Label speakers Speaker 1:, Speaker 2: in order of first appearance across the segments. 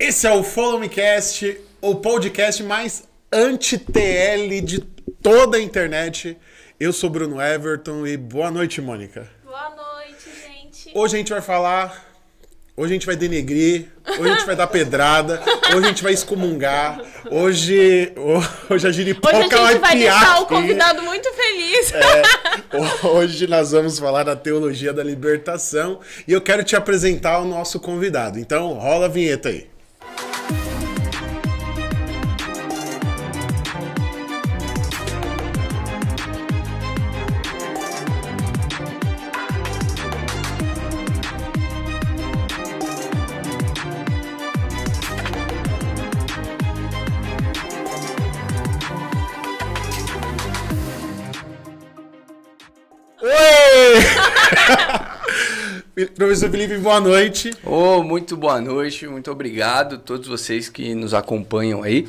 Speaker 1: Esse é o Follow Me Cast, o podcast mais anti-TL de toda a internet. Eu sou Bruno Everton e boa noite, Mônica.
Speaker 2: Boa noite, gente.
Speaker 1: Hoje a gente vai falar, hoje a gente vai denegrir, hoje a gente vai dar pedrada, hoje a gente vai excomungar, hoje, hoje a giripoca
Speaker 2: Hoje a gente vai deixar
Speaker 1: piar
Speaker 2: o convidado muito feliz.
Speaker 1: É, hoje nós vamos falar da teologia da libertação e eu quero te apresentar o nosso convidado. Então, rola a vinheta aí. Professor Felipe, boa noite.
Speaker 3: Oh, muito boa noite, muito obrigado a todos vocês que nos acompanham aí.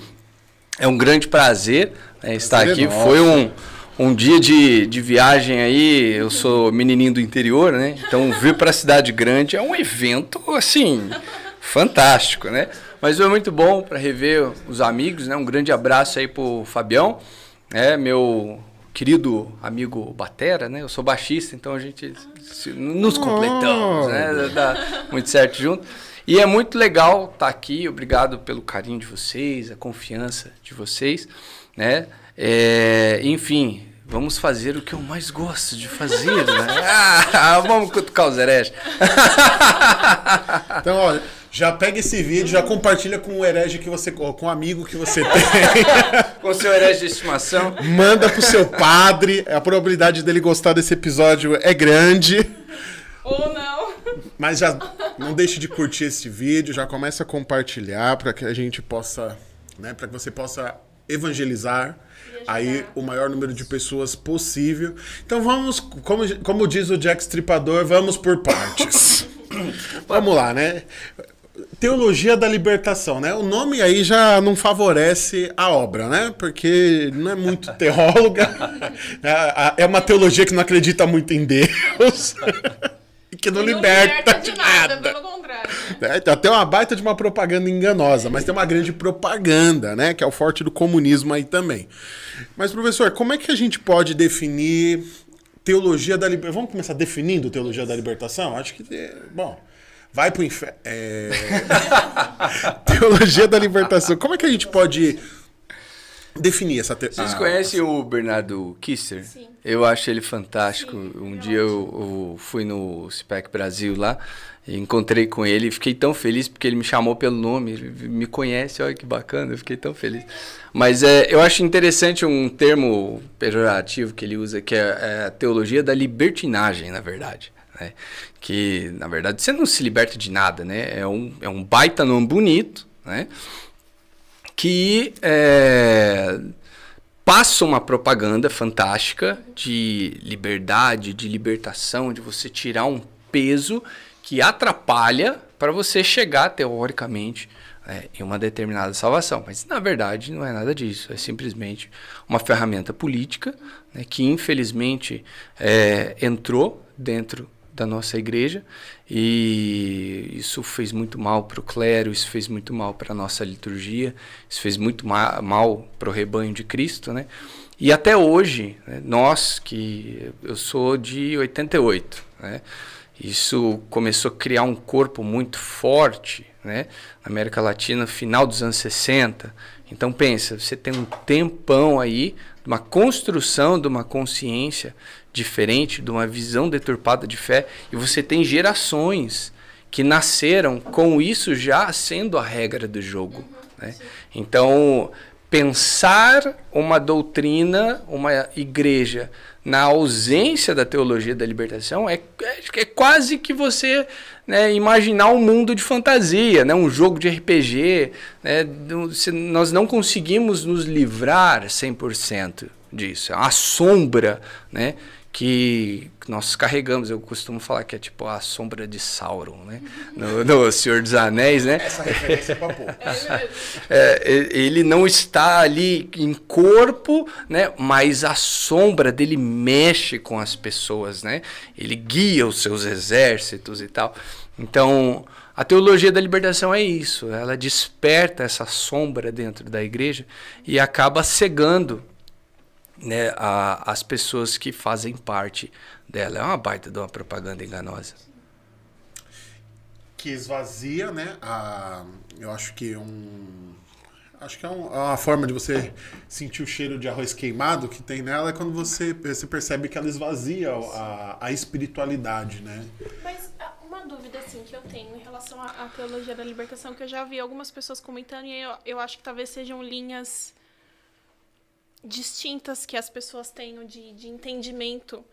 Speaker 3: É um grande prazer né, estar
Speaker 1: Prazer
Speaker 3: aqui.
Speaker 1: nosso.
Speaker 3: Foi um, um dia de, de viagem aí. Eu sou menininho do interior, né? Então vir para a cidade grande é um evento assim fantástico, né? Mas foi muito bom para rever os amigos, né? Um grande abraço aí pro Fabião, né? Meu querido amigo Batera, né? Eu sou baixista, então a gente nos completamos, né? Dá muito certo junto. E é muito legal estar aqui. Obrigado pelo carinho de vocês, a confiança de vocês, né? É, enfim, vamos fazer o que eu mais gosto de fazer, né? Ah, vamos cutucar os hereges.
Speaker 1: Então, olha, já pega esse vídeo, já compartilha com o herege que você, com o amigo que você tem.
Speaker 3: Com seu herege de estimação.
Speaker 1: Manda pro seu padre. A probabilidade dele gostar desse episódio é grande.
Speaker 2: Ou não.
Speaker 1: Mas já não deixe de curtir esse vídeo, já começa a compartilhar para que a gente possa, né, para que você possa evangelizar aí o maior número de pessoas possível. Então vamos, como, como diz o Jack Stripador, vamos por partes. vamos lá, né? Teologia da libertação, né? O nome aí já não favorece a obra, né? Porque não é muito teóloga. É- É uma teologia que não acredita muito em Deus. E que não, liberta, de nada.
Speaker 2: pelo contrário.
Speaker 1: É, tem até uma baita de uma propaganda enganosa, mas tem uma grande propaganda, né? Que é o forte do comunismo aí também. Mas, professor, como é que a gente pode definir teologia da libertação? Vamos começar definindo teologia da libertação? Acho que. é, Bom. Vai pro inferno. teologia da libertação. Como é que a gente pode definir essa teologia?
Speaker 3: Vocês conhecem o Bernardo Kister?
Speaker 2: Sim.
Speaker 3: Eu acho ele fantástico.
Speaker 2: Sim,
Speaker 3: um
Speaker 2: eu
Speaker 3: dia eu, eu fui no CPEC Brasil lá, encontrei com ele e fiquei tão feliz porque ele me chamou pelo nome, ele me conhece, olha que bacana, eu fiquei tão feliz. Mas é, eu acho interessante um termo pejorativo que ele usa, que é, é a teologia da libertinagem, na verdade. Né? Que, na verdade, você não se liberta de nada, né? É um, é um baita nome bonito, né? que é, passa uma propaganda fantástica de liberdade, de libertação, de você tirar um peso que atrapalha para você chegar teoricamente é, em uma determinada salvação. Mas na verdade não é nada disso. É simplesmente uma ferramenta política né, que infelizmente é, entrou dentro da nossa igreja e isso fez muito mal para o clero, isso fez muito mal para a nossa liturgia, isso fez muito ma mal para o rebanho de Cristo, né? E até hoje, né, nós que eu sou de 88, né? Isso começou a criar um corpo muito forte, né? Na América Latina, final dos anos 60. Então pensa, você tem um tempão aí, uma construção de uma consciência diferente, de uma visão deturpada de fé, e você tem gerações que nasceram com isso já sendo a regra do jogo. Né? Então, pensar uma doutrina, uma igreja na ausência da teologia da libertação é, é, é quase que você né, imaginar um mundo de fantasia, né, um jogo de RPG. Né, nós não conseguimos nos livrar 100% disso. É uma sombra né, que nós carregamos. Eu costumo falar que é tipo a sombra de Sauron, né? No, no Senhor dos Anéis, né?
Speaker 1: Essa referência é.
Speaker 3: É, e- ele não está ali em corpo, né? Mas a sombra dele mexe com as pessoas, né? Ele guia os seus exércitos e tal. Então, a teologia da libertação é isso. Ela desperta essa sombra dentro da igreja e acaba cegando né, a, as pessoas que fazem parte dela. É uma baita de uma propaganda enganosa.
Speaker 1: Que esvazia, né? A, eu acho que um. Acho que é, um, é uma forma de você sentir o cheiro de arroz queimado que tem nela é quando você, você percebe que ela esvazia a, a espiritualidade, né?
Speaker 2: Mas ah, uma dúvida assim que eu tenho em relação à, à teologia da libertação, que eu já vi algumas pessoas comentando e eu, eu acho que talvez sejam linhas distintas que as pessoas tenham de, de entendimento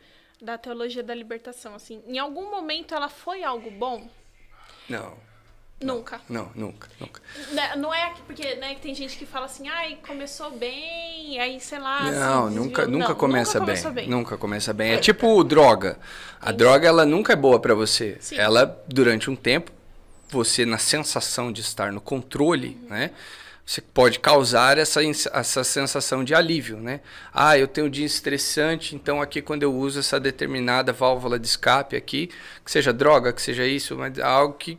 Speaker 2: da teologia da libertação. Assim, em algum momento ela foi algo bom?
Speaker 3: Não.
Speaker 2: Nunca.
Speaker 3: Não, nunca, nunca.
Speaker 2: Né, Não é que- porque né, que tem gente que fala assim, ai, começou bem, aí sei lá.
Speaker 3: Não,
Speaker 2: desviou."
Speaker 3: nunca, nunca
Speaker 2: Não,
Speaker 3: começa
Speaker 2: nunca
Speaker 3: bem.
Speaker 2: começou
Speaker 3: Nunca começa bem. É tipo droga. A droga ela nunca é boa pra você.
Speaker 2: Sim.
Speaker 3: Ela durante um tempo você na sensação de estar no controle, né? Você pode causar essa, essa sensação de alívio, né? Ah, eu tenho um dia estressante, então aqui quando eu uso essa determinada válvula de escape aqui, que seja droga, que seja isso, mas algo que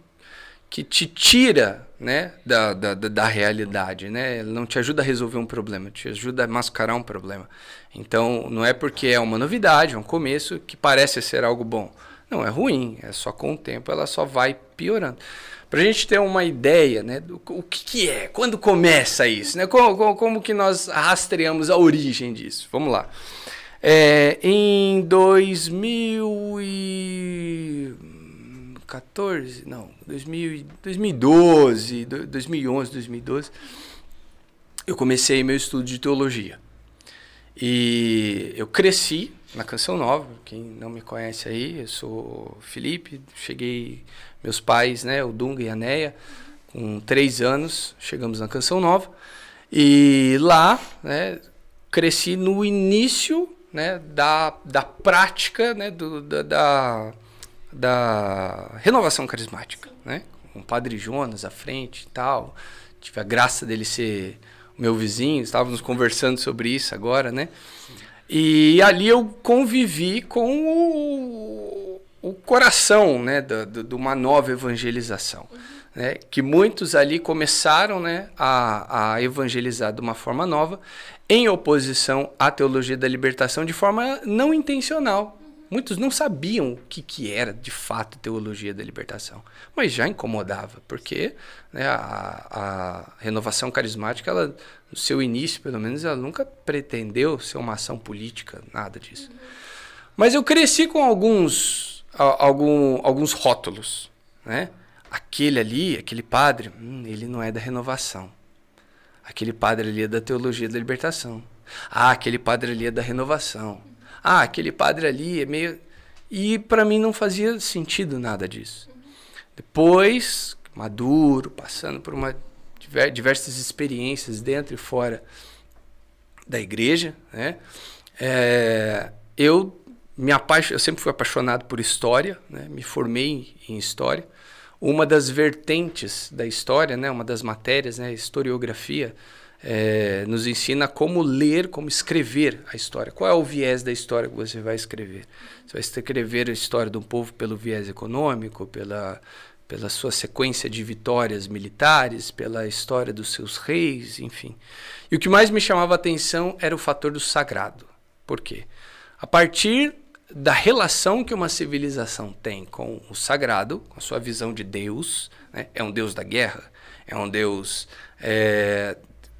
Speaker 3: que te tira né, da, da, da, da realidade, né? Não te ajuda a resolver um problema, te ajuda a mascarar um problema. Então, não é porque é uma novidade, é um começo, que parece ser algo bom. Não, é ruim, é só com o tempo ela só vai piorando. Para a gente ter uma ideia, né, do o que, que é, quando começa isso, né? Como, como, como que nós rastreamos a origem disso? Vamos lá. É, em 2014, não, 2000, e- 2012, do- 2011, 2012, eu comecei meu estudo de teologia. E eu cresci na Canção Nova, quem não me conhece aí, eu sou Felipe, cheguei, meus pais, né, o Dunga e a Neia, com três anos, chegamos na Canção Nova, e lá, né, cresci no início, né, da, da prática, né, do, da, da, da renovação carismática, né, com o Padre Jonas à frente e tal, tive a graça dele ser meu vizinho, estávamos conversando sobre isso agora, né? E ali eu convivi com o, o coração, né, de uma nova evangelização, né? Que muitos ali começaram, né, a, a evangelizar de uma forma nova, em oposição à teologia da libertação de forma não intencional. Muitos não sabiam o que, que era de fato teologia da libertação, mas já incomodava, porque né, a, a renovação carismática, ela, no seu início, pelo menos, ela nunca pretendeu ser uma ação política, nada disso. Mas eu cresci com alguns, a- algum, alguns rótulos. Né? Aquele ali, aquele padre, hum, ele não é da renovação. Aquele padre ali é da teologia da libertação. Ah, aquele padre ali é da renovação. Ah, aquele padre ali é meio. E para mim não fazia sentido nada disso. Depois, maduro, passando por uma, diver- diversas experiências dentro e fora da igreja, né? É, eu me apaixo, eu sempre fui apaixonado por história, né? Me formei em história. Uma das vertentes da história, né? Uma das matérias, né? Historiografia, é, nos ensina como ler, como escrever a história. Qual é o viés da história que você vai escrever? Você vai escrever a história de um povo pelo viés econômico, pela, pela sua sequência de vitórias militares, pela história dos seus reis, enfim. E o que mais me chamava a atenção era o fator do sagrado. Por quê? A partir da relação que uma civilização tem com o sagrado, com a sua visão de Deus, né? é um Deus da guerra, é um Deus é,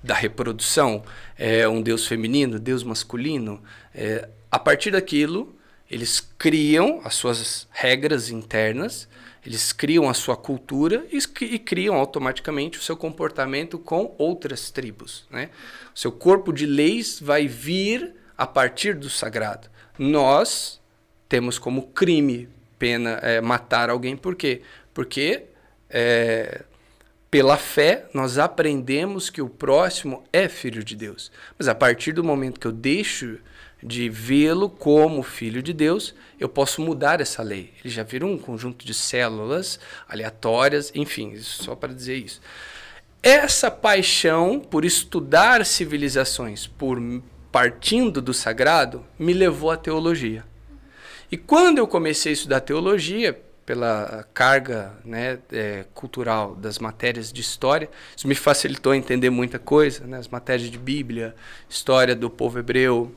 Speaker 3: da reprodução, é um Deus feminino, Deus masculino. é, a partir daquilo, eles criam as suas regras internas, eles criam a sua cultura e, e criam automaticamente o seu comportamento com outras tribos. Né? O seu corpo de leis vai vir a partir do sagrado. Nós temos como crime pena é, matar alguém, por quê? Porque é, pela fé, nós aprendemos que o próximo é filho de Deus. Mas a partir do momento que eu deixo de vê-lo como filho de Deus, eu posso mudar essa lei. Ele já vira um conjunto de células aleatórias, enfim, só para dizer isso. Essa paixão por estudar civilizações, por partindo do sagrado, me levou à teologia. E quando eu comecei a estudar teologia, pela carga né, é, cultural das matérias de história. Isso me facilitou entender muita coisa, né, as matérias de Bíblia, história do povo hebreu,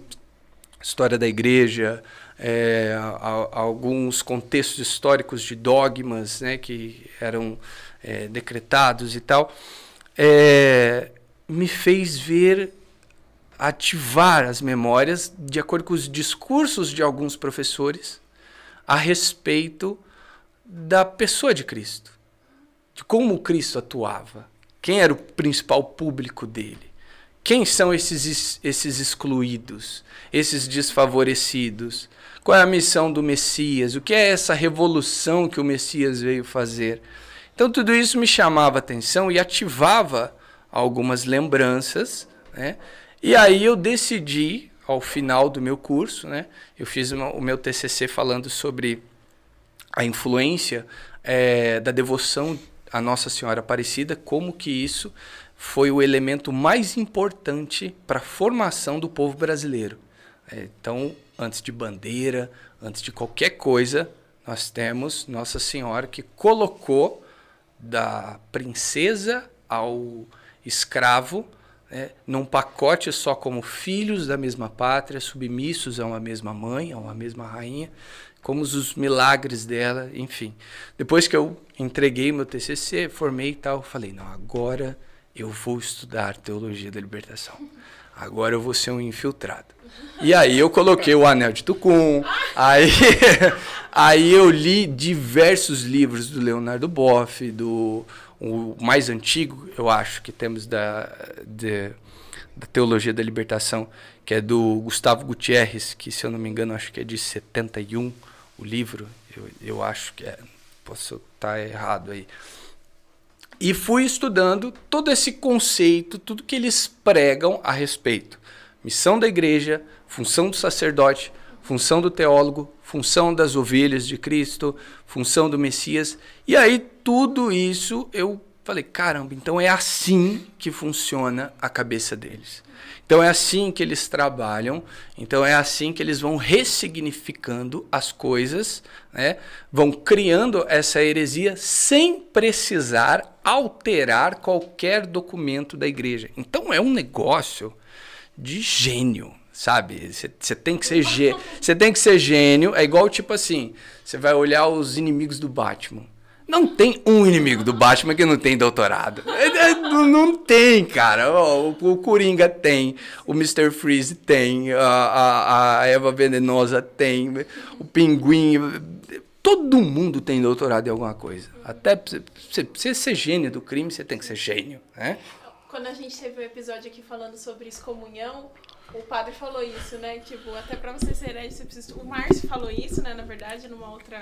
Speaker 3: história da igreja, é, a, a alguns contextos históricos de dogmas né, que eram é, decretados e tal, é, me fez ver ativar as memórias de acordo com os discursos de alguns professores a respeito da pessoa de Cristo, de como Cristo atuava, quem era o principal público dele. Quem são esses, esses excluídos, esses desfavorecidos? Qual é a missão do Messias? O que é essa revolução que o Messias veio fazer? Então, tudo isso me chamava atenção e ativava algumas lembranças. Né? E aí eu decidi, ao final do meu curso, né? eu fiz o meu TCC falando sobre a influência é, da devoção à Nossa Senhora Aparecida, como que isso foi o elemento mais importante para a formação do povo brasileiro. É, então, antes de bandeira, antes de qualquer coisa, nós temos Nossa Senhora que colocou da princesa ao escravo né, num pacote só como filhos da mesma pátria, submissos a uma mesma mãe, a uma mesma rainha, como os milagres dela, enfim. Depois que eu entreguei meu TCC, formei e tal, falei, não, agora eu vou estudar teologia da libertação. Agora eu vou ser um infiltrado. E aí eu coloquei o Anel de Tucum, aí, aí eu li diversos livros do Leonardo Boff, do o mais antigo, eu acho, que temos da, de, da Teologia da Libertação, que é do Gustavo Gutierrez, que se eu não me engano, acho que é de 71, o livro, eu, eu acho que é, posso estar errado aí. E fui estudando todo esse conceito, tudo que eles pregam a respeito. Missão da igreja, função do sacerdote, função do teólogo, função das ovelhas de Cristo, função do Messias. E aí tudo isso eu falei, caramba, então é assim que funciona a cabeça deles. Então é assim que eles trabalham, então é assim que eles vão ressignificando as coisas, né? vão criando essa heresia sem precisar alterar qualquer documento da igreja. Então é um negócio de gênio, sabe? Você tem que ser você tem que ser gênio. É igual tipo assim, você vai olhar os inimigos do Batman. Não tem um inimigo do Batman que não tem doutorado. É, é, não tem, cara. O, o Coringa tem, o Mr. Freeze tem, a, a, a Eva Venenosa tem, o Pinguim. Todo mundo tem doutorado em alguma coisa. Até você ser gênio do crime, você tem que ser gênio, né?
Speaker 2: Quando a gente teve um episódio aqui falando sobre excomunhão, o padre falou isso, né? Tipo, até pra você ser herege, você precisa. O Márcio falou isso, né? Na verdade, numa outra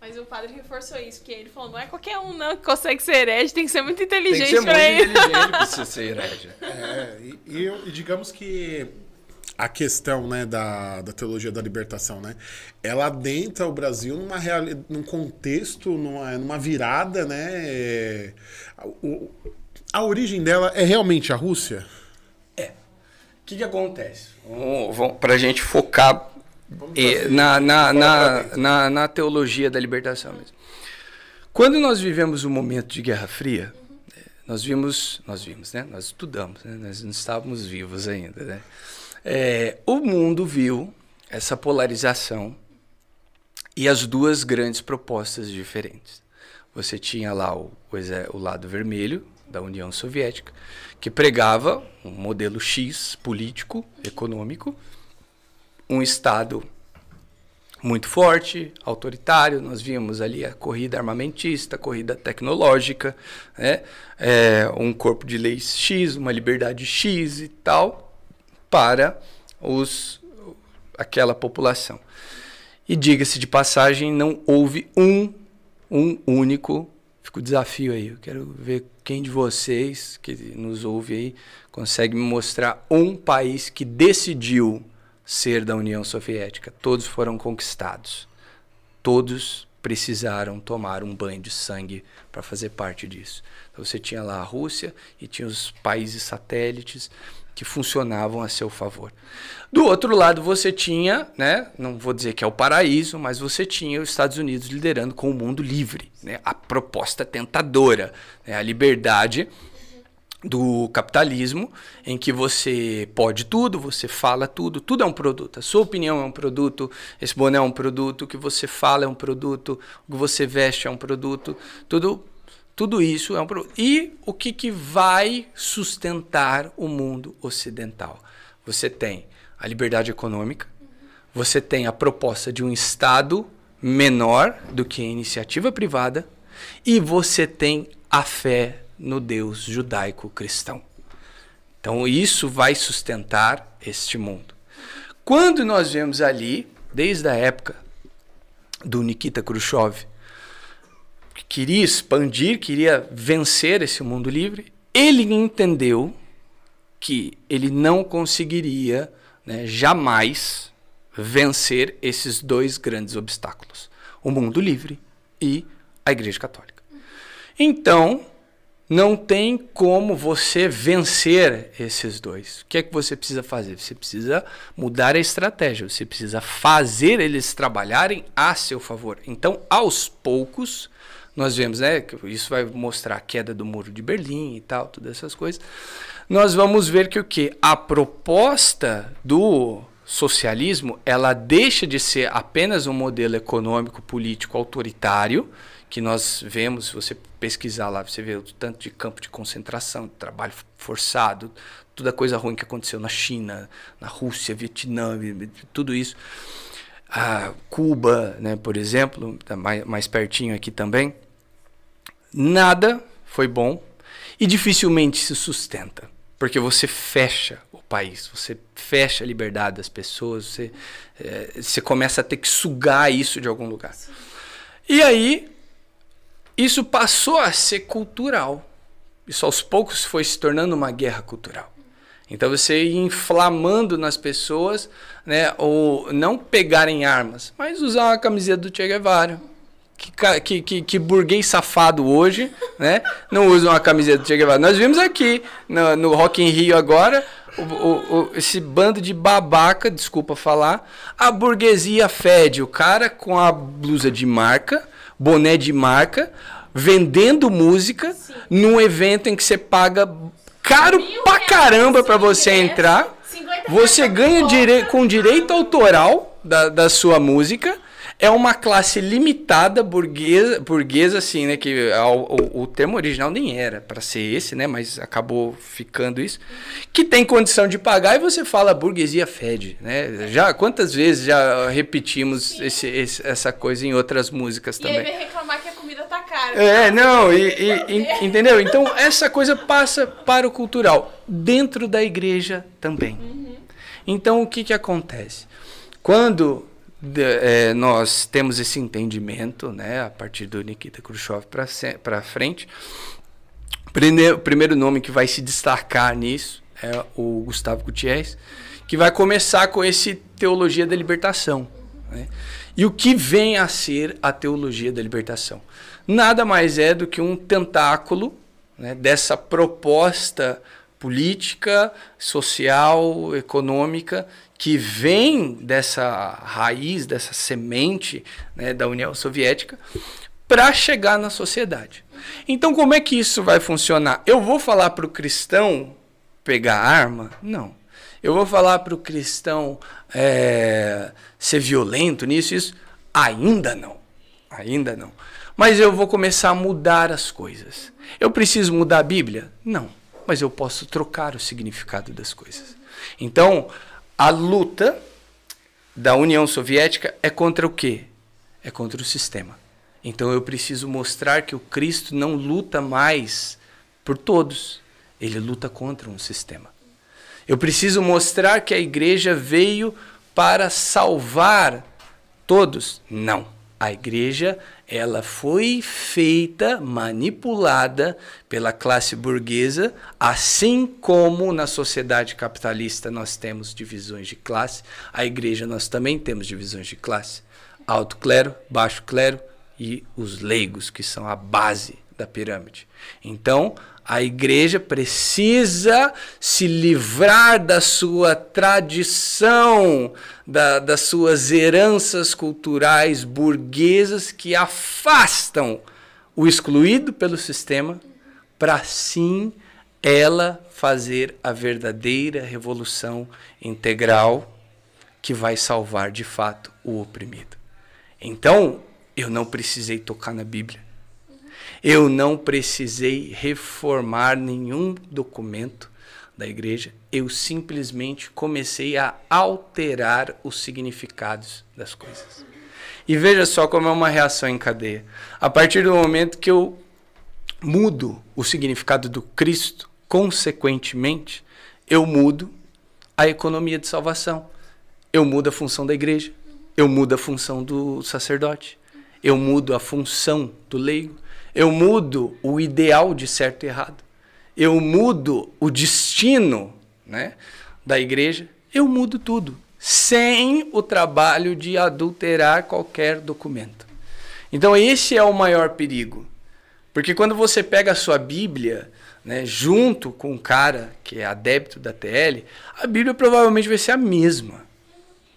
Speaker 2: mas o padre reforçou isso, porque ele falou, não é qualquer um não que consegue ser herege, tem que ser muito inteligente tem que ser
Speaker 3: pra
Speaker 2: muito
Speaker 3: ele. inteligente pra você ser herege.
Speaker 1: É, e, e, e, digamos que a questão né, da, da teologia da libertação, né? Ela adentra o Brasil numa real, num contexto, numa, numa virada, né? O, a origem dela é realmente a Rússia?
Speaker 3: É. O que, que acontece? Para a gente focar e, na, na, na, na, na teologia da libertação mesmo. Quando nós vivemos um momento de Guerra Fria, nós vimos, nós vimos, né? Nós estudamos, né? nós não estávamos vivos ainda, né? É, o mundo viu essa polarização e as duas grandes propostas diferentes. Você tinha lá o, o, o lado vermelho da União Soviética, que pregava um modelo X político, econômico, um Estado muito forte, autoritário. Nós vimos ali a corrida armamentista, a corrida tecnológica, né? É, um corpo de leis X, uma liberdade X e tal, para os, aquela população. E diga-se de passagem, não houve um, um único. Fica o desafio aí. Eu quero ver quem de vocês que nos ouve aí consegue me mostrar um país que decidiu ser da União Soviética. Todos foram conquistados. Todos precisaram tomar um banho de sangue para fazer parte disso. Então você tinha lá a Rússia e tinha os países satélites que funcionavam a seu favor. Do outro lado, você tinha, né, não vou dizer que é o paraíso, mas você tinha os Estados Unidos liderando com o mundo livre, né, a proposta tentadora, né, a liberdade do capitalismo, em que você pode tudo, você fala tudo, tudo é um produto. A sua opinião é um produto, esse boné é um produto, o que você fala é um produto, o que você veste é um produto, tudo tudo isso é um produto. E o que, que vai sustentar o mundo ocidental? Você tem a liberdade econômica, você tem a proposta de um Estado menor do que a iniciativa privada, e você tem a fé no Deus judaico-cristão. Então, isso vai sustentar este mundo. Quando nós vemos ali, desde a época do Nikita Khrushchev, que queria expandir, queria vencer esse mundo livre, ele entendeu que ele não conseguiria né, jamais vencer esses dois grandes obstáculos: o mundo livre e a Igreja Católica. Então, não tem como você vencer esses dois. O que é que você precisa fazer? Você precisa mudar a estratégia, você precisa fazer eles trabalharem a seu favor. Então, aos poucos, nós vemos, né, isso vai mostrar a queda do muro de Berlim e tal, todas essas coisas. Nós vamos ver que o que a proposta do socialismo, ela deixa de ser apenas um modelo econômico político autoritário que nós vemos, se você pesquisar lá, você vê o tanto de campo de concentração, de trabalho forçado, toda coisa ruim que aconteceu na China, na Rússia, Vietnã, tudo isso. A Cuba, né, por exemplo, tá mais, mais pertinho aqui também. Nada foi bom e dificilmente se sustenta, porque você fecha o país, você fecha a liberdade das pessoas, você, é, você começa a ter que sugar isso de algum lugar. E aí isso passou a ser cultural. Isso aos poucos foi se tornando uma guerra cultural. Então você ia inflamando nas pessoas, né, ou não pegarem armas, mas usar a camiseta do Che Guevara. Que, que, que, que burguês safado hoje, né? Não usa uma camiseta do Che Guevara. Nós vimos aqui no, no Rock in Rio agora o, o, o, esse bando de babaca, desculpa falar, a burguesia fede. O cara com a blusa de marca, boné de marca, vendendo música Sim. num evento em que você paga caro Mil pra caramba para você entrar. Você ganha dire com direito autoral da, da sua música é uma classe limitada burguesa, burguesa assim, né? Que o, o termo original nem era para ser esse, né? Mas acabou ficando isso. Que tem condição de pagar e você fala burguesia fede, né? Já quantas vezes já repetimos esse, esse, essa coisa em outras músicas também. E
Speaker 2: aí reclamar que a
Speaker 3: É, não, e, e, entendeu? Então essa coisa passa para o cultural dentro da igreja também. Uhum. Então o que que acontece? Quando é, nós temos esse entendimento, né, a partir do Nikita Khrushchev para frente. O primeiro nome que vai se destacar nisso é o Gustavo Gutierrez, que vai começar com esse teologia da libertação. Né? E o que vem a ser a teologia da libertação? Nada mais é do que um tentáculo né, dessa proposta política, social, econômica que vem dessa raiz, dessa semente né, da União Soviética, para chegar na sociedade. Então, como é que isso vai funcionar? Eu vou falar para o cristão pegar arma? Não. Eu vou falar para o cristão é, ser violento nisso, isso? Ainda não. Ainda não. Mas eu vou começar a mudar as coisas. Eu preciso mudar a Bíblia? Não. Mas eu posso trocar o significado das coisas. Então, a luta da União Soviética é contra o quê? É contra o sistema. Então eu preciso mostrar que o Cristo não luta mais por todos, ele luta contra um sistema. Eu preciso mostrar que a igreja veio para salvar todos. Não. A igreja ela foi feita, manipulada pela classe burguesa, assim como na sociedade capitalista nós temos divisões de classe, a igreja nós também temos divisões de classe, alto clero, baixo clero, e os leigos, que são a base da pirâmide. Então, a igreja precisa se livrar da sua tradição, da, das suas heranças culturais burguesas que afastam o excluído pelo sistema, para sim ela fazer a verdadeira revolução integral que vai salvar de fato o oprimido. Então, eu não precisei tocar na Bíblia. Eu não precisei reformar nenhum documento da igreja. Eu simplesmente comecei a alterar os significados das coisas. E veja só como é uma reação em cadeia. A partir do momento que eu mudo o significado do Cristo, consequentemente, eu mudo a economia de salvação. Eu mudo a função da igreja. Eu mudo a função do sacerdote. Eu mudo a função do leigo. Eu mudo o ideal de certo e errado. Eu mudo o destino né, da igreja. Eu mudo tudo sem o trabalho de adulterar qualquer documento. Então, esse é o maior perigo. Porque quando você pega a sua Bíblia, né, junto com um cara que é adepto da TL, a Bíblia provavelmente vai ser a mesma.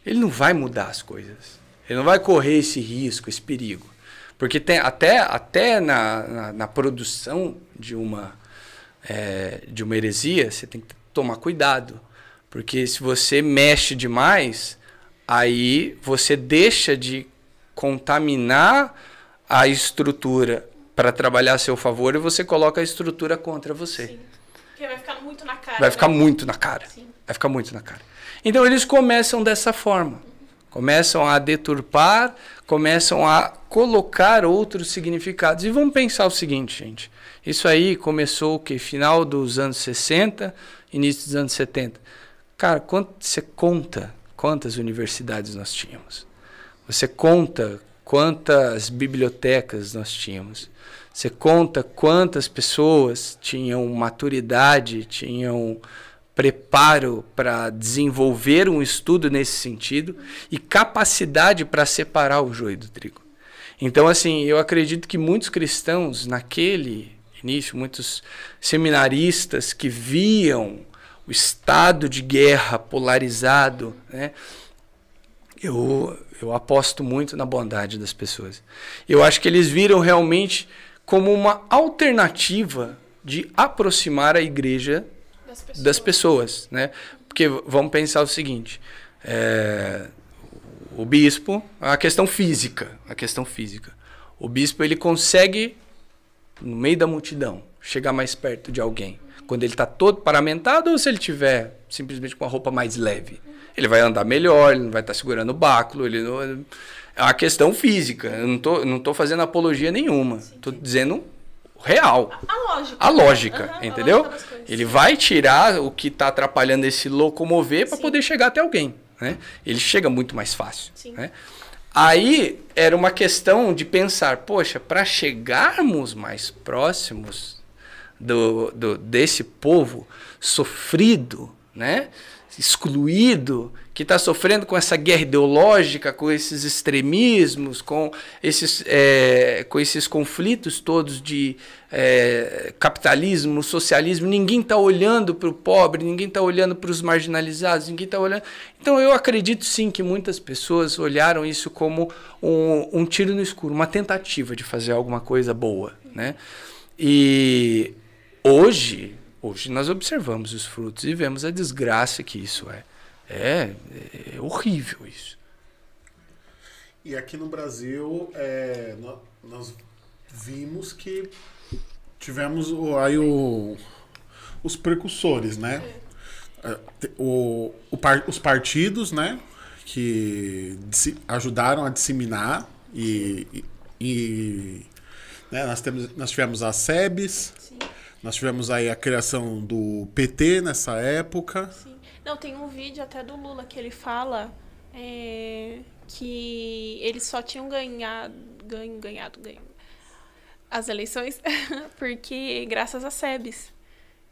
Speaker 3: Ele não vai mudar as coisas. Ele não vai correr esse risco, esse perigo. Porque tem, até, até na, na, na produção de uma, é, de uma heresia, você tem que tomar cuidado. Porque se você mexe demais, aí você deixa de contaminar a estrutura para trabalhar a seu favor e você coloca a estrutura contra você. Sim.
Speaker 2: Porque vai ficar muito na cara.
Speaker 3: Vai ficar né? muito na cara. Sim. Vai ficar muito na cara. Então eles começam dessa forma. Começam a deturpar, começam a colocar outros significados. E vamos pensar o seguinte, gente. Isso aí começou o que? Final dos anos 60, início dos anos 70. Cara, quanto você conta quantas universidades nós tínhamos? Você conta quantas bibliotecas nós tínhamos? Você conta quantas pessoas tinham maturidade, tinham preparo para desenvolver um estudo nesse sentido e capacidade para separar o joio do trigo. Então, assim, eu acredito que muitos cristãos, naquele início, muitos seminaristas que viam o estado de guerra polarizado, né? Eu, eu aposto muito na bondade das pessoas. Eu acho que eles viram realmente como uma alternativa de aproximar a igreja das pessoas, das pessoas né? Porque vamos pensar o seguinte: é, o bispo, a questão física, a questão física. O bispo ele consegue no meio da multidão chegar mais perto de alguém quando ele está todo paramentado ou se ele tiver simplesmente com a roupa mais leve. Ele vai andar melhor, ele não vai estar tá segurando o báculo, ele não... é uma questão física. Eu não tô, não tô fazendo apologia nenhuma. Estou dizendo real.
Speaker 2: A lógica.
Speaker 3: A lógica, uhum, entendeu? A lógica ele vai tirar o que está atrapalhando esse locomover para poder chegar até alguém. Né? Ele chega muito mais fácil. Né? Aí era uma questão de pensar, poxa, para chegarmos mais próximos do, do, desse povo sofrido, né? excluído, que está sofrendo com essa guerra ideológica, com esses extremismos, com esses, é, com esses conflitos todos de é, capitalismo, socialismo, ninguém está olhando para o pobre, ninguém está olhando para os marginalizados, ninguém está olhando. Então eu acredito sim que muitas pessoas olharam isso como um, um tiro no escuro, uma tentativa de fazer alguma coisa boa, né? E Hoje, hoje nós observamos os frutos e vemos a desgraça que isso é. É, é horrível isso.
Speaker 1: E aqui no Brasil, é, nós vimos que tivemos aí o, os precursores, né? É, o, o par, os partidos, né? Que ajudaram a disseminar e, e, e né, nós, temos, nós tivemos a SEBS, nós tivemos aí a criação do PT nessa época.
Speaker 2: Sim. Não, tem um vídeo até do Lula que ele fala é, que eles só tinham ganhado, ganho, ganhado, ganho as eleições porque graças a SEBS.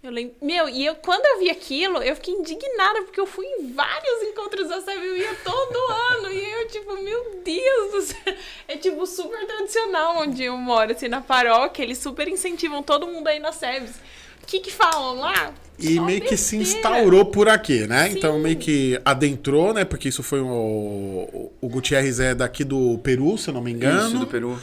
Speaker 2: Eu lembro. Meu, e eu, quando eu vi aquilo, eu fiquei indignada, porque eu fui em vários encontros da SEB, eu ia todo ano. E eu, tipo, meu Deus do céu. É, tipo, super tradicional onde eu moro, assim, na paróquia. Eles super incentivam todo mundo aí na SEBs. O que que falam lá?
Speaker 1: E
Speaker 2: Só
Speaker 1: meio que se instaurou por aqui, né?
Speaker 2: Sim.
Speaker 1: Então meio que adentrou, né? Porque isso foi o, o Gutierrez é daqui do Peru, se eu não me engano.
Speaker 3: Isso, do Peru.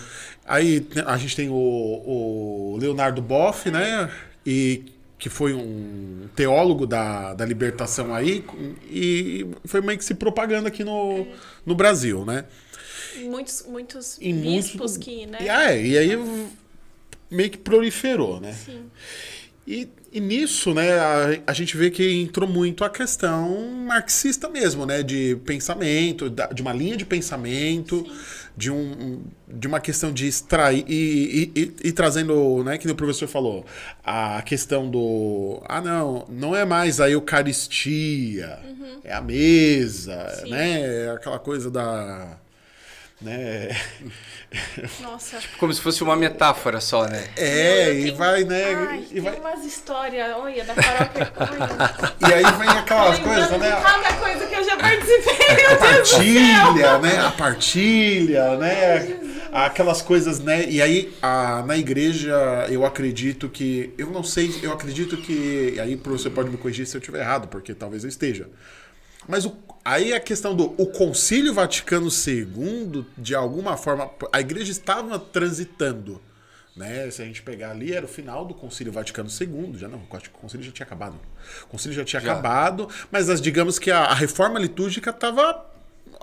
Speaker 1: Aí né, a gente tem o, o Leonardo Boff, né? E que foi um teólogo da, da libertação aí, e foi meio que se propagando aqui no, no Brasil, né?
Speaker 2: Muitos, muitos
Speaker 1: Em
Speaker 2: bispos
Speaker 1: muitos-
Speaker 2: que, né?
Speaker 1: E, é, e aí meio que proliferou, né?
Speaker 2: Sim.
Speaker 1: E, e nisso, né, a, a gente vê que entrou muito a questão marxista mesmo, né, de pensamento, da- de uma linha de pensamento, de, um, de uma questão de extrair e, e, e- e trazendo, né, que o professor falou, a questão do, ah não, não é mais a Eucaristia, é a mesa,
Speaker 2: Sim.
Speaker 1: né, é aquela coisa da, né,
Speaker 2: Nossa.
Speaker 3: Como se fosse uma metáfora só, né?
Speaker 1: é,
Speaker 2: Eu
Speaker 1: e
Speaker 2: tenho-
Speaker 1: vai, né,
Speaker 2: Ai,
Speaker 1: e
Speaker 2: tem
Speaker 1: vai,
Speaker 2: umas histórias, olha, da paróquia. Olha,
Speaker 1: e aí vem aquelas coisas, né,
Speaker 2: cada coisa que eu já participei,
Speaker 1: a
Speaker 2: céu.
Speaker 1: partilha, né? A partilha, né? Aquelas coisas, né? E aí, a, na igreja, eu acredito que. Eu não sei, eu acredito que. Aí você pode me corrigir se eu estiver errado, porque talvez eu esteja. Mas o, aí a questão do o Concílio Vaticano II, de alguma forma, a igreja estava transitando. Né? Se a gente pegar ali, era o final do Concílio Vaticano II, já não, o concílio já tinha acabado. O concílio já tinha
Speaker 3: Já.
Speaker 1: acabado, mas as, digamos que a, a reforma litúrgica estava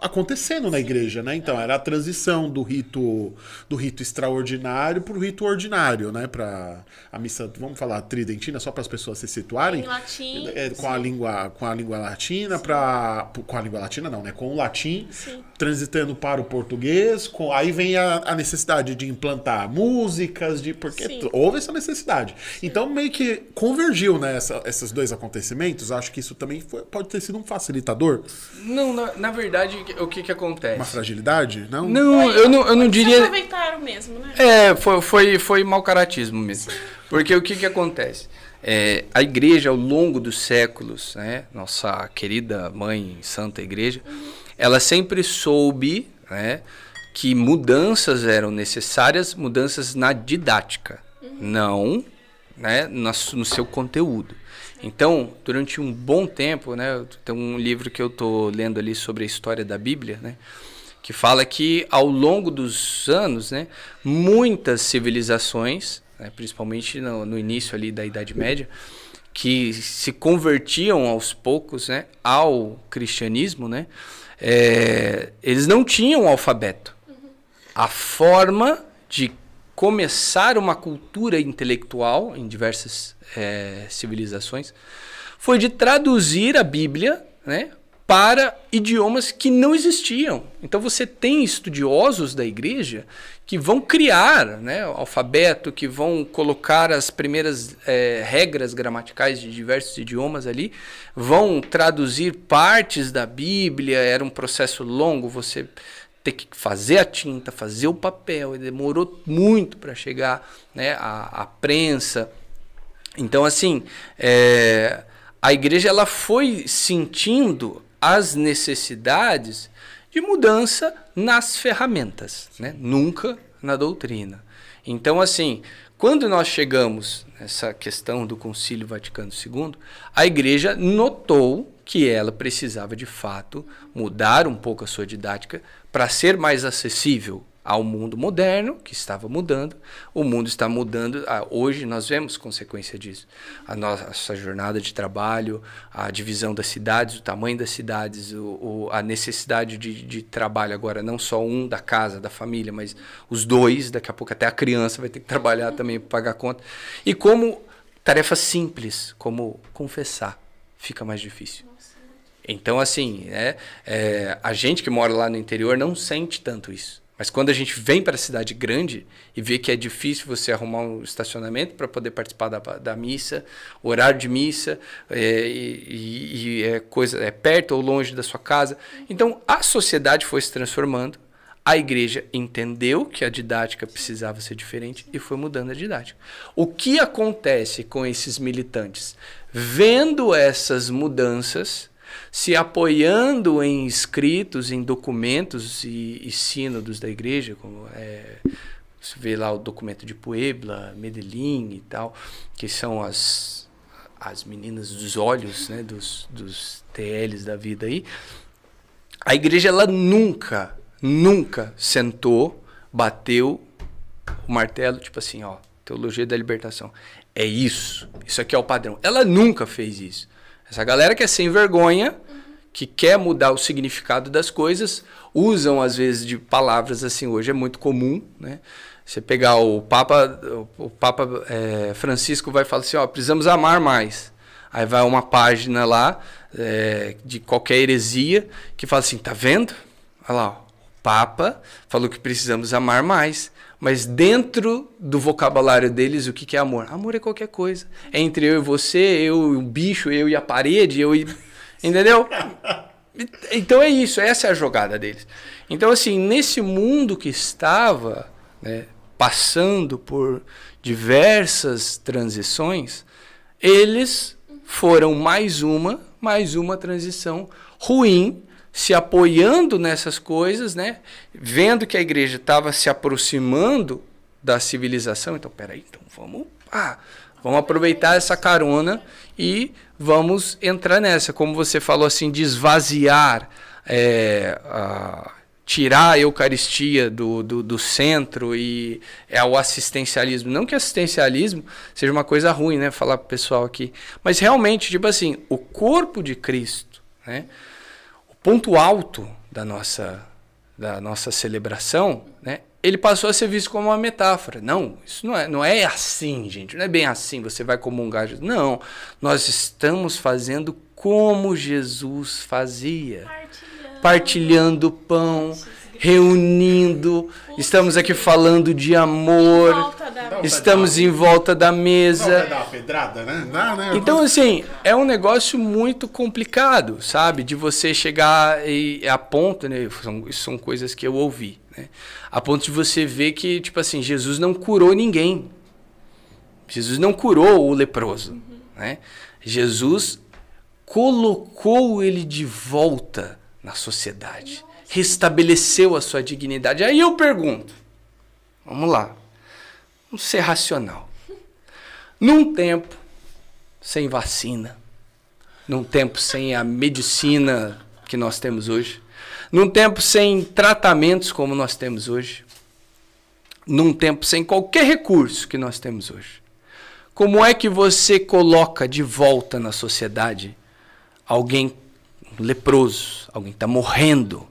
Speaker 1: acontecendo na igreja, né? Então era a transição do rito do rito extraordinário para o rito ordinário, né? Para a missa, vamos falar tridentina só para as pessoas se situarem.
Speaker 2: Em latim,
Speaker 1: É, com a
Speaker 2: sim.
Speaker 1: língua com a língua latina para com a língua latina não, né? Com o latim
Speaker 2: Sim.
Speaker 1: transitando para o português, com aí vem a, a necessidade de implantar músicas, de porque
Speaker 2: Sim.
Speaker 1: houve essa necessidade. Então meio que convergiu né, essa- esses dois acontecimentos. Acho que isso também foi- pode ter sido um facilitador,
Speaker 3: Não, na, na verdade, o que que acontece?
Speaker 1: uma fragilidade, não?
Speaker 3: Não, eu não, eu não
Speaker 2: Se
Speaker 3: diria...
Speaker 2: aproveitaram mesmo, né?
Speaker 3: É, foi, foi, foi mau caratismo mesmo. Porque o que que acontece? É, a igreja, ao longo dos séculos, né, nossa querida mãe santa igreja, ela sempre soube né, que mudanças eram necessárias, mudanças na didática, não né, no seu conteúdo. Então, durante um bom tempo, né, tem um livro que eu estou lendo ali sobre a história da Bíblia, né, que fala que ao longo dos anos, né, muitas civilizações, né, principalmente no, no início ali da Idade Média, que se convertiam aos poucos, né, ao cristianismo, né, é, eles não tinham alfabeto. A forma de começar uma cultura intelectual em diversas é, civilizações foi de traduzir a Bíblia né, para idiomas que não existiam. Então você tem estudiosos da igreja que vão criar né, o alfabeto, que vão colocar as primeiras é, regras gramaticais de diversos idiomas ali, vão traduzir partes da Bíblia. Era um processo longo, você ter que fazer a tinta, fazer o papel, e demorou muito para chegar né, à, à prensa. Então, assim, é, a igreja ela foi sentindo as necessidades de mudança nas ferramentas, né? nunca na doutrina. Então, assim, quando nós chegamos nessa questão do Concílio Vaticano II, a igreja notou que ela precisava de fato mudar um pouco a sua didática para ser mais acessível ao mundo moderno, que estava mudando. O mundo está mudando. Ah, Hoje nós vemos consequência disso. A nossa jornada de trabalho, a divisão das cidades, o tamanho das cidades, o, o- a necessidade de, de trabalho agora, não só um da casa, da família, mas os dois. Daqui a pouco até a criança vai ter que trabalhar também para pagar a conta. E como tarefa simples, como confessar, fica mais difícil. Então, assim, é, é, a gente que mora lá no interior não sente tanto isso. Mas quando a gente vem para a cidade grande e vê que é difícil você arrumar um estacionamento para poder participar da, da missa, horário de missa, é, e, e- é coisa é perto ou longe da sua casa. Então a sociedade foi se transformando, A igreja entendeu que a didática precisava ser diferente e foi mudando a didática. O que acontece com esses militantes? Vendo essas mudanças, se apoiando em escritos, em documentos e, e sínodos da igreja, como é, você vê lá o documento de Puebla, Medellín e tal, que são as, as meninas dos olhos, né, dos, dos TLs da vida aí. A igreja ela nunca nunca sentou, bateu o martelo, tipo assim, ó, teologia da libertação. É isso. Isso aqui é o padrão. Ela nunca fez isso. Essa galera que é sem vergonha, que quer mudar o significado das coisas, usam às vezes de palavras assim, hoje é muito comum, né? Você pegar o Papa, o Papa é, Francisco vai falar assim, ó, precisamos amar mais. Aí vai uma página lá é, de qualquer heresia que fala assim, tá vendo? Olha lá, ó, Papa falou que precisamos amar mais. Mas dentro do vocabulário deles, o que, que é amor? Amor é qualquer coisa. É entre eu e você, eu e o bicho, eu e a parede, eu e. Entendeu? Então é isso, essa é a jogada deles. Então, assim, nesse mundo que estava né, passando por diversas transições, eles foram mais uma, mais uma transição ruim se apoiando nessas coisas, né? Vendo que a igreja estava se aproximando da civilização, então peraí, então vamos, ah, vamos aproveitar essa carona e vamos entrar nessa, como você falou assim, de esvaziar, é, a, tirar a Eucaristia do, do, do, centro e é o assistencialismo. Não que assistencialismo seja uma coisa ruim, né? Falar para o pessoal aqui, mas realmente, tipo assim, o corpo de Cristo, né? Ponto alto da nossa, da nossa celebração, né, ele passou a ser visto como uma metáfora. Não, isso não é, não é assim, gente. Não é bem assim, você vai comungar Jesus. Não, nós estamos fazendo como Jesus fazia. Partilhando, Partilhando pão, reunindo, estamos aqui falando de amor, estamos em volta da mesa. Né? Então, assim, é um negócio muito complicado, sabe? De você chegar e, a ponto, né? São, são coisas que eu ouvi, né? A ponto de você ver que, tipo assim, Jesus não curou ninguém. Jesus não curou o leproso, uhum. né? Jesus colocou ele de volta na sociedade restabeleceu a sua dignidade. Aí eu pergunto, vamos lá, vamos ser racional. Num tempo sem vacina, num tempo sem a medicina que nós temos hoje, num tempo sem tratamentos como nós temos hoje, num tempo sem qualquer recurso que nós temos hoje. Como é que você coloca de volta na sociedade alguém leproso, alguém que está morrendo,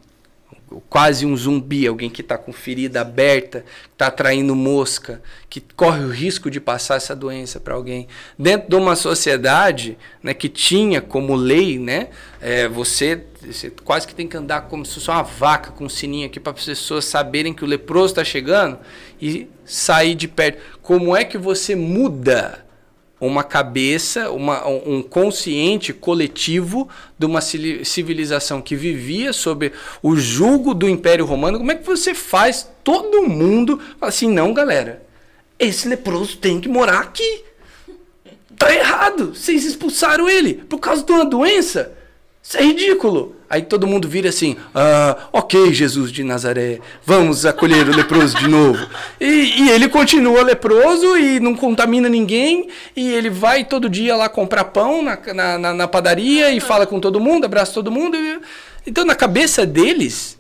Speaker 3: quase um zumbi, alguém que está com ferida aberta, está atraindo mosca, que corre o risco de passar essa doença para alguém. Dentro de uma sociedade né, que tinha como lei, né, é, você, você, quase que tem que andar como se fosse uma vaca com um sininho aqui para as pessoas saberem que o leproso está chegando e sair de perto. Como é que você muda uma cabeça, uma, um consciente coletivo de uma civilização que vivia sob o jugo do Império Romano. Como é que você faz todo mundo assim, não, galera, esse leproso tem que morar aqui. Tá errado. Vocês expulsaram ele por causa de uma doença. Isso é ridículo. Aí todo mundo vira assim: ah, ok, Jesus de Nazaré, vamos acolher o leproso de novo. E, e, ele continua leproso e não contamina ninguém. E ele vai todo dia lá comprar pão na, na, na, padaria e fala com todo mundo, abraça todo mundo. Então, na cabeça deles,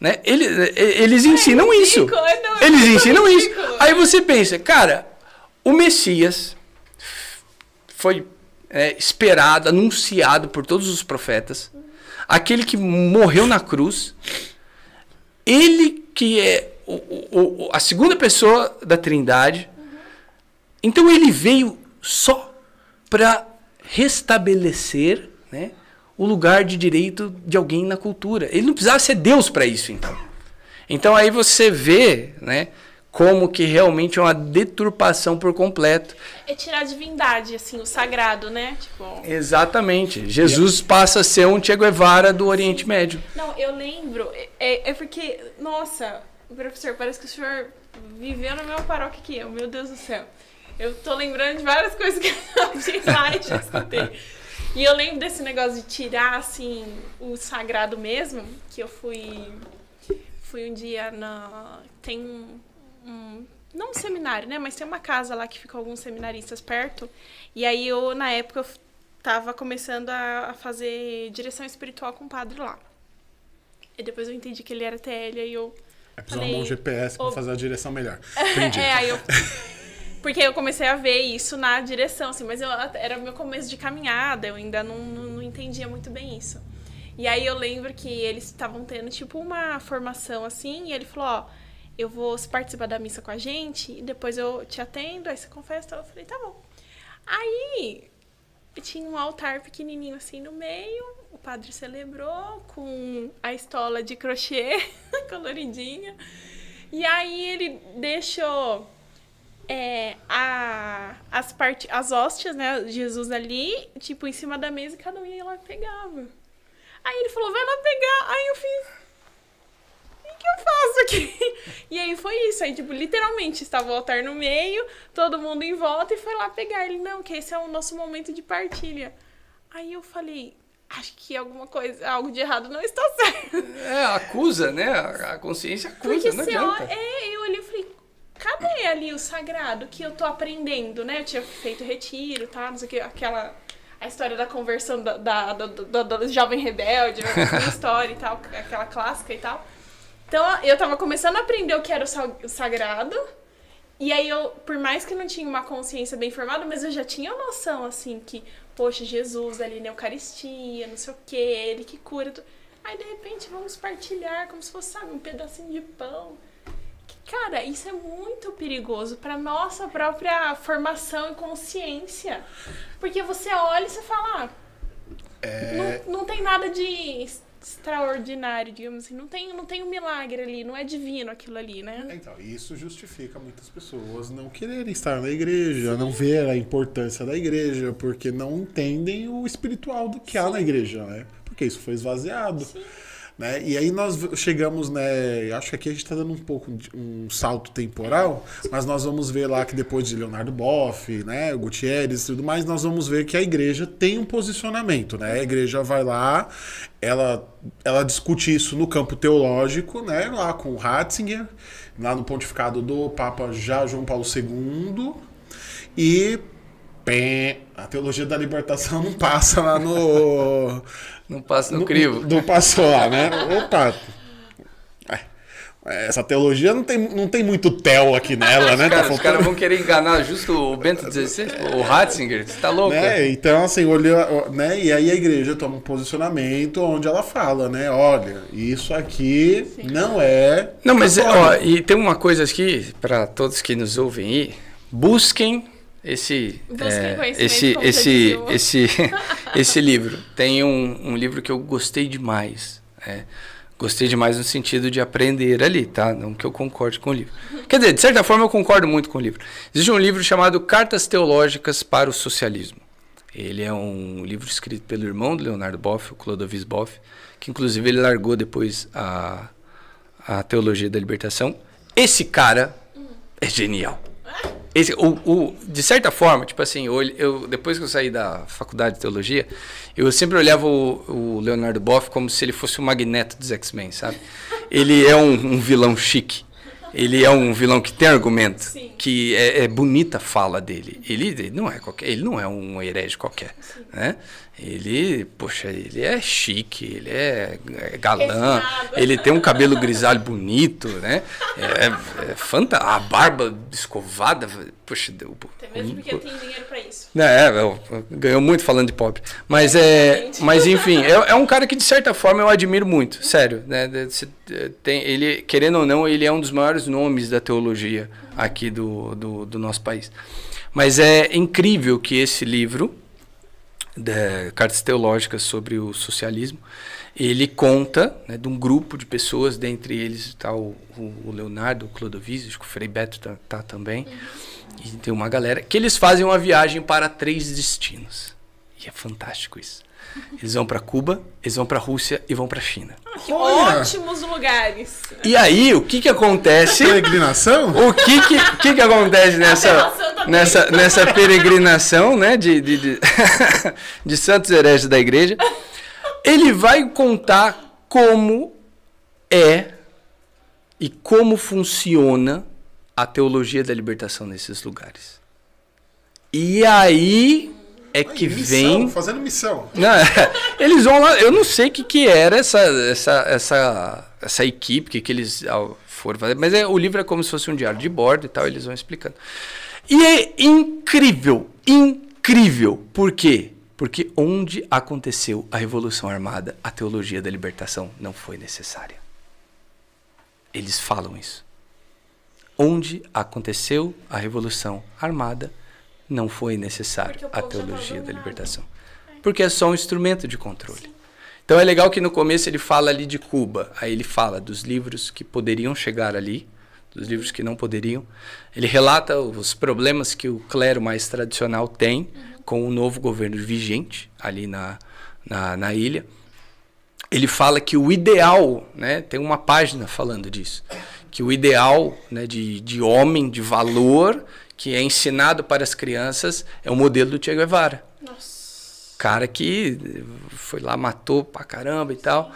Speaker 3: né, eles, eles ensinam é isso. Eles ensinam isso. Aí você pensa, cara, o Messias foi é, esperado, anunciado por todos os profetas aquele que morreu na cruz, ele que é o, o, a segunda pessoa da Trindade. Então ele veio só para restabelecer né, o lugar de direito de alguém na cultura. Ele não precisava ser Deus para isso, então. Então aí você vê né, como que realmente é uma deturpação por completo.
Speaker 2: É tirar a divindade, assim, o sagrado, né? Tipo...
Speaker 3: Exatamente. Jesus passa a ser um Che Guevara do Oriente Médio.
Speaker 2: Não, eu lembro. É, é porque, nossa, professor, parece que o senhor viveu na mesma paróquia que eu, meu Deus do céu. Eu tô lembrando de várias coisas que eu e já escutei. E eu lembro desse negócio de tirar, assim, o sagrado mesmo, que eu fui. Fui um dia na. Tem um, um. Não um seminário, né? Mas tem uma casa lá que ficam alguns seminaristas perto. E aí eu, na época, eu tava começando a, a fazer direção espiritual com o padre lá. E depois eu entendi que ele era TL, aí eu.
Speaker 1: É precisar um bom GPS pra fazer a direção melhor. Entendi.
Speaker 2: É, aí eu. Porque eu comecei a ver isso na direção, assim, mas eu, era o meu começo de caminhada, eu ainda não, não, não entendia muito bem isso. E aí eu lembro que eles estavam tendo, tipo, uma formação assim, e ele falou, ó, eu vou participar da missa com a gente, e depois eu te atendo, aí você confessa, eu falei, tá bom. Aí tinha um altar pequenininho assim no meio, o padre celebrou com a estola de crochê coloridinha. E aí ele deixou é, a, as, part... as hóstias, né? Jesus ali, tipo, em cima da mesa e cada um ia lá e pegava. Aí ele falou, vai lá pegar. Aí eu fiz. O que eu faço aqui? E aí foi isso. Aí, tipo, literalmente, estava o altar no meio, todo mundo em volta e foi lá pegar. Ele, não, que esse é o nosso momento de partilha. Aí eu falei, acho que alguma coisa, algo de errado não está certo.
Speaker 3: É, acusa, né? A a consciência acusa,
Speaker 2: Porque
Speaker 3: não
Speaker 2: se
Speaker 3: adianta.
Speaker 2: eu, é, eu olhei e falei, cadê ali o sagrado que eu tô aprendendo, né? Eu tinha feito retiro, tá? Não sei o que, aquela. A história da conversão da, da, da- da- do jovem rebelde, uma história e tal, aquela clássica e tal. Então eu tava começando a aprender o que era o sa- o sagrado. E aí eu, por mais que não tinha uma consciência bem formada, mas eu já tinha noção, assim, que, poxa, Jesus ali na Eucaristia, não sei o que, ele que cura. tu- Aí de repente vamos partilhar como se fosse, sabe, um pedacinho de pão. Que, Cara, isso é muito perigoso para nossa própria formação e consciência. Porque você olha e você fala, ah,
Speaker 1: É,
Speaker 2: não, não tem nada de extraordinário, digamos assim. Não tem, não tem um milagre ali, não é divino aquilo ali, né?
Speaker 1: Então, isso justifica muitas pessoas não quererem estar na igreja, não ver a importância da igreja, porque não entendem o espiritual do que há na igreja, né? Porque isso foi esvaziado. Né? E aí nós chegamos, né? Acho que aqui a gente está dando um pouco de um salto temporal, mas nós vamos ver lá que depois de Leonardo Boff, né, Gutierrez e tudo mais, nós vamos ver que a igreja tem um posicionamento, né? A igreja vai lá, ela, ela discute isso no campo teológico, né? Lá com Ratzinger, lá no pontificado do Papa já João Paulo II, e a teologia da libertação não passa lá no
Speaker 3: Não passa no crivo.
Speaker 1: não passou lá, né? Opa. É, Essa teologia não tem, não tem muito tel aqui nela, né? Tá
Speaker 3: Cara, os
Speaker 1: faltando-
Speaker 3: caras vão querer enganar justo o Bento XVI, o Ratzinger. Você tá louco?
Speaker 1: né? Então, assim, olhou, né? E aí a igreja toma um posicionamento onde ela fala, né? Olha, isso aqui não é.
Speaker 3: Não, mas ó, e tem uma coisa aqui para todos que nos ouvem aí, busquem esse é, esse esse esse esse livro. Tem um, um livro que eu gostei demais. é. Gostei demais no sentido de aprender ali, tá? Não que eu concorde com o livro. Quer dizer, de certa forma eu concordo muito com o livro. Existe um livro chamado Cartas Teológicas para o Socialismo. Ele é um livro escrito pelo irmão do Leonardo Boff, o Clodovis Boff, que inclusive ele largou depois a, a teologia da libertação. Esse cara é genial. Esse, o, o- de certa forma, tipo assim, eu, eu- depois que eu saí da faculdade de teologia, eu sempre olhava o, o Leonardo Boff como se ele fosse o magneto dos X-Men, sabe? Ele é um, um vilão chique. Ele é um vilão que tem argumento,
Speaker 2: Sim.
Speaker 3: que é, é bonita a fala dele. Ele, ele não é qualquer, ele não é um herege qualquer, né? Ele, poxa, ele é chique, ele é, é galã, ele tem um cabelo grisalho bonito, né? É, é fanta a barba escovada, poxa, deu.
Speaker 2: Até mesmo porque tem dinheiro pra isso.
Speaker 3: É, é, ganhou muito falando de pobre. Mas é, mas enfim, é, é um cara que de certa forma eu admiro muito, sério, né? Eh, Tem, ele, querendo ou não, ele é um dos maiores nomes da teologia aqui do, do, do nosso país. Mas é incrível que esse livro cartas teológicas sobre o socialismo. Ele conta né, de um grupo de pessoas, dentre eles está o, o, Leonardo o Clodovis, acho que o Frei Beto tá, tá também, e tem uma galera, que eles fazem uma viagem para três destinos. E é fantástico isso. Eles vão para Cuba, eles vão para Rússia e vão para China.
Speaker 2: Que ótimos lugares.
Speaker 3: E aí, o que que acontece?
Speaker 1: Peregrinação?
Speaker 3: O que que, que, que acontece nessa nessa nessa peregrinação, né, de de, de, de santos hereges da igreja? Ele vai contar como é e como funciona a teologia da libertação nesses lugares. E aí é que missão, vem.
Speaker 1: Fazendo missão.
Speaker 3: Não, eles vão lá. Eu não sei o que, que era essa, essa, essa, essa equipe, que, que eles foram fazer. Mas é, o livro é como se fosse um diário de bordo e tal, eles vão explicando. E é incrível, incrível. Por quê? Porque onde aconteceu a Revolução Armada, a teologia da libertação não foi necessária. Eles falam isso. Onde aconteceu a Revolução Armada, não foi necessário a teologia da libertação. Porque é só um instrumento de controle. Então é legal que no começo ele fala ali de Cuba, aí ele fala dos livros que poderiam chegar ali, dos livros que não poderiam. Ele relata os problemas que o clero mais tradicional tem uhum. com o novo governo vigente ali na, na, na ilha. Ele fala que o ideal, né, tem uma página falando disso, que o ideal né, de, de homem, de valor, que é ensinado para as crianças é o modelo do Che Guevara. Nossa. Cara que foi lá, matou pra caramba e tal.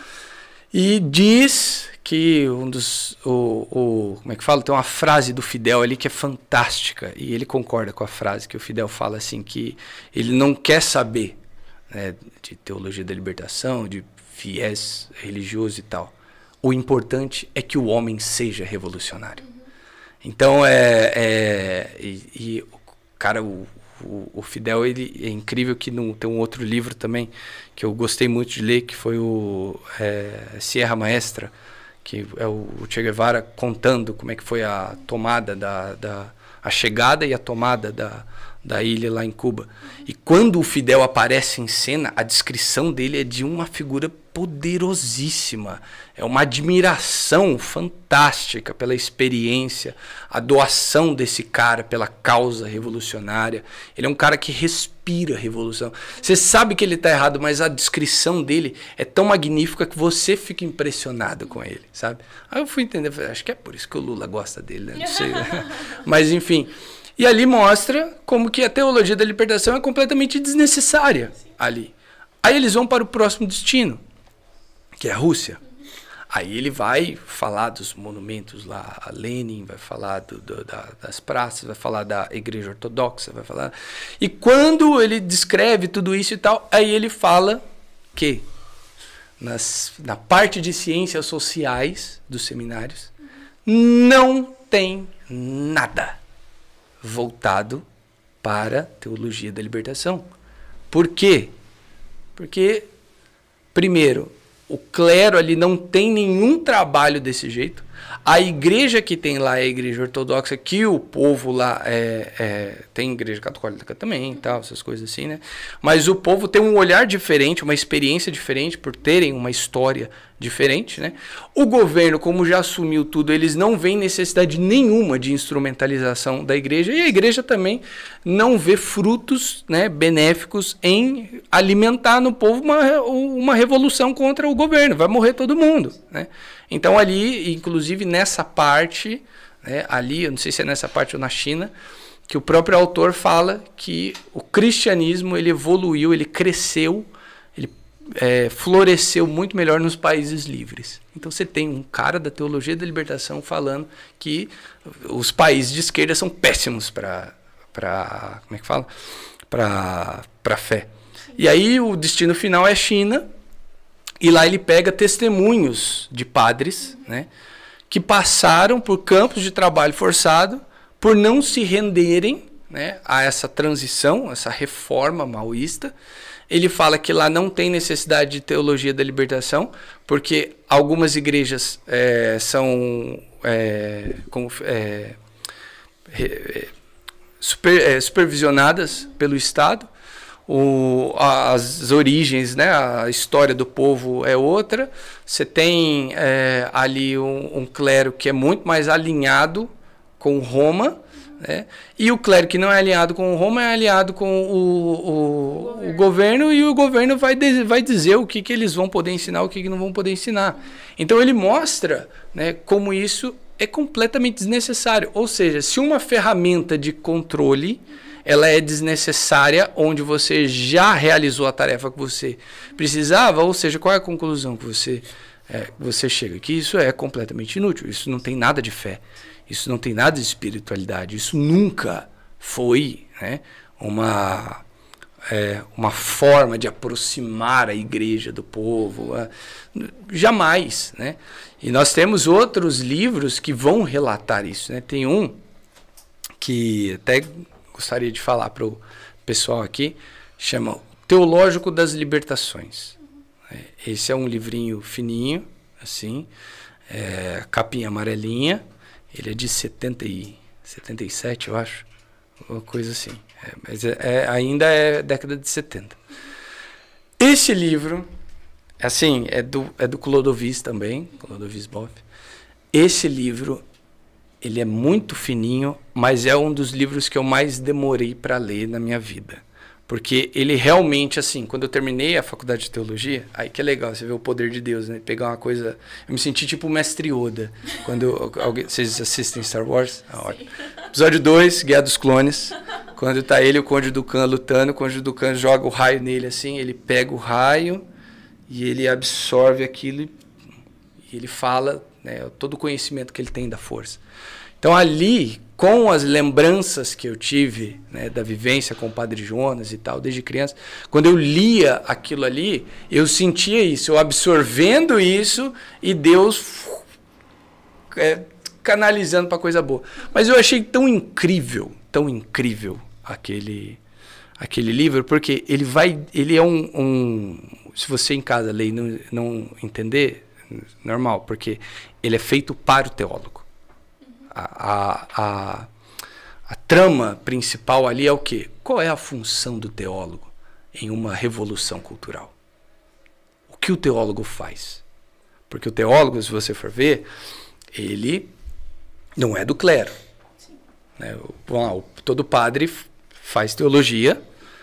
Speaker 3: E diz que um dos. O, o, como é que fala? Tem uma frase do Fidel ali que é fantástica. E ele concorda com a frase que o Fidel fala assim: que ele não quer saber né, de teologia da libertação, de viés religioso e tal. O importante é que o homem seja revolucionário. Então é. é e, e, cara, o, o, o, Fidel ele é incrível que não, tem um outro livro também que eu gostei muito de ler, que foi o é, Sierra Maestra, que é o, o Che Guevara contando como é que foi a tomada da, da a chegada e a tomada da, da ilha lá em Cuba. E quando o Fidel aparece em cena, a descrição dele é de uma figura poderosíssima. É uma admiração fantástica pela experiência, a doação desse cara pela causa revolucionária. Ele é um cara que respira revolução. Você sabe que ele está errado, mas a descrição dele é tão magnífica que você fica impressionado com ele, sabe? Aí eu fui entender, acho que é por isso que o Lula gosta dele, né? Não sei. Né? mas enfim, e ali mostra como que a teologia da libertação é completamente desnecessária Sim. ali. Aí eles vão para o próximo destino, que é a Rússia. Aí ele vai falar dos monumentos lá a Lenin, vai falar do, do, da, das praças, vai falar da igreja ortodoxa, vai falar. E quando ele descreve tudo isso e tal, aí ele fala que nas, na parte de ciências sociais dos seminários não tem nada voltado para teologia da libertação. Por quê? Porque, primeiro, o clero ali não tem nenhum trabalho desse jeito. A igreja que tem lá é a igreja ortodoxa, que o povo lá é, é, tem igreja católica também, tal, essas coisas assim, né? Mas o povo tem um olhar diferente, uma experiência diferente, por terem uma história diferente, né? O governo, como já assumiu tudo, eles não veem necessidade nenhuma de instrumentalização da igreja e a igreja também não vê frutos né, benéficos em alimentar no povo uma, uma revolução contra o governo. Vai morrer todo mundo, né? Então ali, inclusive nessa parte, né, ali, eu não sei se é nessa parte ou na China, que o próprio autor fala que o cristianismo ele evoluiu, ele cresceu, ele é, floresceu muito melhor nos países livres. Então você tem um cara da teologia da libertação falando que os países de esquerda são péssimos para para como é que fala para para fé. E aí o destino final é China e lá ele pega testemunhos de padres, né, que passaram por campos de trabalho forçado por não se renderem, né, a essa transição, essa reforma maoísta. Ele fala que lá não tem necessidade de teologia da libertação, porque algumas igrejas é, são é, como, é, super, supervisionadas pelo Estado o, as origens, né? A história do povo é outra. Você tem é, ali um, um, clero que é muito mais alinhado com Roma, né? E o clero que não é alinhado com Roma é alinhado com o, o, o, governo. o governo. e o governo vai, de, vai dizer o que, que eles vão poder ensinar, o que, que não vão poder ensinar. Então ele mostra né, como isso é completamente desnecessário. Ou seja, se uma ferramenta de controle ela é desnecessária onde você já realizou a tarefa que você precisava, ou seja, qual é a conclusão que você, é, você chega? Que isso é completamente inútil, isso não tem nada de fé, isso não tem nada de espiritualidade, isso nunca foi né, uma, é, uma forma de aproximar a igreja do povo, jamais. Né? E nós temos outros livros que vão relatar isso. Né? Tem um que até gostaria de falar para o pessoal aqui, chama Teológico das Libertações. É, esse é um livrinho fininho, assim, é, capinha amarelinha, ele é de 70 e 77, eu acho, uma coisa assim. É, mas é, é, ainda é década de 70. Esse livro, assim, é do, é do Clodovis também, Clodovis Boff. Esse livro ele é muito fininho, mas é um dos livros que eu mais demorei para ler na minha vida. Porque ele realmente, assim, quando eu terminei a faculdade de teologia, aí que é legal, você vê o poder de Deus, né? Pegar uma coisa. Eu me senti tipo o mestre Yoda. Quando alguém, vocês assistem Star Wars? Ah, Episódio 2, Guerra dos Clones. Quando tá ele e o Conde do Khan lutando, o Conde do Khan joga o raio nele assim, ele pega o raio e ele absorve aquilo e ele fala né, todo o conhecimento que ele tem da força. Então ali, com as lembranças que eu tive né, da vivência com o Padre Jonas e tal, desde criança, quando eu lia aquilo ali, eu sentia isso, eu absorvendo isso e Deus é, canalizando para coisa boa. Mas eu achei tão incrível, tão incrível aquele aquele livro, porque ele vai, ele é um, um se você em casa ler e não, não entender, normal, porque ele é feito para o teólogo a, a, a, trama principal ali é o quê? Qual é a função do teólogo em uma revolução cultural? O que o teólogo faz? Porque o teólogo, se você for ver, ele não é do clero. Né? Bom, todo padre faz teologia,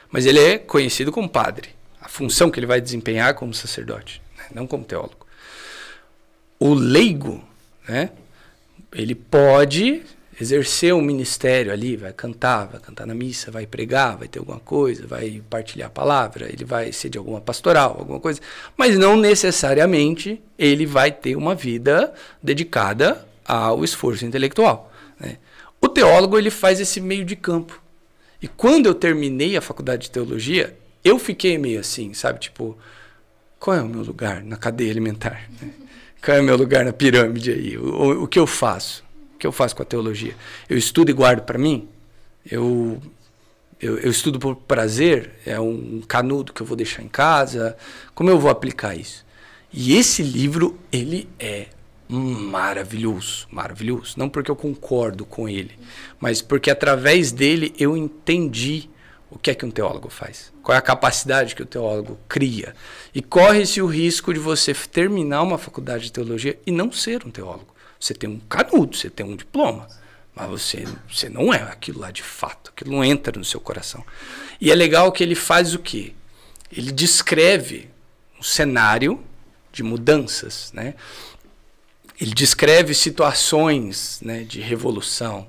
Speaker 3: mas ele é conhecido como padre. A função que ele vai desempenhar como sacerdote, né? não como teólogo. O leigo, né? ele pode exercer um ministério ali, vai cantar, vai cantar na missa, vai pregar, vai ter alguma coisa, vai partilhar a palavra, ele vai ser de alguma pastoral, alguma coisa, mas não necessariamente ele vai ter uma vida dedicada ao esforço intelectual. Né? O teólogo ele faz esse meio de campo. E quando eu terminei a faculdade de teologia, eu fiquei meio assim, sabe, tipo, qual é o meu lugar na cadeia alimentar? Né? Qual é o meu lugar na pirâmide aí? O, o, que eu faço? O que eu faço com a teologia? Eu estudo e guardo para mim? Eu, eu, eu, estudo por prazer? É um canudo que eu vou deixar em casa? Como eu vou aplicar isso? E esse livro, ele é maravilhoso, maravilhoso. Não porque eu concordo com ele, mas porque através dele eu entendi o que é que um teólogo faz? Qual é a capacidade que o teólogo cria? E corre-se o risco de você terminar uma faculdade de teologia e não ser um teólogo. Você tem um canudo, você tem um diploma, mas você, você não é aquilo lá de fato, aquilo não entra no seu coração. E é legal que ele faz o quê? Ele descreve um cenário de mudanças, né? Ele descreve situações né, de revolução,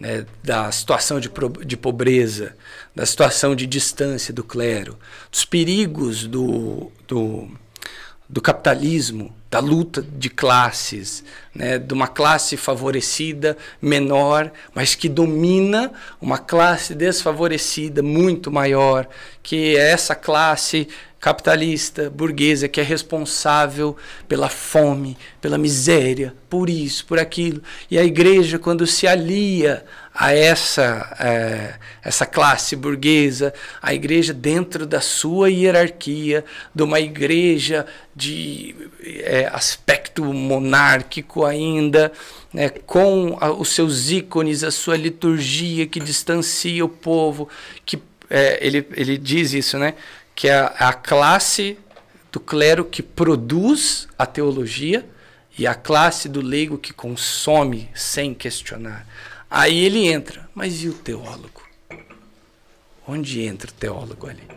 Speaker 3: né, da situação de, de pobreza, da situação de distância do clero, dos perigos do, do, do capitalismo, da luta de classes, né, de uma classe favorecida menor, mas que domina uma classe desfavorecida muito maior, que é essa classe capitalista, burguesa, que é responsável pela fome, pela miséria, por isso, por aquilo. E a igreja, quando se alia a essa, é, essa classe burguesa, a igreja dentro da sua hierarquia, de uma igreja de é, aspecto monárquico ainda, né, com a, os seus ícones, a sua liturgia que distancia o povo, que é, ele, ele diz isso, né? Que é a, classe do clero que produz a teologia e a classe do leigo que consome sem questionar. Aí ele entra, mas e o teólogo? Onde entra o teólogo ali?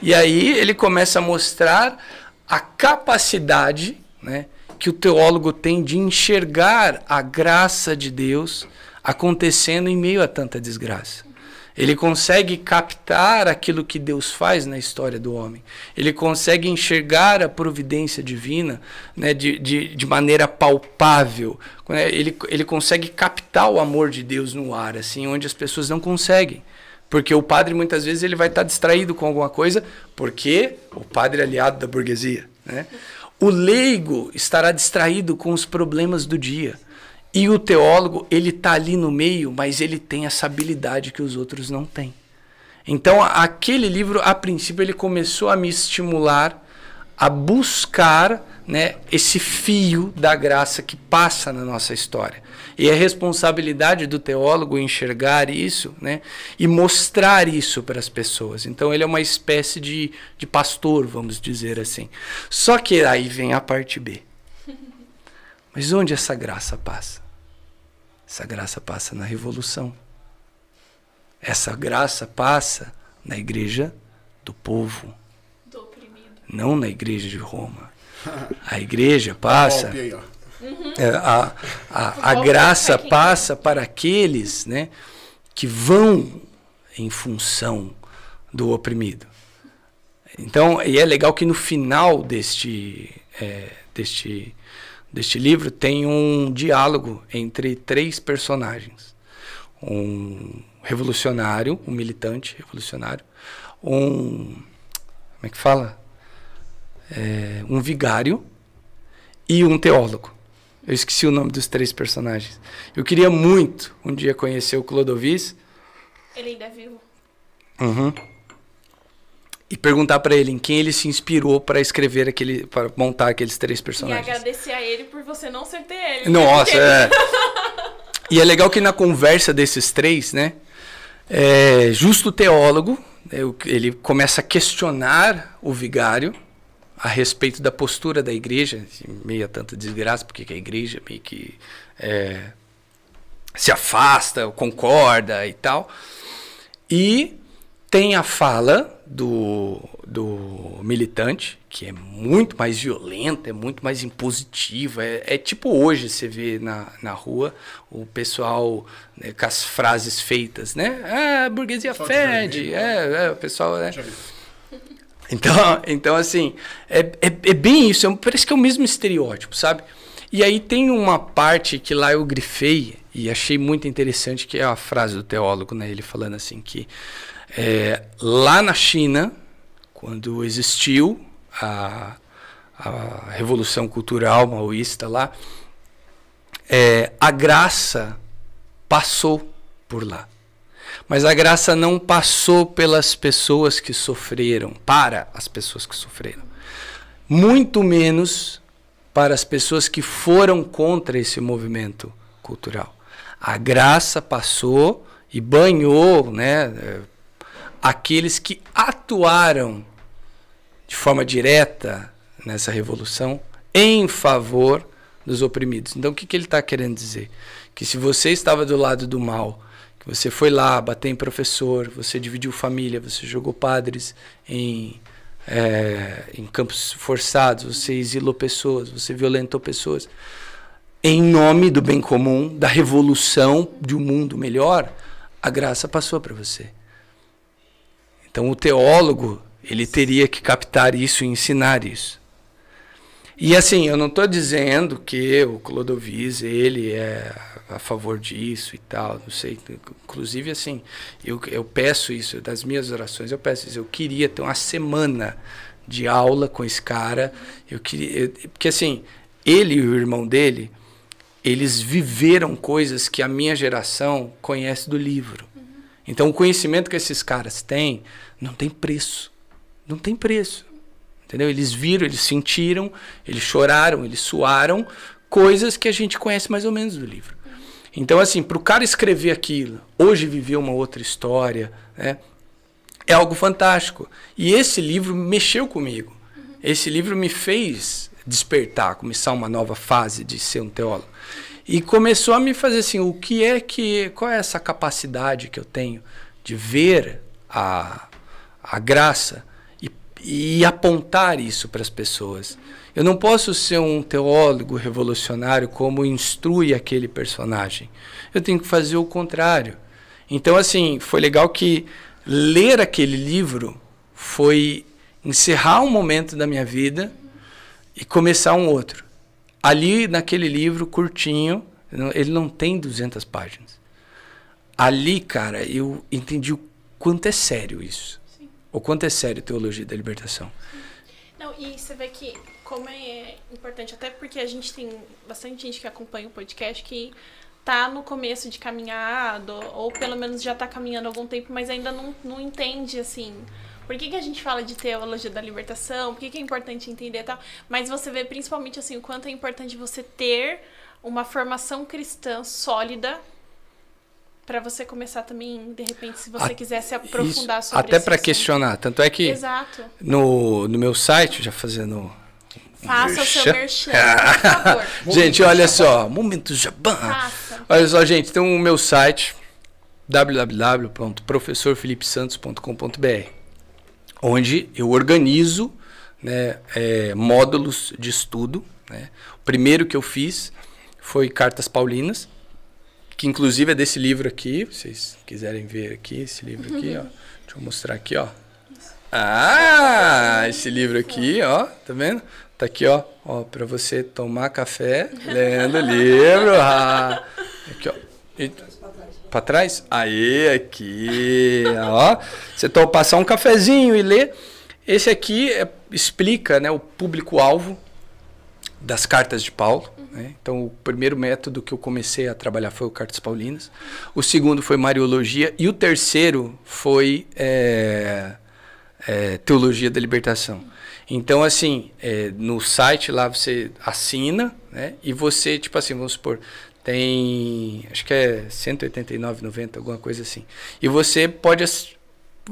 Speaker 3: E aí ele começa a mostrar a capacidade né, que o teólogo tem de enxergar a graça de Deus acontecendo em meio a tanta desgraça. Ele consegue captar aquilo que Deus faz na história do homem. Ele consegue enxergar a providência divina né, de, de, de maneira palpável. Né? Ele, ele consegue captar o amor de Deus no ar, assim, onde as pessoas não conseguem. Porque o padre muitas vezes ele vai estar distraído com alguma coisa, porque o padre é aliado da burguesia. Né? O leigo estará distraído com os problemas do dia. E o teólogo, ele está ali no meio, mas ele tem essa habilidade que os outros não têm. Então, aquele livro, a princípio, ele começou a me estimular a buscar né, esse fio da graça que passa na nossa história. E é responsabilidade do teólogo enxergar isso né, e mostrar isso para as pessoas. Então, ele é uma espécie de, de pastor, vamos dizer assim. Só que aí vem a parte B. Mas onde essa graça passa? Essa graça passa na revolução. Essa graça passa na igreja do povo.
Speaker 2: Do oprimido.
Speaker 3: Não na igreja de Roma. A igreja passa. É, a, a, a graça passa para aqueles né, que vão em função do oprimido. Então, e é legal que no final deste, é, deste deste livro tem um diálogo entre três personagens: um revolucionário, um militante revolucionário, um como é que fala? É, um vigário e um teólogo. Eu esqueci o nome dos três personagens. Eu queria muito um dia conhecer o Clodovis.
Speaker 2: Ele ainda é vivo.
Speaker 3: Uhum e perguntar para ele em quem ele se inspirou para escrever aquele, para montar aqueles três personagens.
Speaker 2: E agradecer a ele por você não ser ele.
Speaker 3: Nossa, é. e é legal que na conversa desses três, né, é, justo o teólogo, ele começa a questionar o vigário a respeito da postura da igreja, meio a tanta desgraça, porque a igreja meio que é, se afasta, concorda e tal. E tem a fala do, do militante, que é muito mais violenta, é muito mais impositiva. É, é tipo hoje você vê na, na rua o pessoal né, com as frases feitas, né? Ah, a burguesia Só fede. É, é, o pessoal, né? Então, então assim, é, é, é bem isso. É, parece que é o mesmo estereótipo, sabe? E aí tem uma parte que lá eu grifei e achei muito interessante, que é a frase do teólogo, né? Ele falando assim que é, lá na China, quando existiu a, a Revolução Cultural maoísta lá, é, a graça passou por lá. Mas a graça não passou pelas pessoas que sofreram, para as pessoas que sofreram. Muito menos para as pessoas que foram contra esse movimento cultural. A graça passou e banhou, né, aqueles que atuaram de forma direta nessa revolução em favor dos oprimidos. Então, o que, que ele está querendo dizer? Que se você estava do lado do mal, que você foi lá bater em professor, você dividiu família, você jogou padres em, é, em campos forçados, você exilou pessoas, você violentou pessoas, em nome do bem comum, da revolução de um mundo melhor, a graça passou para você. Então o teólogo, ele teria que captar isso e ensinar isso. E assim, eu não estou dizendo que o Clodovis, ele é a favor disso e tal, não sei. Inclusive, assim, eu, eu peço isso, das minhas orações, eu peço isso. Eu queria ter uma semana de aula com esse cara. Eu queria, eu, porque assim, ele e o irmão dele, eles viveram coisas que a minha geração conhece do livro. Então o conhecimento que esses caras têm não tem preço. Não tem preço. Entendeu? Eles viram, eles sentiram, eles choraram, eles suaram coisas que a gente conhece mais ou menos do livro. Então, assim, para o cara escrever aquilo, hoje viver uma outra história, né? é algo fantástico. E esse livro mexeu comigo. Esse livro me fez despertar, começar uma nova fase de ser um teólogo. E começou a me fazer assim, o que é que, qual é essa capacidade que eu tenho de ver a, a graça e, e apontar isso para as pessoas. Eu não posso ser um teólogo revolucionário como instrui aquele personagem. Eu tenho que fazer o contrário. Então, assim, foi legal que ler aquele livro foi encerrar um momento da minha vida e começar um outro. Ali, naquele livro curtinho, ele não tem 200 páginas. Ali, cara, eu entendi o quanto é sério isso. Sim. O quanto é sério a teologia da libertação.
Speaker 2: Não, e você vê que como é importante, até porque a gente tem bastante gente que acompanha o podcast que tá no começo de caminhada, ou pelo menos já tá caminhando há algum tempo, mas ainda não, não entende, assim, por que, que a gente fala de teologia da libertação, por que, que é importante entender tal, mas você vê principalmente, assim, o quanto é importante você ter uma formação cristã sólida para você começar também, de repente, se você a, quiser se aprofundar isso,
Speaker 3: sobre Até para questionar. Tanto é que
Speaker 2: Exato.
Speaker 3: No, no meu site, já fazendo
Speaker 2: Faça o seu merchan, por favor.
Speaker 3: gente, olha só, momento Jabã. Faça. Olha só, gente, tem o meu site www.professorfelipesantos.com.br onde eu organizo né, é, módulos de estudo. Né? O primeiro que eu fiz foi Cartas Paulinas, que inclusive é desse livro aqui, vocês quiserem ver aqui, esse livro aqui, ó. Deixa eu mostrar aqui, ó. Ah, esse livro aqui, ó, tá vendo? Tá aqui, ó, ó, para você tomar café lendo livro. Ah, aqui, ó. E, para trás? Aí, aqui, ó. Você toma passar um cafezinho e ler. Esse aqui é, explica, né, o público-alvo das cartas de Paulo. Né? Então, o primeiro método que eu comecei a trabalhar foi o Cartas Paulinas. O segundo foi Mariologia. E o terceiro foi é, é, Teologia da Libertação. Então, assim, é, no site lá você assina, né? E você, tipo assim, vamos supor, tem, acho que é 189,90, alguma coisa assim. E você pode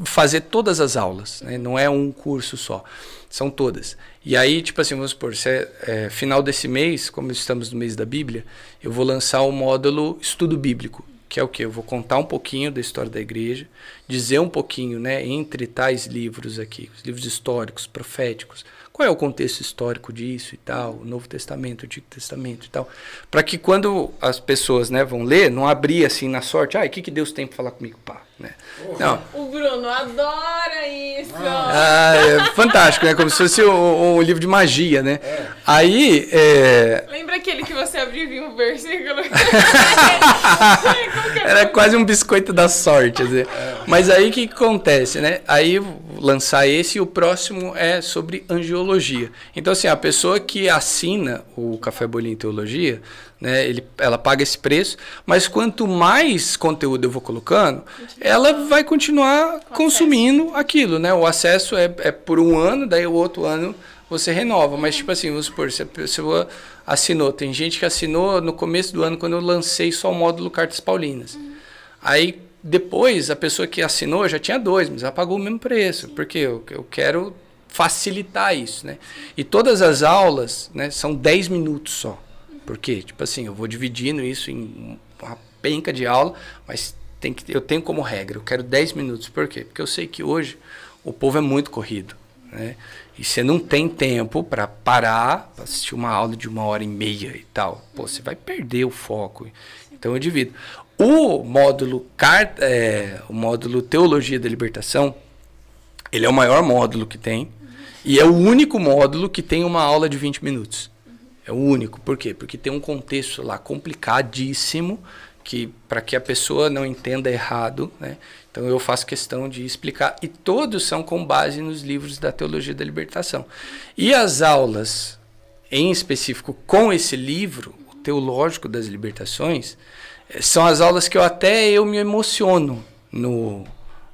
Speaker 3: fazer todas as aulas, né? Não é um curso só, são todas. E aí, tipo assim, vamos supor, é, é, final desse mês, como estamos no mês da Bíblia, eu vou lançar o módulo Estudo Bíblico que é o que? Eu vou contar um pouquinho da história da igreja, dizer um pouquinho, né, entre tais livros aqui, os livros históricos, proféticos, qual é o contexto histórico disso e tal, o Novo Testamento, o Antigo Testamento e tal, para que quando as pessoas, né, vão ler, não abrir assim na sorte, ah, o que que Deus tem para falar comigo, pá, né?
Speaker 2: Não. O Bruno adora isso.
Speaker 3: Ah, é fantástico, né? Como se fosse um, um livro de magia, né? É. Aí. É...
Speaker 2: Lembra aquele que você abriu e viu um versículo?
Speaker 3: Era quase um biscoito da sorte. Assim. É. Mas aí o que acontece, né? Aí lançar esse e o próximo é sobre angiologia. Então, assim, a pessoa que assina o Café Bolinho Teologia né? Ele, ela paga esse preço, mas quanto mais conteúdo eu vou colocando, ela vai continuar consumindo aquilo, né? O acesso é, é por um ano, daí o outro ano você renova. Mas, tipo assim, vamos supor, se a pessoa assinou, tem gente que assinou no começo do ano, quando eu lancei só o módulo Cartas Paulinas. Uhum. Aí, depois, a pessoa que assinou já tinha dois, mas ela pagou o mesmo preço, porque eu, eu quero facilitar isso, né? E todas as aulas né, são 10 minutos só. Porque, tipo assim, eu vou dividindo isso em uma penca de aula, mas tem que, eu tenho como regra, eu quero 10 minutos. Por quê? Porque eu sei que hoje o povo é muito corrido. Né? E você não tem tempo para parar, pra assistir uma aula de uma hora e meia e tal. Pô, você vai perder o foco. Então eu divido. O módulo, é, o módulo Teologia da Libertação, ele é o maior módulo que tem. E é o único módulo que tem uma aula de 20 minutos. É o único. Por quê? Porque tem um contexto lá complicadíssimo que para que a pessoa não entenda errado, né? Então eu faço questão de explicar e todos são com base nos livros da teologia da libertação. E as aulas em específico com esse livro, o Teológico das Libertações, eh, são as aulas que eu até eu me emociono no,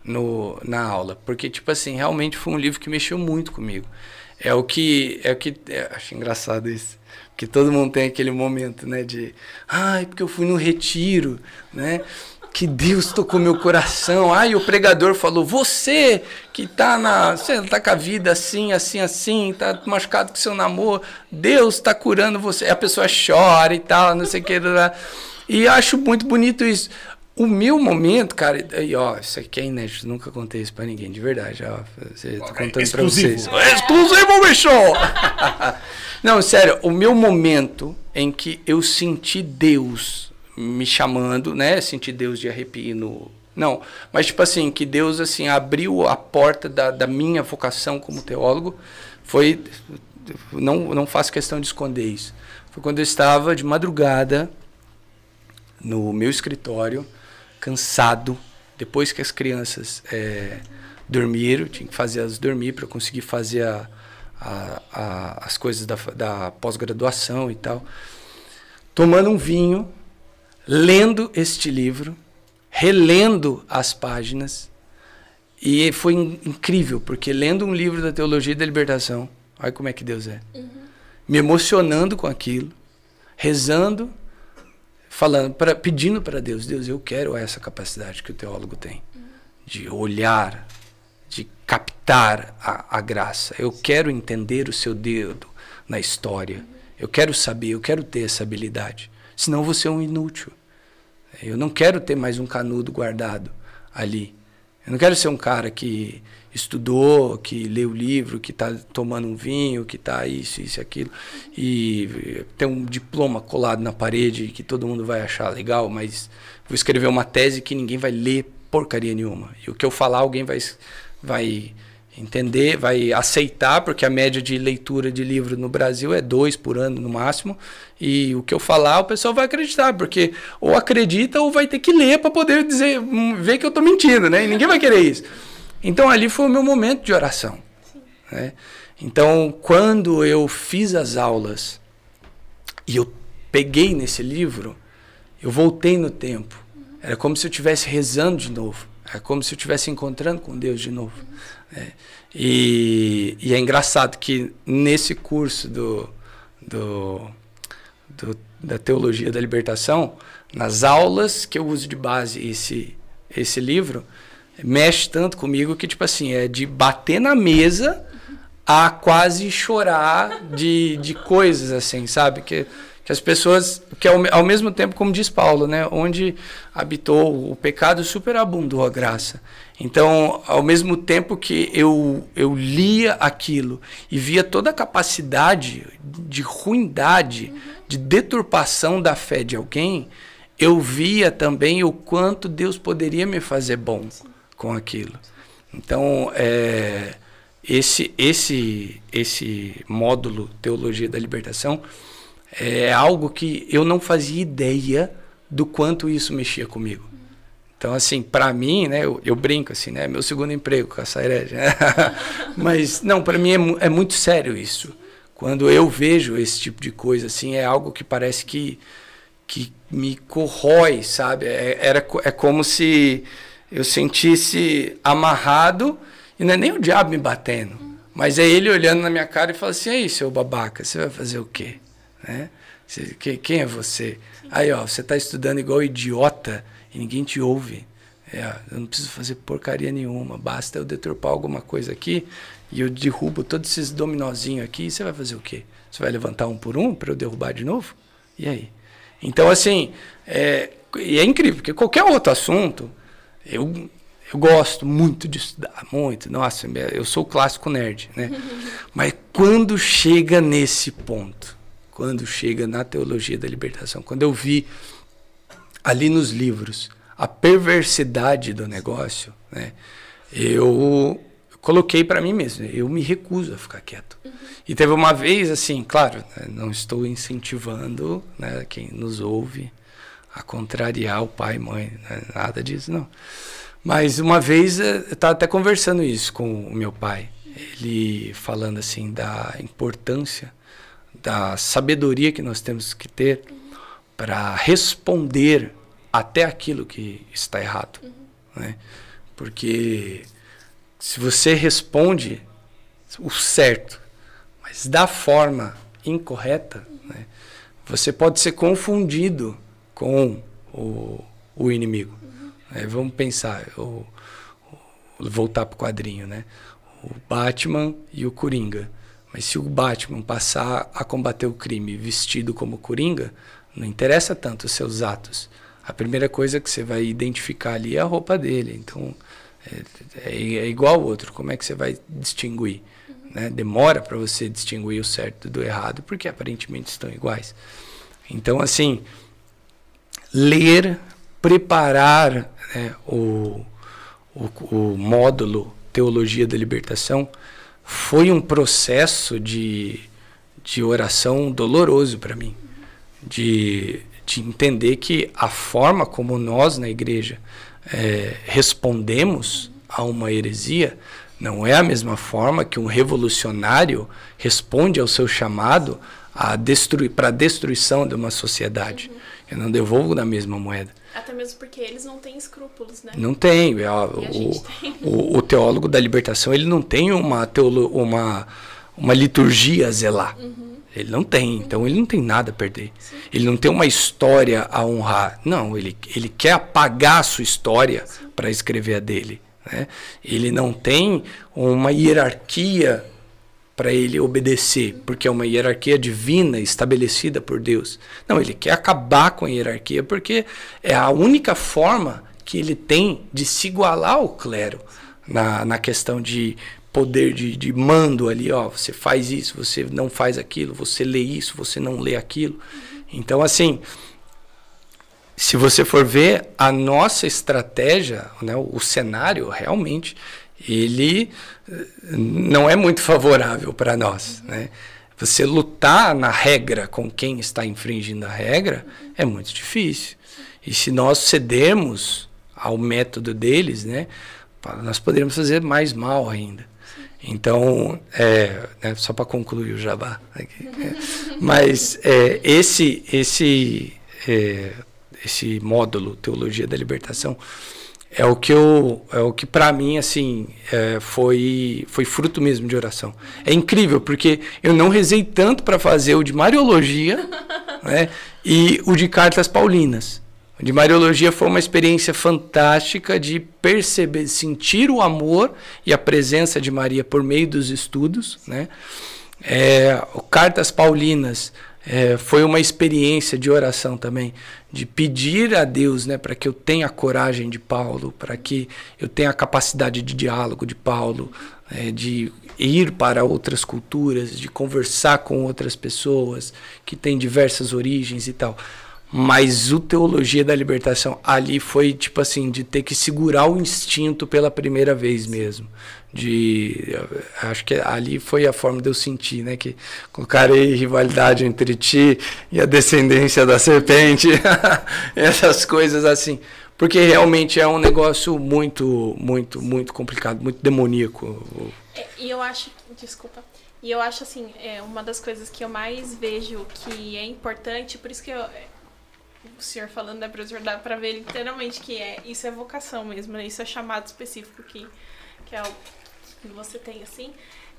Speaker 3: no na aula, porque tipo assim, realmente foi um livro que mexeu muito comigo. É o que é o que é, acho engraçado isso que todo mundo tem aquele momento, né, de, ai, porque eu fui no retiro, né? que Deus tocou meu coração. Ai, o pregador falou: Você que tá na. Você tá com a vida assim, assim, assim, tá machucado com seu namoro, Deus tá curando você. A pessoa chora e tal, não sei o que. E acho muito bonito isso. O meu momento, cara, e ó, isso aqui é inédito, nunca contei isso pra ninguém, de verdade, ó. Você, tô contando
Speaker 1: exclusivo.
Speaker 3: pra vocês. Exclusivo, bicho! Não, sério, o meu momento em que eu senti Deus me chamando, né? Senti Deus de arrepio no. Não, mas tipo assim, que Deus assim abriu a porta da, da minha vocação como teólogo, foi. Não, não faço questão de esconder isso. Foi quando eu estava de madrugada no meu escritório, cansado, depois que as crianças é, dormiram, tinha que fazer elas dormir para conseguir fazer a, a, a, as coisas da, da pós-graduação e tal. Tomando um vinho, lendo este livro, relendo as páginas, e foi in, incrível, porque lendo um livro da teologia da libertação, olha como é que Deus é, uhum. me emocionando com aquilo, rezando falando, pra, pedindo para Deus, Deus, eu quero essa capacidade que o teólogo tem, de olhar, de captar a, a graça. Eu quero entender o seu dedo na história. Eu quero saber, eu quero ter essa habilidade. Senão vou ser um inútil. Eu não quero ter mais um canudo guardado ali. Eu não quero ser um cara que estudou, que leu o livro, que está tomando um vinho, que está isso, isso aquilo, e tem um diploma colado na parede que todo mundo vai achar legal, mas vou escrever uma tese que ninguém vai ler porcaria nenhuma. E o que eu falar, alguém vai, vai entender, vai aceitar, porque a média de leitura de livro no Brasil é dois por ano no máximo, e o que eu falar o pessoal vai acreditar, porque ou acredita ou vai ter que ler para poder dizer, hum, ver que eu estou mentindo, né? E ninguém vai querer isso. Então ali foi o meu momento de oração. Né? Então quando eu fiz as aulas e eu peguei nesse livro, eu voltei no tempo. Era como se eu estivesse rezando de novo. Era como se eu estivesse encontrando com Deus de novo. Né? E, e, é engraçado que nesse curso do, do, do, da teologia da libertação, nas aulas que eu uso de base esse, esse livro, mexe tanto comigo que, tipo assim, é de bater na mesa a quase chorar de, de coisas, assim, sabe? Que, que as pessoas, que ao, ao mesmo tempo, como diz Paulo, né? Onde habitou o pecado, superabundou a graça. Então, ao mesmo tempo que eu, eu lia aquilo e via toda a capacidade de ruindade, de deturpação da fé de alguém, eu via também o quanto Deus poderia me fazer bom com aquilo. Então, é, esse, esse, esse módulo Teologia da Libertação é algo que eu não fazia ideia do quanto isso mexia comigo. Então, assim, para mim, né, eu, eu, brinco assim, né, meu segundo emprego com herege. Né? Mas, não, para mim é, é, muito sério isso. Quando eu vejo esse tipo de coisa, assim, é algo que parece que, que me corrói, sabe? É, era, é como se eu sentisse amarrado e não é nem o diabo me batendo, mas é ele olhando na minha cara e falando assim: aí, seu babaca, você vai fazer o quê? Né? Você, quem é você? Aí, ó, você está estudando igual idiota e ninguém te ouve. É, eu não preciso fazer porcaria nenhuma, basta eu deturpar alguma coisa aqui e eu derrubo todos esses dominozinhos aqui e você vai fazer o quê? Você vai levantar um por um para eu derrubar de novo? E aí? Então, assim, é, e é incrível, porque qualquer outro assunto, eu, eu gosto muito de estudar, muito. Nossa, eu sou o clássico nerd, né? Mas quando chega nesse ponto, quando chega na teologia da libertação, quando eu vi ali nos livros a perversidade do negócio, né? Eu coloquei para mim mesmo, eu me recuso a ficar quieto. Uhum. E teve uma vez, assim, claro, né, não estou incentivando né, quem nos ouve a contrariar o pai e mãe, né? nada disso, não. Mas uma vez eh, eu estava até conversando isso com o meu pai, ele falando assim da importância da sabedoria que nós temos que ter para responder até aquilo que está errado, uhum. né? Porque se você responde o certo, mas da forma incorreta, né? você pode ser confundido com o, o inimigo. Uhum. né? Vamos pensar, voltar para o quadrinho, né? O Batman e o Coringa. Mas se o Batman passar a combater o crime vestido como Coringa, não interessa tanto os seus atos. A primeira coisa que você vai identificar ali é a roupa dele. Então, é, é, é igual ao outro. Como é que você vai distinguir? Né? Demora para você distinguir o certo do errado, porque aparentemente estão iguais. Então, assim, ler, preparar né, o, o, o módulo Teologia da Libertação foi um processo de, de oração doloroso para mim. De, de entender que a forma como nós na igreja é, respondemos a uma heresia não é a mesma forma que um revolucionário responde ao seu chamado a destruir para a destruição de uma sociedade. Uhum. Eu não devolvo na mesma moeda.
Speaker 2: Até mesmo porque eles não têm escrúpulos, né?
Speaker 3: Não tem. É, o, tem. O, o, teólogo da libertação ele não tem uma, teolo, uma, uma liturgia a zelar. Uhum. Ele não tem, então ele não tem nada a perder. Sim. Ele não tem uma história a honrar. Não, ele, ele quer apagar a sua história para escrever a dele. Né? Ele não tem uma hierarquia para ele obedecer, porque é uma hierarquia divina estabelecida por Deus. Não, ele quer acabar com a hierarquia porque é a única forma que ele tem de se igualar ao clero na, na questão de poder de, de mando ali, ó, você faz isso, você não faz aquilo, você lê isso, você não lê aquilo. Então, assim, se você for ver a nossa estratégia, né, o cenário realmente ele não é muito favorável para nós, né? Você lutar na regra com quem está infringindo a regra é muito difícil. E se nós cedermos ao método deles, né, nós poderíamos fazer mais mal ainda. Então, é, né, só para concluir o jabá, aqui, mas é, esse esse é, esse módulo Teologia da Libertação é o que eu é o que para mim assim é, foi foi fruto mesmo de oração. É incrível porque eu não rezei tanto para fazer o de Mariologia, né, e o de Cartas Paulinas. De Mariologia foi uma experiência fantástica de perceber, sentir o amor e a presença de Maria por meio dos estudos. Né? É, Cartas Paulinas é, foi uma experiência de oração também, de pedir a Deus né, para que eu tenha a coragem de Paulo, para que eu tenha a capacidade de diálogo de Paulo, é, de ir para outras culturas, de conversar com outras pessoas que têm diversas origens e tal. Mas o Teologia da Libertação ali foi tipo assim, de ter que segurar o instinto pela primeira vez mesmo. De acho que ali foi a forma de eu sentir, né, que colocarei rivalidade entre ti e a descendência da serpente. Essas coisas assim. Porque realmente é um negócio muito, muito, muito complicado, muito demoníaco.
Speaker 2: É, e eu acho, desculpa, e eu acho assim, é uma das coisas que eu mais vejo que é importante, por isso que eu, o senhor falando, né, professor, dá pra ver literalmente que é, isso é vocação mesmo, né? Isso é chamado específico que, que é o que você tem, assim.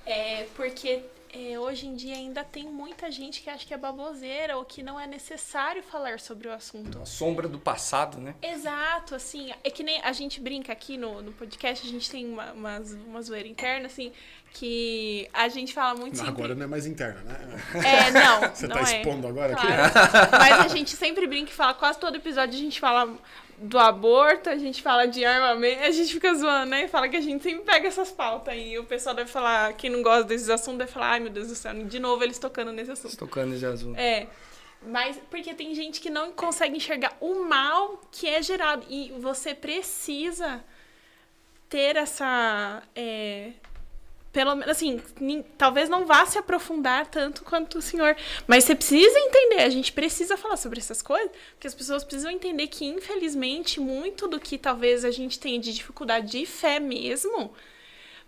Speaker 2: É porque é, hoje em dia ainda tem muita gente que acha que é baboseira ou que não é necessário falar sobre o assunto.
Speaker 3: A sombra do passado, né?
Speaker 2: Exato, assim, é que nem a gente brinca aqui no, no podcast, a gente tem uma, uma, uma zoeira interna, assim, que a gente fala muito
Speaker 1: não,
Speaker 2: sempre...
Speaker 1: Agora não é mais interna, né?
Speaker 2: É, não.
Speaker 1: Você
Speaker 2: não
Speaker 1: tá
Speaker 2: é.
Speaker 1: expondo agora
Speaker 2: claro.
Speaker 1: aqui?
Speaker 2: Mas a gente sempre brinca e fala, quase todo episódio a gente fala do aborto, a gente fala de armamento, a gente fica zoando, né? Fala que a gente sempre pega essas pautas aí. E o pessoal deve falar, quem não gosta desses assuntos, deve falar, ai meu Deus do céu, de novo eles tocando nesse assunto.
Speaker 3: Tocando nesse assunto.
Speaker 2: É. Mas porque tem gente que não consegue enxergar o mal que é gerado. E você precisa ter essa. É, pelo menos assim, talvez não vá se aprofundar tanto quanto o senhor, mas você precisa entender, a gente precisa falar sobre essas coisas, porque as pessoas precisam entender que infelizmente muito do que talvez a gente tenha de dificuldade de fé mesmo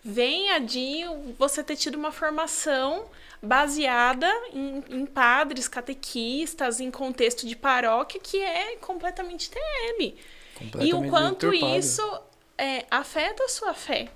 Speaker 2: venha de você ter tido uma formação baseada em, em padres, catequistas, em contexto de paróquia que é completamente TM. Completamente e o quanto isso é, afeta a sua fé.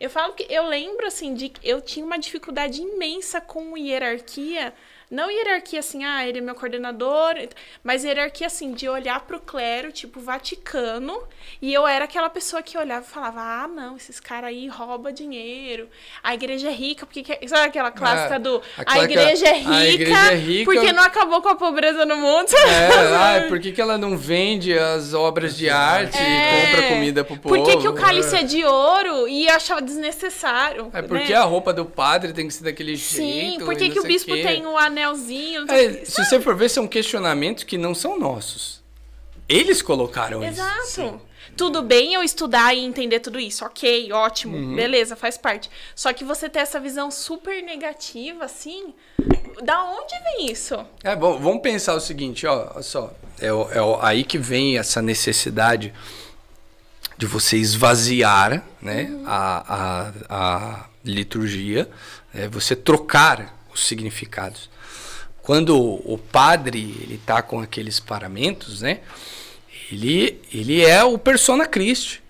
Speaker 2: Eu falo que eu lembro, assim, de que eu tinha uma dificuldade imensa com hierarquia. Não hierarquia assim, ah, ele é meu coordenador, mas hierarquia assim, de olhar pro clero, tipo, Vaticano, e eu era aquela pessoa que olhava e falava, ah, não, esses caras aí roubam dinheiro, a igreja é rica, porque. Sabe aquela clássica
Speaker 3: Ah,
Speaker 2: do.
Speaker 3: a
Speaker 2: A, igreja é rica,
Speaker 3: a igreja é rica-
Speaker 2: porque não acabou com a pobreza no mundo.
Speaker 3: É, ah, por que, que ela não vende as obras de arte
Speaker 2: É.
Speaker 3: e compra comida pro povo?
Speaker 2: Por que, que o cálice é de ouro e achava desnecessário?
Speaker 3: É porque
Speaker 2: né?
Speaker 3: a roupa do padre tem que ser daquele
Speaker 2: Sim,
Speaker 3: jeito.
Speaker 2: por
Speaker 3: e
Speaker 2: que, que o bispo
Speaker 3: quê.
Speaker 2: tem um anelzinho?
Speaker 3: É, se você for ver, são questionamentos que não são nossos. Eles colocaram isso.
Speaker 2: Exato. Tudo bem eu estudar e entender tudo isso, ok, ótimo,
Speaker 3: Uhum.
Speaker 2: beleza, faz parte. Só que você ter essa visão super negativa, assim, da onde vem isso?
Speaker 3: É, bom, vamos pensar o seguinte, ó, olha só. É, é aí que vem essa necessidade de você esvaziar né, a, a, a liturgia, né, você trocar os significados. Quando o padre ele está com aqueles paramentos, né, ele, ele é o persona Christi.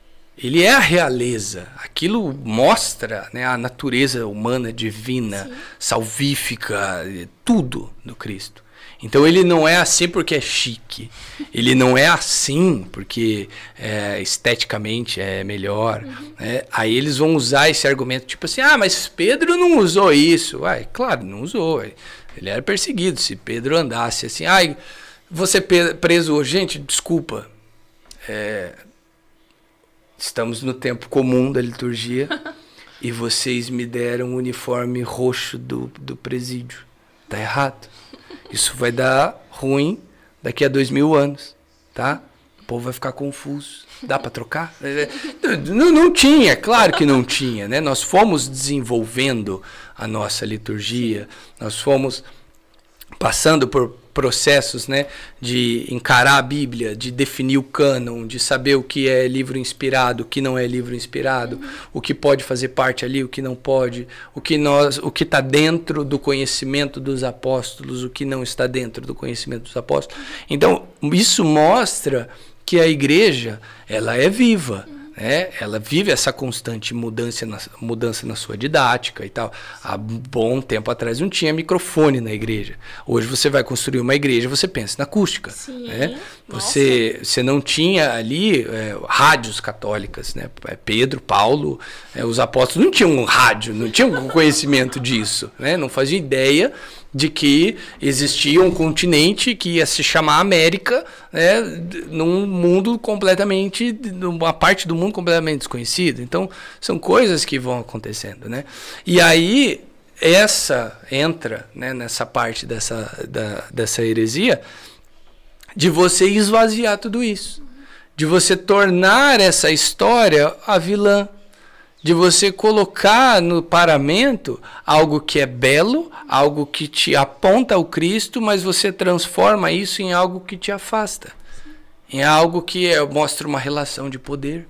Speaker 3: Ele é a realeza. Aquilo mostra né, a natureza humana, divina, salvífica, eh, tudo do Cristo. Então ele não é assim porque é chique. Ele não é assim porque é, esteticamente é melhor. né? Aí eles vão usar esse argumento tipo assim: ah, mas Pedro não usou isso. Ué, claro, não usou. Ele era perseguido. Se Pedro andasse assim, ai, você preso hoje. Gente, desculpa. É, estamos no tempo comum da liturgia e vocês me deram o uniforme roxo do, do presídio. Tá errado. Isso vai dar ruim daqui a dois mil anos, tá? O povo vai ficar confuso. Dá para trocar? Não, não tinha, claro que não tinha, né? Nós fomos desenvolvendo a nossa liturgia, nós fomos passando por processos né, de encarar a Bíblia, de definir o cânon, de saber o que é livro inspirado, o que não é livro inspirado, o que pode fazer parte ali, o que não pode, o que nós, o que está dentro do conhecimento dos apóstolos, o que não está dentro do conhecimento dos apóstolos. Então isso mostra que a igreja ela é viva. Né? ela vive essa constante mudança na, mudança na sua didática e tal. Há bom tempo atrás não tinha microfone na igreja. Hoje você vai construir uma igreja, você pensa na acústica.
Speaker 2: Sim,
Speaker 3: né? Você, você não tinha ali é, rádios católicas, né? É, Pedro, Paulo, é, os apóstolos não tinham um rádio, não tinham conhecimento disso, né? Não faziam ideia de que existia um continente que ia se chamar América, né, num mundo completamente, numa parte do mundo completamente desconhecida. Então, são coisas que vão acontecendo, né? E aí essa entra, né, nessa parte dessa da, dessa heresia de você esvaziar tudo isso, de você tornar essa história a vilã, de você colocar no paramento algo que é belo, algo que te aponta ao Cristo, mas você transforma isso em algo que te afasta, em algo que é- mostra uma relação de poder.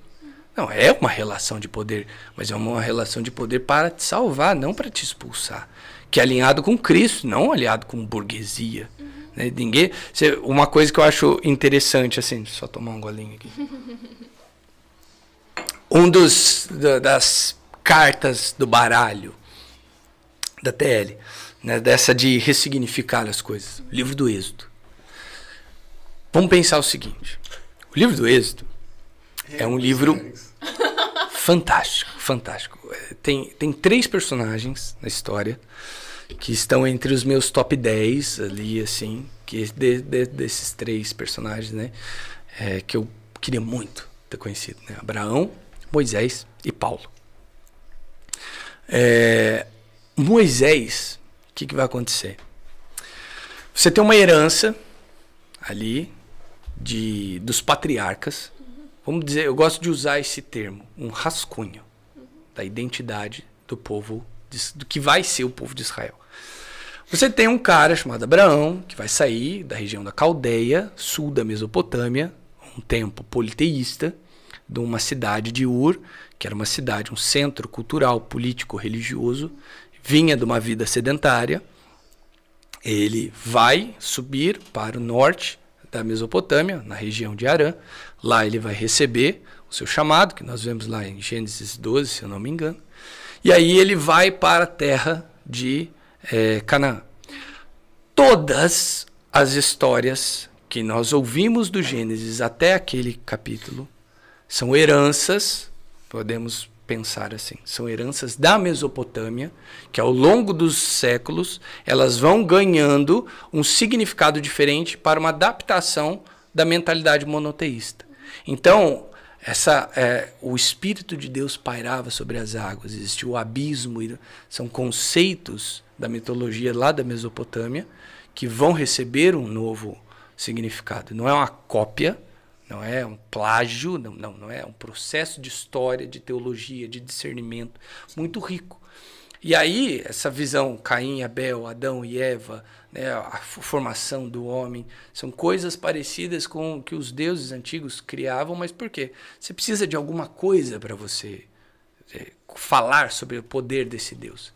Speaker 3: Não, é uma relação de poder, mas é uma relação de poder para te salvar, não para te expulsar. Que é alinhado com Cristo, não alinhado com burguesia. né? Ninguém, uma coisa que eu acho interessante, assim, só tomar um golinho aqui. Um dos da- das cartas do baralho da TL, né, dessa de ressignificar as coisas, o livro do Êxodo. Vamos pensar o seguinte: o livro do Êxodo é um livro fantástico, fantástico. Tem, tem três personagens na história que estão entre os meus top 10 ali, assim, que de- de- desses três personagens, né, é, que eu queria muito ter conhecido, né, Abraão, Moisés e Paulo. É, Moisés, o que, que vai acontecer? Você tem uma herança ali de dos patriarcas. Vamos dizer, eu gosto de usar esse termo, um rascunho da identidade do povo, de- do que vai ser o povo de Israel. Você tem um cara chamado Abraão, que vai sair da região da Caldeia, sul da Mesopotâmia, um tempo politeísta, de uma cidade de Ur, que era uma cidade, um centro cultural, político, religioso, vinha de uma vida sedentária. Ele vai subir para o norte da Mesopotâmia, na região de Arã. Lá ele vai receber o seu chamado, que nós vemos lá em Gênesis 12, se eu não me engano. E aí ele vai para a terra de é, Canaã. Todas as histórias que nós ouvimos do Gênesis até aquele capítulo são heranças, podemos pensar assim, são heranças da Mesopotâmia, que ao longo dos séculos elas vão ganhando um significado diferente para uma adaptação da mentalidade monoteísta. Então, essa, é, o Espírito de Deus pairava sobre as águas, existia o abismo, são conceitos da mitologia lá da Mesopotâmia que vão receber um novo significado. Não é uma cópia, não é um plágio, não, não, não é um processo de história, de teologia, de discernimento muito rico. E aí, essa visão, Caim, Abel, Adão e Eva, né, a formação do homem, são coisas parecidas com o que os deuses antigos criavam, mas por quê? Você precisa de alguma coisa para você é, falar sobre o poder desse Deus.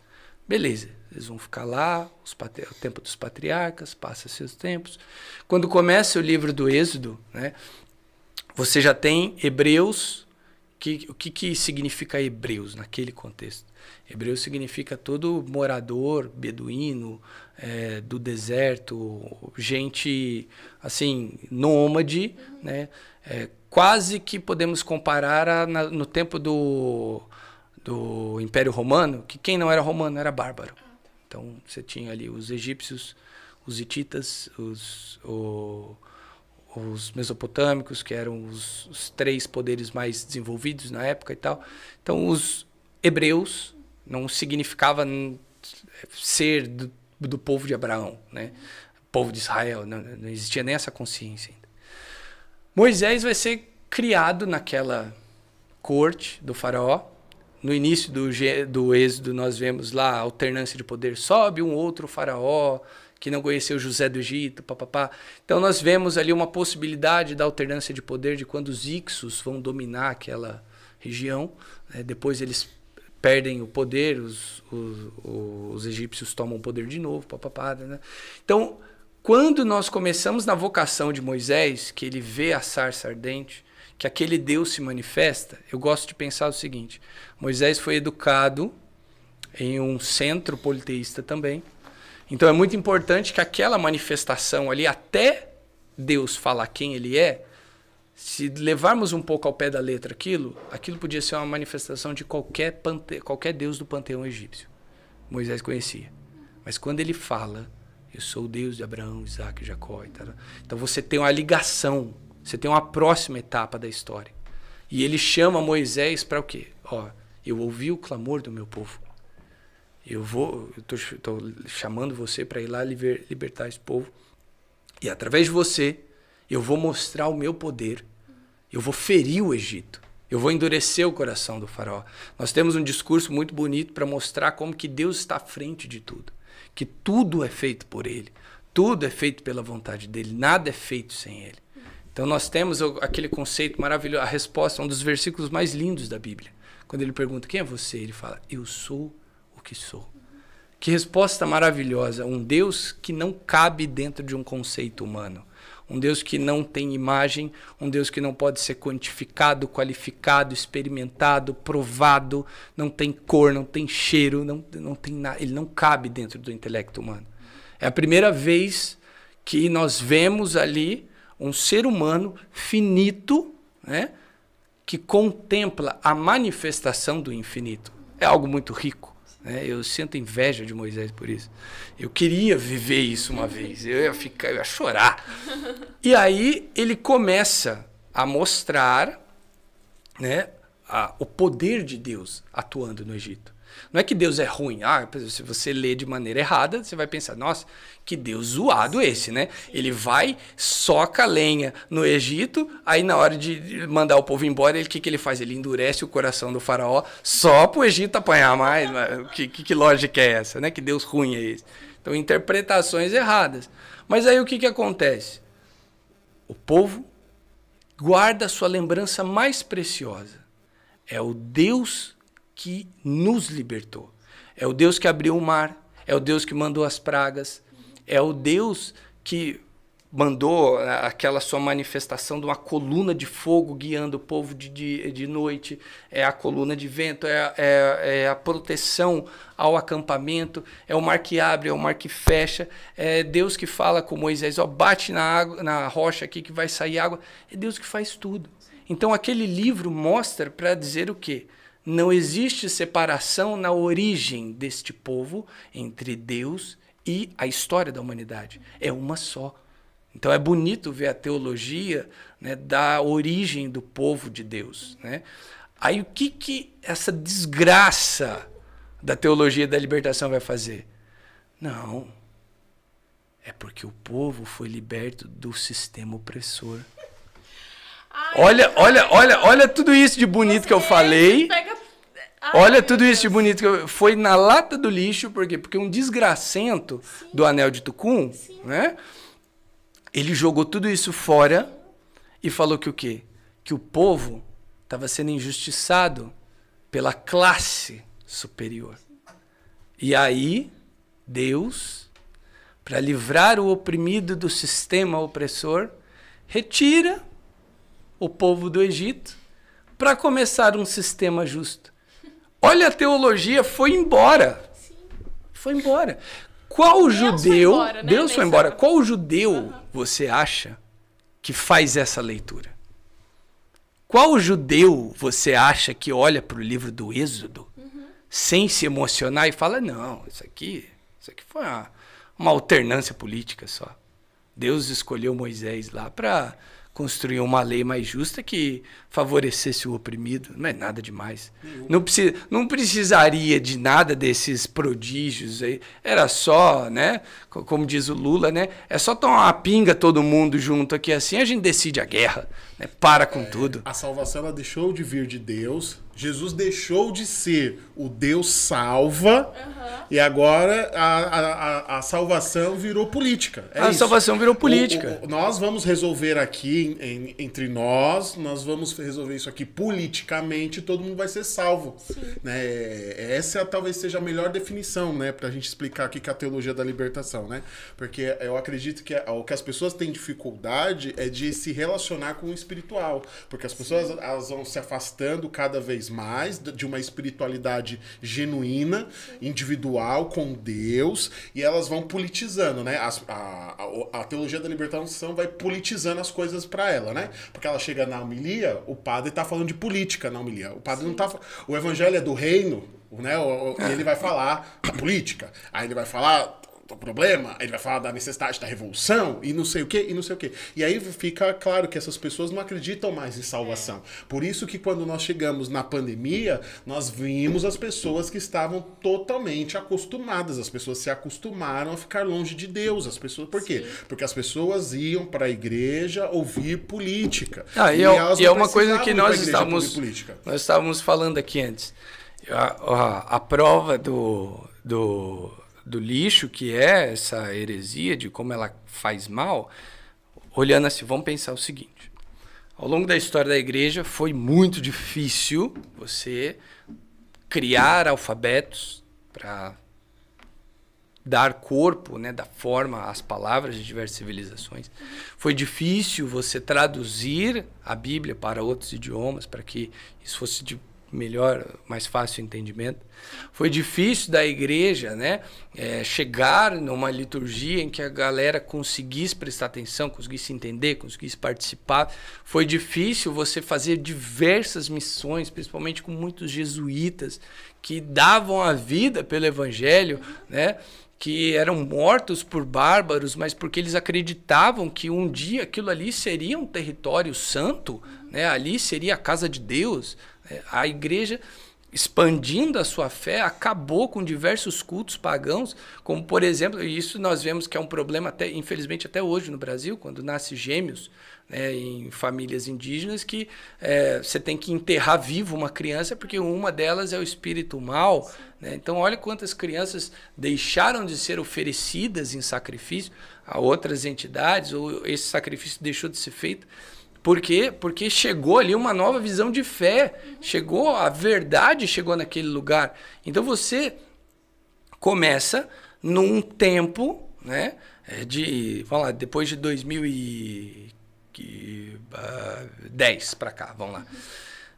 Speaker 3: Beleza, eles vão ficar lá, o tempo dos patriarcas, passa seus tempos. Quando começa o livro do Êxodo, né, você já tem Hebreus. Que, o que, que significa Hebreus naquele contexto? Hebreu significa todo morador beduíno é, do deserto, gente assim nômade, né? É, quase que podemos comparar a, na, no tempo do, do Império Romano, que quem não era romano era bárbaro. Então você tinha ali os egípcios, os hititas, os, o, os mesopotâmicos, que eram os, os, três poderes mais desenvolvidos na época e tal. Então, os hebreus não significava ser do, do povo de Abraão, né? povo de Israel, não, não existia nem essa consciência ainda. Moisés vai ser criado naquela corte do faraó. No início do, do êxodo, nós vemos lá a alternância de poder. Sobe um outro faraó, que não conheceu José do Egito, papapá. Então nós vemos ali uma possibilidade da alternância de poder de quando os Ixos vão dominar aquela região. Né? Depois eles perdem o poder, os, os, os egípcios tomam o poder de novo, papapá. Né? Então, quando nós começamos na vocação de Moisés, que ele vê a sarça ardente, que aquele Deus se manifesta, eu gosto de pensar o seguinte: Moisés foi educado em um centro politeísta também, então é muito importante que aquela manifestação ali, até Deus falar quem ele é, se levarmos um pouco ao pé da letra aquilo, aquilo podia ser uma manifestação de qualquer, pante qualquer deus do panteão egípcio. Moisés conhecia. Mas quando ele fala, eu sou o Deus de Abraão, Isaac Jacó. E tal, então você tem uma ligação, você tem uma próxima etapa da história. E ele chama Moisés para o quê? Ó, eu ouvi o clamor do meu povo. Eu vou, estou chamando você para ir lá liber, libertar esse povo. E através de você, eu vou mostrar o meu poder. Eu vou ferir o Egito. Eu vou endurecer o coração do faraó. Nós temos um discurso muito bonito para mostrar como que Deus está à frente de tudo. Que tudo é feito por ele. Tudo é feito pela vontade dele. Nada é feito sem ele. Então nós temos aquele conceito maravilhoso, a resposta, um dos versículos mais lindos da Bíblia. Quando ele pergunta, quem é você? Ele fala, eu sou que sou. Que resposta maravilhosa! Um Deus que não cabe dentro de um conceito humano. Um Deus que não tem imagem, um Deus que não pode ser quantificado, qualificado, experimentado, provado, não tem cor, não tem cheiro, não, não tem nada. Ele não cabe dentro do intelecto humano. É a primeira vez que nós vemos ali um ser humano finito, né, que contempla a manifestação do infinito. É algo muito rico. Né? Eu sinto inveja de Moisés por isso. Eu queria viver isso uma vez. Eu ia ficar, eu ia chorar. E aí ele começa a mostrar, né, a, o poder de Deus atuando no Egito. Não é que Deus é ruim. Ah, se você lê de maneira errada, você vai pensar, nossa, que Deus zoado esse, né? Ele vai, soca lenha no Egito, aí na hora de mandar o povo embora, ele que, que ele faz? Ele endurece o coração do faraó só para o Egito apanhar mais. Que, que, que lógica é essa, né? Que Deus ruim é esse? Então, interpretações erradas. Mas aí o que, que acontece? O povo guarda a sua lembrança mais preciosa. É o Deus que nos libertou. É o Deus que abriu o mar, é o Deus que mandou as pragas, é o Deus que mandou aquela sua manifestação de uma coluna de fogo guiando o povo de, de, de noite, é a coluna de vento, é, é, é, a proteção ao acampamento, é o mar que abre, é o mar que fecha, é Deus que fala com Moisés, ó, bate na, água, na rocha aqui que vai sair água, é Deus que faz tudo. Então aquele livro mostra para dizer o quê? Não existe separação na origem deste povo entre Deus e a história da humanidade. É uma só. Então é bonito ver a teologia né, da origem do povo de Deus. Né? Aí o que, que essa desgraça da teologia da libertação vai fazer? Não. É porque o povo foi liberto do sistema opressor. Olha, olha, olha, olha tudo isso de bonito que eu falei. Olha tudo isso de bonito que eu... foi na lata do lixo, por quê? Porque um desgracento Sim. do anel de Tucum, Sim. né? Ele jogou tudo isso fora e falou que o quê? Que o povo estava sendo injustiçado pela classe superior. E aí, Deus, para livrar o oprimido do sistema opressor, retira o povo do Egito para começar um sistema justo. Olha, a teologia foi embora. Foi embora. Qual Deus judeu. Foi embora, né? Deus foi embora. Qual judeu uhum. você acha que faz essa leitura? Qual judeu você acha que olha para o livro do Êxodo uhum. sem se emocionar e fala: não, isso aqui, isso aqui foi uma, uma alternância política só. Deus escolheu Moisés lá para construir uma lei mais justa que favorecesse o oprimido. Não é nada demais. Não, precisa, não precisaria de nada desses prodígios aí. Era só, né? Como diz o Lula, né? É só tomar uma pinga todo mundo junto aqui assim, a gente decide a guerra. Né? Para com é, tudo.
Speaker 1: A salvação ela deixou de vir de Deus Jesus deixou de ser o Deus salva uhum. e agora a, a, a, salvação virou política. É
Speaker 3: a isso. salvação virou política.
Speaker 1: O, o, nós vamos resolver aqui em, entre nós, nós vamos resolver isso aqui politicamente, todo mundo vai ser salvo. Né? Essa talvez seja a melhor definição, né, para a gente explicar aqui que é a teologia da libertação, né? Porque eu acredito que o que as pessoas têm dificuldade é de se relacionar com o espiritual, porque as pessoas elas vão se afastando cada vez vez mais de uma espiritualidade genuína, individual, com Deus, e elas vão politizando, né? A, a, a teologia da libertação vai politizando as coisas para ela, né? Porque ela chega na homilia, o padre tá falando de política na homilia. O padre Sim. não tá. O evangelho é do reino, né? Ele vai falar da política. Aí ele vai falar o problema, ele vai falar da necessidade da revolução e não sei o que, e não sei o que. E aí fica claro que essas pessoas não acreditam mais em salvação. Por isso que quando nós chegamos na pandemia, nós vimos as pessoas que estavam totalmente acostumadas, as pessoas se acostumaram a ficar longe de Deus, as pessoas, por quê? Sim. Porque as pessoas iam para a igreja ouvir política.
Speaker 3: Ah, e, e, é, e é uma coisa que nós estávamos nós estávamos falando aqui antes. A, a, a prova do, do do lixo que é essa heresia, de como ela faz mal, olhando assim, vamos pensar o seguinte: ao longo da história da igreja foi muito difícil você criar alfabetos para dar corpo, né, dar forma às palavras de diversas civilizações. Foi difícil você traduzir a Bíblia para outros idiomas para que isso fosse de melhor, mais fácil entendimento. Foi difícil da igreja, né, é, chegar numa liturgia em que a galera conseguisse prestar atenção, conseguisse entender, conseguisse participar. Foi difícil você fazer diversas missões, principalmente com muitos jesuítas que davam a vida pelo evangelho, né? que eram mortos por bárbaros, mas porque eles acreditavam que um dia aquilo ali seria um território santo, né? ali seria a casa de Deus, a igreja expandindo a sua fé, acabou com diversos cultos pagãos, como por exemplo, e isso nós vemos que é um problema até, infelizmente até hoje no Brasil, quando nasce gêmeos né, em famílias indígenas, que é, você tem que enterrar vivo uma criança porque uma delas é o espírito mal. Né? Então olha quantas crianças deixaram de ser oferecidas em sacrifício a outras entidades, ou esse sacrifício deixou de ser feito por quê? Porque chegou ali uma nova visão de fé, chegou a verdade, chegou naquele lugar. Então você começa num tempo né? É de, vamos lá, depois de 2010 para cá, vamos lá.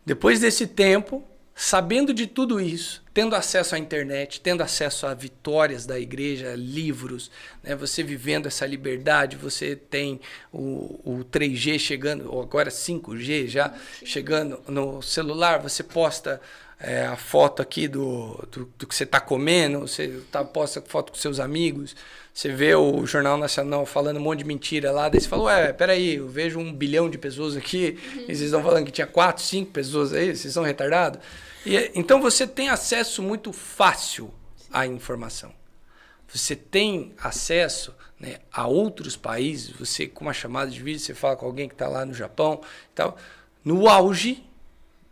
Speaker 3: Depois desse tempo, sabendo de tudo isso, tendo acesso à internet, tendo acesso a vitórias da igreja, livros, né, você vivendo essa liberdade, você tem o, o 3G chegando, ou agora 5G já chegando no celular, você posta é, a foto aqui do, do, do que você está comendo, você tá, posta foto com seus amigos, você vê o Jornal Nacional falando um monte de mentira lá, daí você fala, ué, peraí, eu vejo um bilhão de pessoas aqui, uhum. e vocês estão falando que tinha quatro, cinco pessoas aí, vocês são retardados? E, então você tem acesso muito fácil à informação. Você tem acesso né, a outros países, você com uma chamada de vídeo, você fala com alguém que está lá no Japão tal, no auge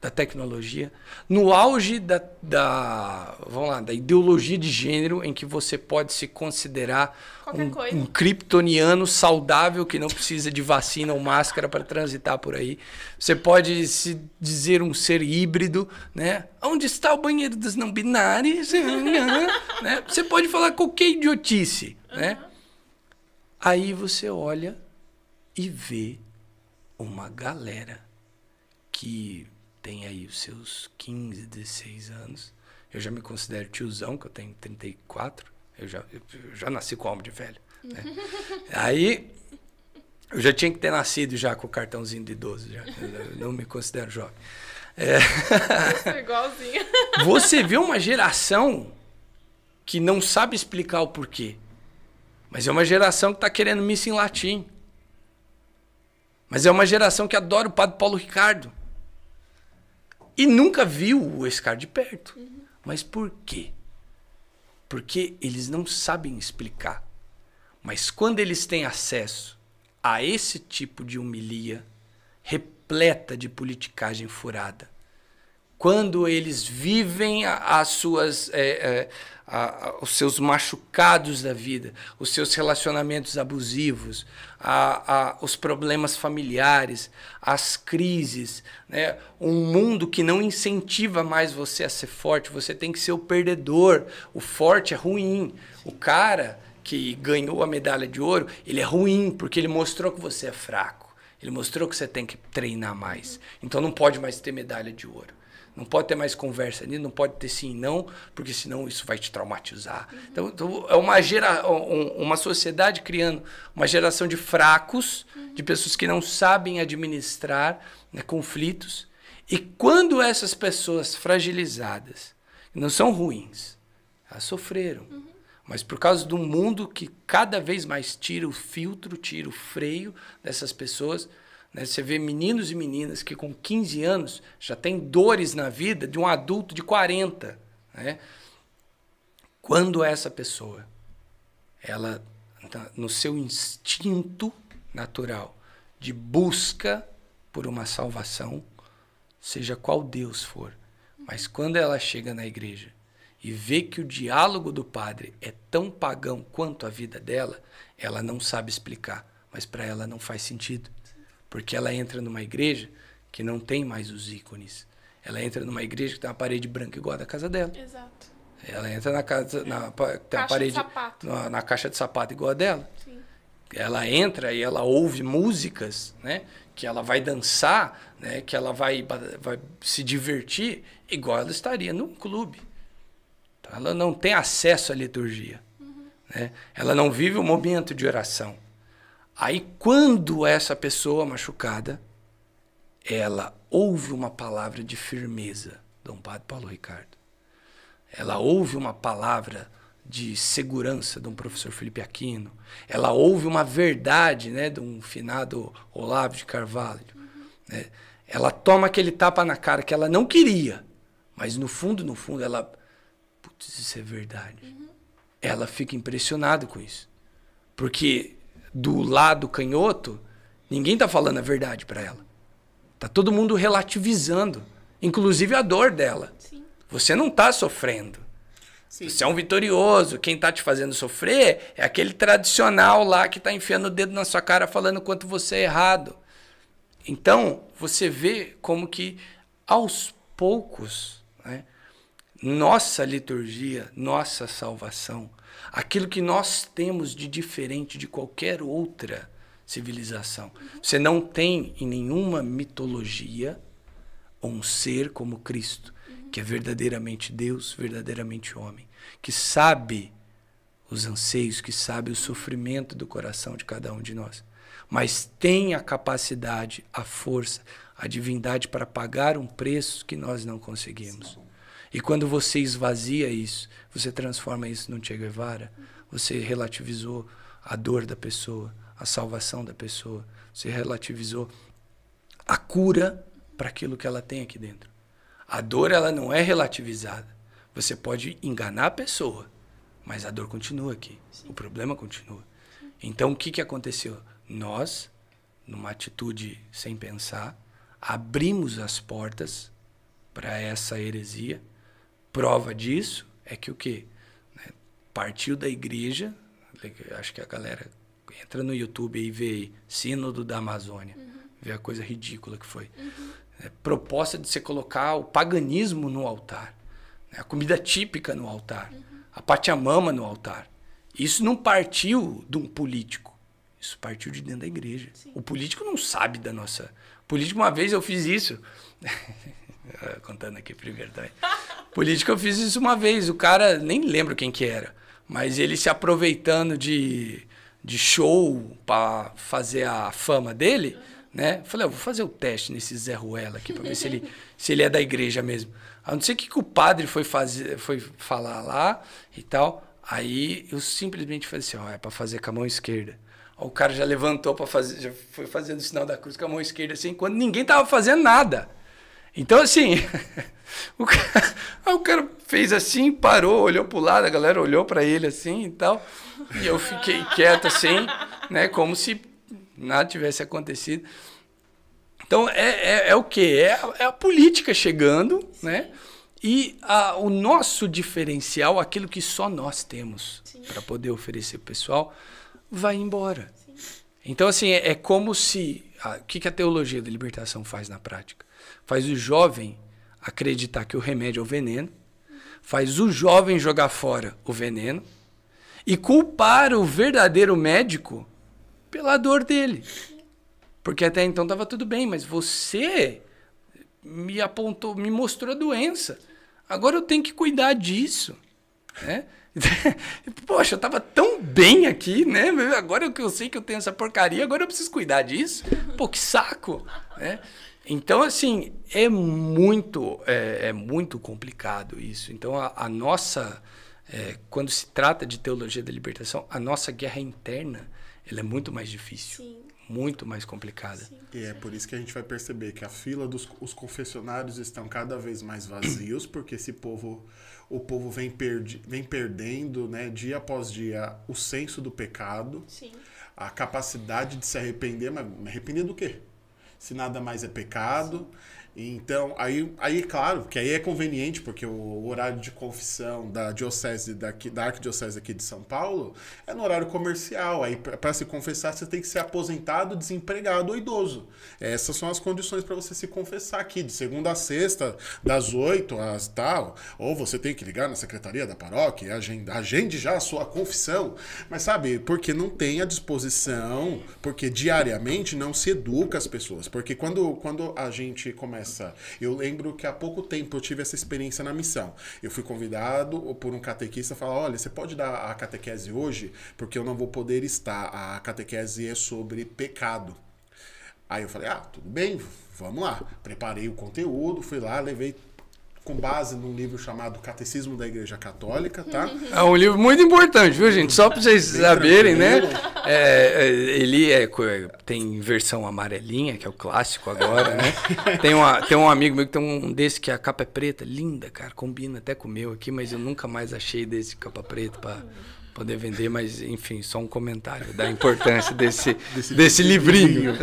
Speaker 3: da tecnologia, no auge da, da, vamos lá, da ideologia de gênero em que você pode se considerar um, um kryptoniano saudável que não precisa de vacina ou máscara para transitar por aí. Você pode se dizer um ser híbrido, né? Onde está o banheiro dos não binários? né? Você pode falar qualquer idiotice, uhum. né? Aí você olha e vê uma galera que tem aí os seus 15, 16 anos. Eu já me considero tiozão, que eu tenho 34. Eu já, eu já nasci com alma de velho. Né? aí eu já tinha que ter nascido já com o cartãozinho de idoso. Já. Eu não me considero jovem. É...
Speaker 2: Igualzinho.
Speaker 3: Você vê uma geração que não sabe explicar o porquê. Mas é uma geração que está querendo missa em latim. Mas é uma geração que adora o Padre Paulo Ricardo. E nunca viu o Oscar de perto. Uhum. Mas por quê? Porque eles não sabem explicar. Mas quando eles têm acesso a esse tipo de humilia, repleta de politicagem furada, quando eles vivem as suas, é, é, a, a, os seus machucados da vida, os seus relacionamentos abusivos, a, os problemas familiares, as crises, né? um mundo que não incentiva mais você a ser forte, você tem que ser o perdedor. O forte é ruim. O cara que ganhou a medalha de ouro, ele é ruim porque ele mostrou que você é fraco. Ele mostrou que você tem que treinar mais. Então não pode mais ter medalha de ouro. Não pode ter mais conversa ali, não pode ter sim e não, porque senão isso vai te traumatizar. Uhum. Então, então, é uma, gera, uma sociedade criando uma geração de fracos, uhum. de pessoas que não sabem administrar né, conflitos. E quando essas pessoas fragilizadas, não são ruins, elas sofreram. Uhum. Mas por causa do mundo que cada vez mais tira o filtro, tira o freio dessas pessoas, né? Você vê meninos e meninas que com 15 anos já têm dores na vida de um adulto de 40. Né? Quando essa pessoa, ela, no seu instinto natural de busca por uma salvação, seja qual Deus for, mas quando ela chega na igreja e vê que o diálogo do padre é tão pagão quanto a vida dela, ela não sabe explicar, mas para ela não faz sentido. Porque ela entra numa igreja que não tem mais os ícones. Ela entra numa igreja que tem uma parede branca igual a da casa dela.
Speaker 2: Exato.
Speaker 3: Ela entra na casa, na, tem uma parede na, na, caixa de sapato igual a dela. Sim. Ela entra e ela ouve músicas, né? Que ela vai dançar, né? Que ela vai, vai se divertir igual ela estaria num clube. Então, ela não tem acesso à liturgia. Uhum. Né? Ela não vive o momento de oração. Aí, quando essa pessoa machucada, ela ouve uma palavra de firmeza, Dom Padre Paulo Ricardo. Ela ouve uma palavra de segurança de um professor Felipe Aquino. Ela ouve uma verdade né, de um finado Olavo de Carvalho. Né? Ela toma aquele tapa na cara que ela não queria, mas no fundo, no fundo, ela. Putz, isso é verdade. Uhum. Ela fica impressionada com isso. Porque do lado canhoto, ninguém está falando a verdade para ela. Tá todo mundo relativizando, inclusive a dor dela. Sim. Você não está sofrendo. Sim. Você é um vitorioso. Quem está te fazendo sofrer é aquele tradicional lá que está enfiando o dedo na sua cara falando quanto você é errado. Então, você vê como que aos poucos, né, nossa liturgia, nossa salvação, Aquilo que nós temos de diferente de qualquer outra civilização. Você não tem em nenhuma mitologia um ser como Cristo, que é verdadeiramente Deus, verdadeiramente homem, que sabe os anseios, que sabe o sofrimento do coração de cada um de nós, mas tem a capacidade, a força, a divindade para pagar um preço que nós não conseguimos. E quando você esvazia isso, você transforma isso num Che Guevara, você relativizou a dor da pessoa, a salvação da pessoa, você relativizou a cura para aquilo que ela tem aqui dentro. A dor ela não é relativizada. Você pode enganar a pessoa, mas a dor continua aqui. Sim. O problema continua. Então o que, que aconteceu? Nós, numa atitude sem pensar, abrimos as portas para essa heresia. Prova disso é que o quê? Né? Partiu da igreja, acho que a galera entra no YouTube e vê Sínodo da Amazônia, uhum. vê a coisa ridícula que foi. Uhum. É, proposta de você colocar o paganismo no altar, né? a comida típica no altar, uhum. a patiamama no altar. Isso não partiu de um político. Isso partiu de dentro da igreja. Sim. O político não sabe da nossa Político, uma vez eu fiz isso. Contando aqui primeiro também. Político, eu fiz isso uma vez. O cara, nem lembro quem que era, mas ele se aproveitando de, de show para fazer a fama dele, né? Falei, eu vou fazer o teste nesse Zé Ruela aqui para ver se ele, se ele é da igreja mesmo. A não ser o que, que o padre foi, fazer, foi falar lá e tal. Aí eu simplesmente falei assim: ó, é para fazer com a mão esquerda. O cara já levantou para fazer, já foi fazendo o sinal da cruz com a mão esquerda assim, quando ninguém tava fazendo nada. Então, assim, o, cara, o cara fez assim, parou, olhou pro lado, a galera olhou para ele assim e tal. E eu fiquei quieto assim, né, como se nada tivesse acontecido. Então, é, é, é o quê? É, é, a política chegando, né? E a, o nosso diferencial, aquilo que só nós temos para poder oferecer pro pessoal, vai embora. Sim. Então, assim, é, é como se. O que, que a teologia da libertação faz na prática? Faz o jovem acreditar que o remédio é o veneno, faz o jovem jogar fora o veneno e culpar o verdadeiro médico pela dor dele. Porque até então estava tudo bem, mas você me apontou, me mostrou a doença. Agora eu tenho que cuidar disso. Né? Poxa, eu tava tão bem aqui, né? Agora que eu sei que eu tenho essa porcaria, agora eu preciso cuidar disso. Pô, que saco, né? Então, assim, é muito, é, é muito complicado isso. Então, a, a nossa, é, quando se trata de teologia da libertação, a nossa guerra interna, ela é muito mais difícil. Sim muito mais complicada. Sim.
Speaker 1: E é por isso que a gente vai perceber que a fila dos os confessionários estão cada vez mais vazios, porque esse povo o povo vem, perdi, vem perdendo, né, dia após dia, o senso do pecado, Sim. a capacidade de se arrepender, mas arrepender do quê? Se nada mais é pecado. Sim. Então, aí, aí, claro, que aí é conveniente, porque o horário de confissão da diocese daqui, da arquidiocese aqui de São Paulo é no horário comercial. Aí, para se confessar, você tem que ser aposentado, desempregado ou idoso. Essas são as condições para você se confessar aqui, de segunda a sexta, das oito às tal. Ou você tem que ligar na secretaria da paróquia, agende, agende já a sua confissão. Mas sabe, porque não tem a disposição, porque diariamente não se educa as pessoas. Porque quando, quando a gente começa eu lembro que há pouco tempo eu tive essa experiência na missão. Eu fui convidado por um catequista falar: olha, você pode dar a catequese hoje, porque eu não vou poder estar. A catequese é sobre pecado. Aí eu falei: ah, tudo bem, vamos lá. Preparei o conteúdo, fui lá, levei com base num livro chamado Catecismo da Igreja Católica, tá?
Speaker 3: É um livro muito importante, viu, gente? Só para vocês Bem saberem, né? É, é, ele é, tem versão amarelinha, que é o clássico agora, né? Tem, uma, tem um amigo meu que tem um desse que a capa é preta, linda, cara, combina até com o meu aqui, mas eu nunca mais achei desse capa preta para poder vender, mas enfim, só um comentário da importância desse, desse, desse livrinho.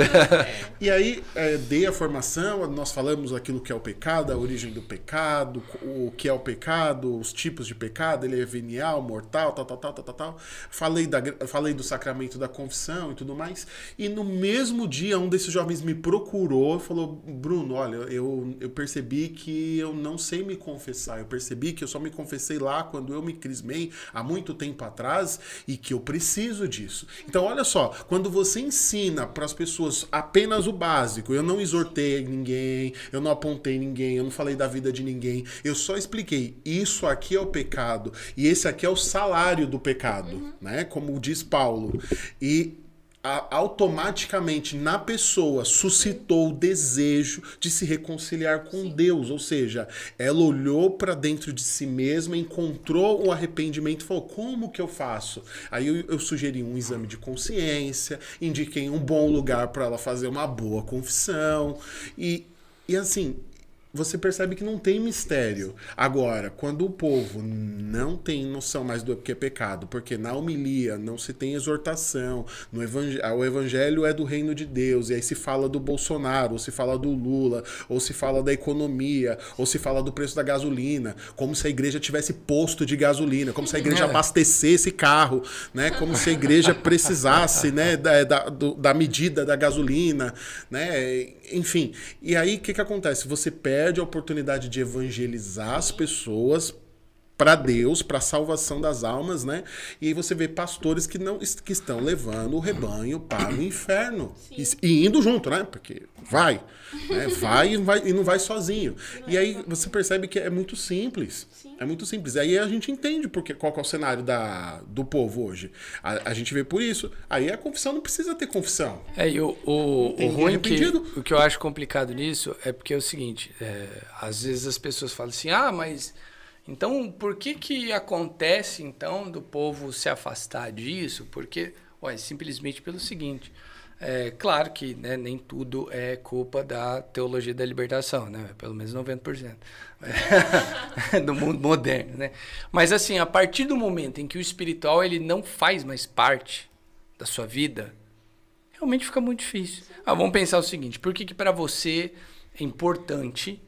Speaker 1: e aí, é, dei a formação, nós falamos aquilo que é o pecado, a origem do pecado, o que é o pecado, os tipos de pecado, ele é venial, mortal, tal, tal, tal, tal, tal. Falei, da, falei do sacramento da confissão e tudo mais. E no mesmo dia, um desses jovens me procurou e falou: Bruno, olha, eu, eu percebi que eu não sei me confessar, eu percebi que eu só me confessei lá quando eu me crismei há muito tempo atrás atrás e que eu preciso disso. Então, olha só, quando você ensina para as pessoas apenas o básico, eu não exortei ninguém, eu não apontei ninguém, eu não falei da vida de ninguém, eu só expliquei, isso aqui é o pecado e esse aqui é o salário do pecado, uhum. né? Como diz Paulo. E automaticamente na pessoa suscitou o desejo de se reconciliar com Sim. Deus, ou seja, ela olhou para dentro de si mesma, encontrou um arrependimento e falou: como que eu faço? Aí eu, eu sugeri um exame de consciência, indiquei um bom lugar para ela fazer uma boa confissão e e assim, você percebe que não tem mistério. Agora, quando o povo não tem noção mais do que é pecado, porque na homilia não se tem exortação, no evangelho, o evangelho é do reino de Deus, e aí se fala do Bolsonaro, ou se fala do Lula, ou se fala da economia, ou se fala do preço da gasolina, como se a igreja tivesse posto de gasolina, como se a igreja é. abastecesse carro, né? Como se a igreja precisasse, né, da, da, da medida da gasolina, né? Enfim. E aí o que, que acontece? Você perde perde a oportunidade de evangelizar as pessoas para Deus, para a salvação das almas, né? E aí você vê pastores que não que estão levando o rebanho para o inferno e, e, indo junto, né? Porque vai, né? vai, e vai e não vai sozinho. E aí você percebe que é muito simples. Sim. É muito simples. Aí a gente entende porque qual é o cenário da, do povo hoje. A, a, gente vê por isso. Aí a confissão não precisa ter confissão.
Speaker 3: É, e o, o, o ruim que, o que eu acho complicado nisso é porque é o seguinte, é, às vezes as pessoas falam assim, ah, mas então, por que que acontece então do povo se afastar disso? Porque, ué, simplesmente pelo seguinte, é claro que né, nem tudo é culpa da teologia da libertação, né? Pelo menos 90%. do mundo moderno, né? Mas assim, a partir do momento em que o espiritual ele não faz mais parte da sua vida, realmente fica muito difícil. Ah, vamos pensar o seguinte, por que que para você é importante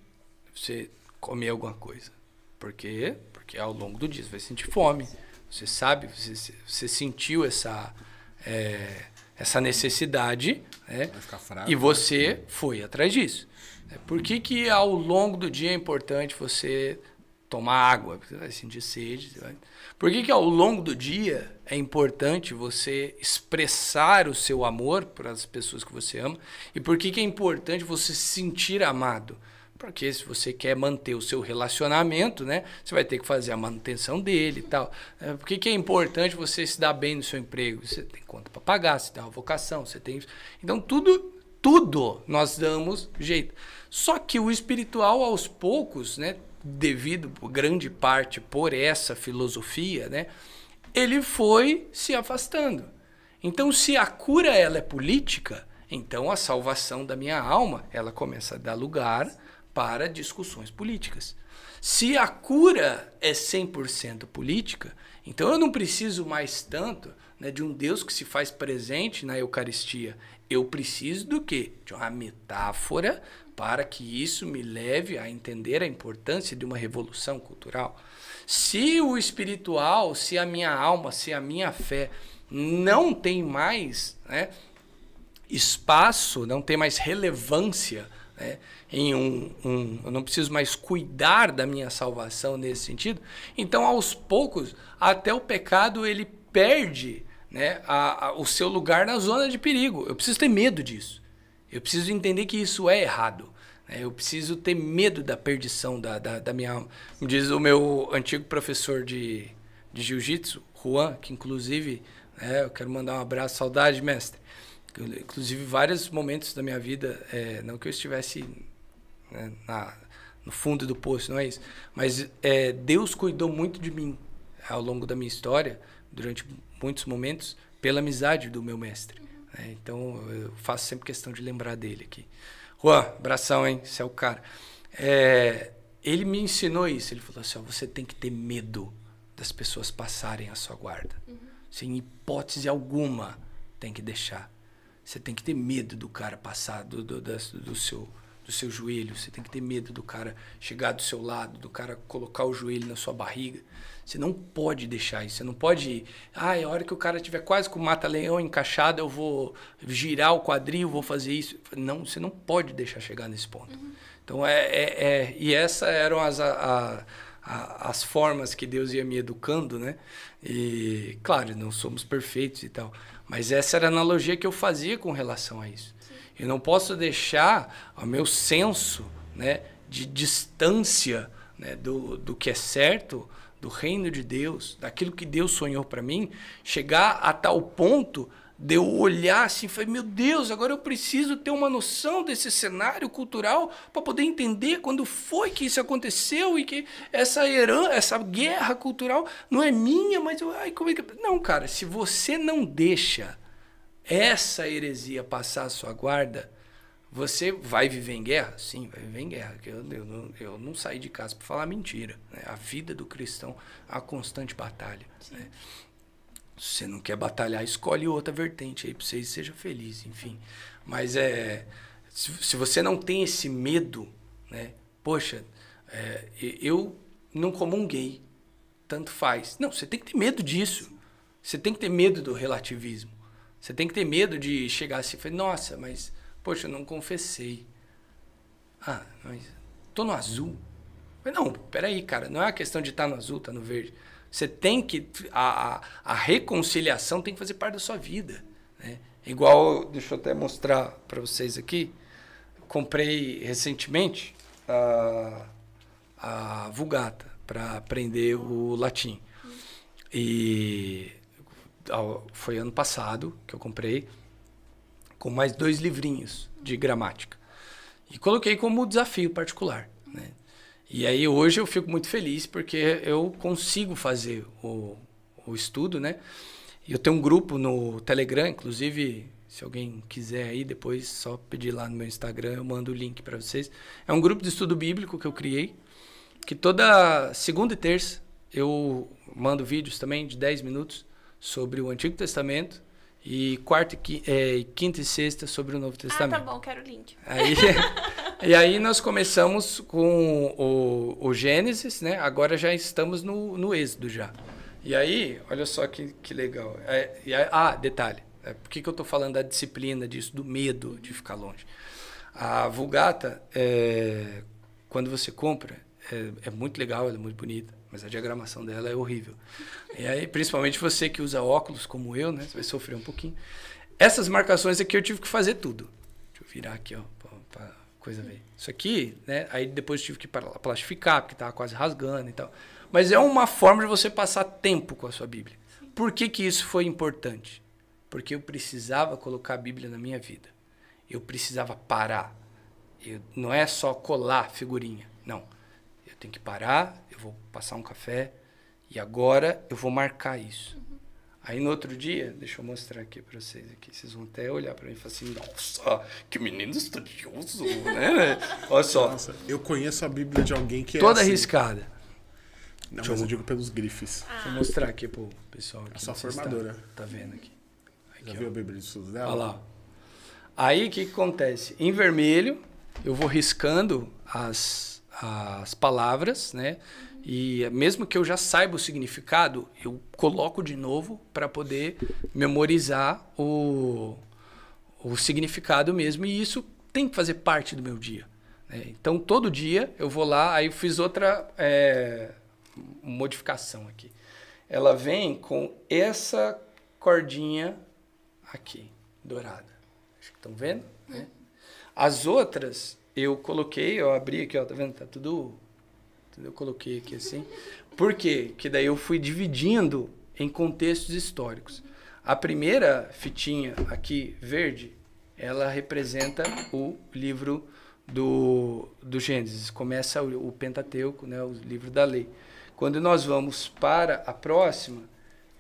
Speaker 3: você comer alguma coisa? Por quê? Porque ao longo do dia você vai sentir fome. Você sabe, você, você sentiu essa, é, essa necessidade né? fraco, e você né? foi atrás disso. É, por que, que ao longo do dia é importante você tomar água? Porque você vai sentir sede. Vai... Por que, que ao longo do dia é importante você expressar o seu amor para as pessoas que você ama? E por que, que é importante você se sentir amado? Porque se você quer manter o seu relacionamento, né, você vai ter que fazer a manutenção dele e tal. É, por que, é importante você se dar bem no seu emprego? Você tem conta para pagar, você tem uma vocação, você tem. Então, tudo, tudo nós damos jeito. Só que o espiritual, aos poucos, né, devido grande parte por essa filosofia, né, ele foi se afastando. Então, se a cura ela é política, então a salvação da minha alma ela começa a dar lugar para discussões políticas. Se a cura é 100% política, então eu não preciso mais tanto né, de um Deus que se faz presente na Eucaristia. Eu preciso do quê? De uma metáfora para que isso me leve a entender a importância de uma revolução cultural. Se o espiritual, se a minha alma, se a minha fé não tem mais né, espaço, não tem mais relevância né, em um, um, eu não preciso mais cuidar da minha salvação nesse sentido. Então, aos poucos, até o pecado ele perde né, a, a, o seu lugar na zona de perigo. Eu preciso ter medo disso. Eu preciso entender que isso é errado. Né? Eu preciso ter medo da perdição da, da, da minha alma. Diz o meu antigo professor de, de jiu-jitsu, Juan, que inclusive né, eu quero mandar um abraço, saudade, mestre. Inclusive, vários momentos da minha vida, é, não que eu estivesse né, na, no fundo do poço, não é isso, mas é, Deus cuidou muito de mim ao longo da minha história, durante muitos momentos, pela amizade do meu mestre. Né? Então, eu faço sempre questão de lembrar dele aqui. Juan, abração, hein? Você é o cara. É, ele me ensinou isso. Ele falou assim: ó, você tem que ter medo das pessoas passarem a sua guarda. Uhum. Sem hipótese alguma, tem que deixar. Você tem que ter medo do cara passar do, do, do, seu, do seu joelho. Você tem que ter medo do cara chegar do seu lado, do cara colocar o joelho na sua barriga. Você não pode deixar isso. Você não pode. Ah, é a hora que o cara tiver quase com o mata-leão encaixado, eu vou girar o quadril, vou fazer isso. Não, você não pode deixar chegar nesse ponto. Uhum. Então, é, é, é, E essa eram as, a, a, as formas que Deus ia me educando, né? E, claro, não somos perfeitos e tal. Mas essa era a analogia que eu fazia com relação a isso. Sim. Eu não posso deixar o meu senso né, de distância né, do, do que é certo, do reino de Deus, daquilo que Deus sonhou para mim, chegar a tal ponto de eu olhar assim falei, meu Deus, agora eu preciso ter uma noção desse cenário cultural para poder entender quando foi que isso aconteceu e que essa herança, essa guerra cultural não é minha, mas eu, ai, como é que... Não, cara, se você não deixa essa heresia passar a sua guarda, você vai viver em guerra? Sim, vai viver em guerra. Eu, eu, não, eu não saí de casa para falar mentira. Né? A vida do cristão é uma constante batalha. Né? Se você não quer batalhar, escolhe outra vertente aí para você e seja feliz, enfim. Mas é, se, se você não tem esse medo, né? Poxa, é, eu não gay, tanto faz. Não, você tem que ter medo disso. Você tem que ter medo do relativismo. Você tem que ter medo de chegar assim e falar, nossa, mas, poxa, eu não confessei. Ah, mas tô no azul. Mas não, peraí, cara, não é a questão de estar tá no azul, estar tá no verde. Você tem que. A, a, reconciliação tem que fazer parte da sua vida. Né? Igual, deixa eu até mostrar para vocês aqui. Comprei recentemente a, a Vulgata para aprender o latim. E foi ano passado que eu comprei, com mais dois livrinhos de gramática. E coloquei como desafio particular. Né? E aí hoje eu fico muito feliz porque eu consigo fazer o, o estudo, né? Eu tenho um grupo no Telegram, inclusive, se alguém quiser aí, depois só pedir lá no meu Instagram, eu mando o link para vocês. É um grupo de estudo bíblico que eu criei, que toda segunda e terça eu mando vídeos também de 10 minutos sobre o Antigo Testamento e quarta, é, quinta e sexta sobre o Novo Testamento.
Speaker 2: Ah, tá bom, quero o link.
Speaker 3: Aí, e aí nós começamos com o, o Gênesis, né? Agora já estamos no, no Êxodo já. E aí, olha só que, que legal. É, aí, ah, detalhe. É, por que, que eu estou falando da disciplina disso, do medo de ficar longe? A Vulgata, é, quando você compra, é, é muito legal, ela é muito bonita mas a diagramação dela é horrível. E aí, principalmente você que usa óculos como eu, né? Você vai sofrer um pouquinho. Essas marcações aqui eu tive que fazer tudo. Deixa eu virar aqui, ó, coisa ver. Isso aqui, né? Aí depois eu tive que plastificar, porque tava quase rasgando e tal. Mas é uma forma de você passar tempo com a sua Bíblia. Por que, que isso foi importante? Porque eu precisava colocar a Bíblia na minha vida. Eu precisava parar. Eu, não é só colar figurinha. Não. Eu tenho que parar, vou passar um café e agora eu vou marcar isso. Aí no outro dia, deixa eu mostrar aqui para vocês aqui, vocês vão até olhar para mim e falar assim, nossa, que menino estudioso, né? Olha só. Nossa,
Speaker 1: eu conheço a Bíblia de alguém que
Speaker 3: é Toda
Speaker 1: assim.
Speaker 3: arriscada.
Speaker 1: Não, Deixa mas eu... eu digo pelos grifes.
Speaker 3: Ah. Deixa eu mostrar aqui pro pessoal. Aqui,
Speaker 1: a sua formadora.
Speaker 3: Tá, tá, vendo aqui.
Speaker 1: aqui Já ó. viu a Bíblia de estudos dela?
Speaker 3: Olha lá. Aí o que, que acontece? Em vermelho, eu vou riscando as, as palavras, né? E mesmo que eu já saiba o significado, eu coloco de novo para poder memorizar o, o significado mesmo. E isso tem que fazer parte do meu dia. Né? Então, todo dia eu vou lá, aí eu fiz outra é, modificação aqui. Ela vem com essa cordinha aqui, dourada. Acho que estão vendo? Né? As outras eu coloquei, eu abri aqui, ó, tá vendo? Tá tudo eu coloquei aqui assim. Por quê? Que daí eu fui dividindo em contextos históricos. A primeira fitinha aqui, verde, ela representa o livro do, do Gênesis. Começa o, o Pentateuco, né, o livro da lei. Quando nós vamos para a próxima,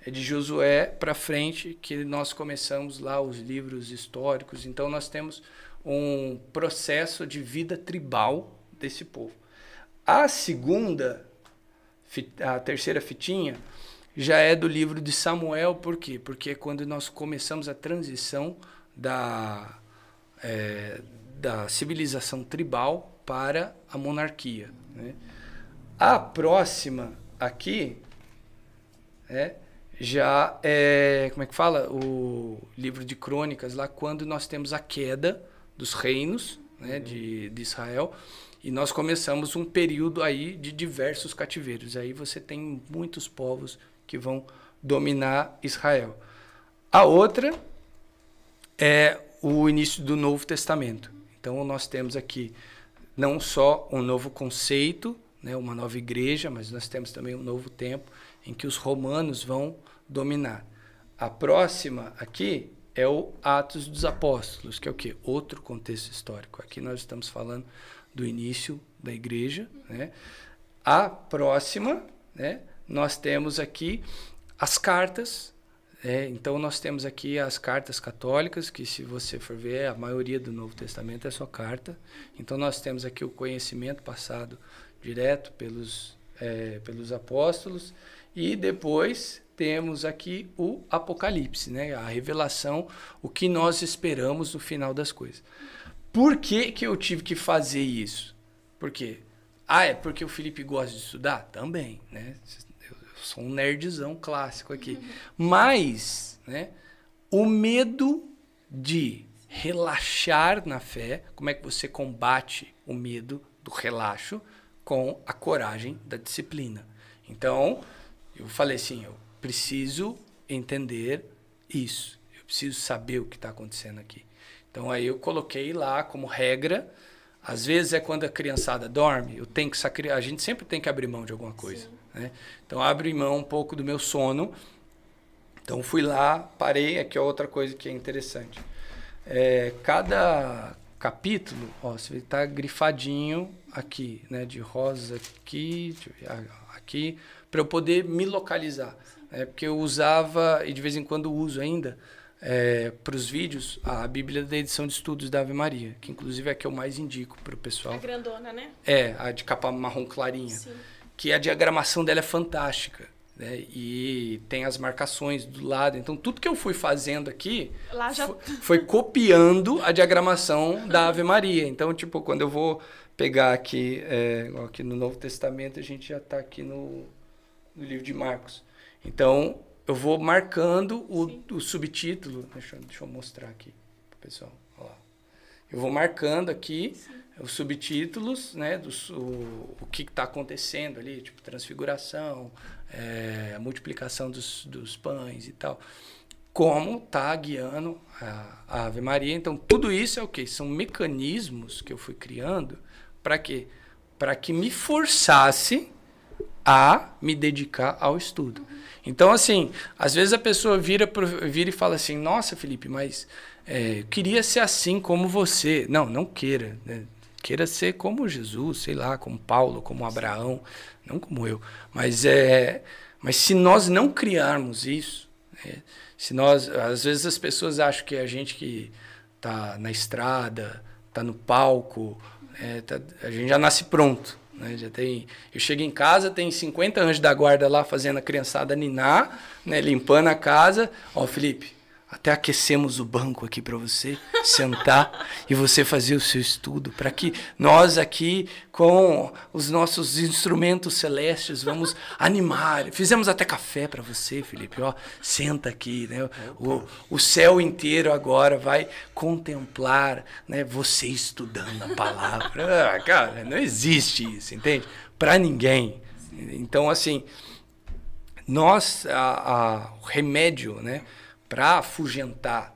Speaker 3: é de Josué para frente que nós começamos lá os livros históricos. Então nós temos um processo de vida tribal desse povo. A segunda, a terceira fitinha, já é do livro de Samuel, por quê? Porque é quando nós começamos a transição da, é, da civilização tribal para a monarquia. Né? A próxima aqui é, já é, como é que fala? O livro de crônicas, lá quando nós temos a queda dos reinos né, de, de Israel E nós começamos um período aí de diversos cativeiros. Aí você tem muitos povos que vão dominar Israel. A outra é o início do Novo Testamento. Então nós temos aqui não só um novo conceito, né, uma nova igreja, mas nós temos também um novo tempo em que os romanos vão dominar. A próxima aqui é o Atos dos Apóstolos, que é o quê? Outro contexto histórico. Aqui nós estamos falando do início da igreja. Né? A próxima, né, nós temos aqui as cartas. É, então nós temos aqui as cartas católicas, que se você for ver, a maioria do Novo Testamento é só carta. Então nós temos aqui o conhecimento passado direto pelos, é, pelos apóstolos. E depois temos aqui o Apocalipse, né? a revelação, o que nós esperamos no final das coisas. Por que, que eu tive que fazer isso? Por quê? Ah, é porque o Felipe gosta de estudar? Também, né? Eu sou um nerdzão clássico aqui. Uhum. Mas, né, o medo de relaxar na fé, como é que você combate o medo do relaxo com a coragem da disciplina? Então, eu falei assim, eu preciso entender isso. Eu preciso saber o que está acontecendo aqui. Então aí eu coloquei lá como regra. Às vezes é quando a criançada dorme, eu tenho que sacrificar. A gente sempre tem que abrir mão de alguma coisa. Né? Então abri mão um pouco do meu sono. Então fui lá, parei. Aqui é outra coisa que é interessante. É, cada capítulo, ó, você está grifadinho aqui, né, de rosa aqui, aqui, para eu poder me localizar. É, porque eu usava, e de vez em quando uso ainda, é, para os vídeos a Bíblia da edição de estudos da Ave Maria, que inclusive é a que eu mais indico para o pessoal.
Speaker 2: A grandona, né?
Speaker 3: É, a de capa marrom clarinha. Sim. Que a diagramação dela é fantástica. Né? E tem as marcações do lado. Então, tudo que eu fui fazendo aqui
Speaker 2: já...
Speaker 3: foi, foi, copiando a diagramação da Ave Maria. Então, tipo, quando eu vou pegar aqui, é, aqui no Novo Testamento, a gente já está aqui no, no livro de Marcos. Então, eu vou marcando o, o subtítulo. Deixa, deixa eu mostrar aqui pro pessoal. Eu vou marcando aqui Sim. os subtítulos, né? Do, o, o que está acontecendo ali, tipo transfiguração, é, a multiplicação dos, dos pães e tal. Como está guiando a, a Ave Maria. Então, tudo isso é o que? São mecanismos que eu fui criando para quê? Para que me forçasse a me dedicar ao estudo. Então, assim, às vezes a pessoa vira, vira e fala assim: Nossa, Felipe, mas é, queria ser assim como você. Não, não queira. Né? Queira ser como Jesus, sei lá, como Paulo, como Abraão, não como eu. Mas, é, mas se nós não criarmos isso, né? se nós. Às vezes as pessoas acham que a gente que está na estrada, está no palco, é, tá, a gente já nasce pronto. Né? Já tem, eu chego em casa, tem 50 anjos da guarda lá fazendo a criançada ninar, né? limpando a casa. Ó, Felipe, até aquecemos o banco aqui para você sentar e você fazer o seu estudo, para que nós aqui, com os nossos instrumentos celestes, vamos animar. Fizemos até café para você, Felipe. Ó, senta aqui, né? O, o céu inteiro agora vai contemplar, né? Você estudando a palavra. Ah, cara, não existe isso, entende? Para ninguém. Então, assim, nós, a, a, o remédio, né? Para afugentar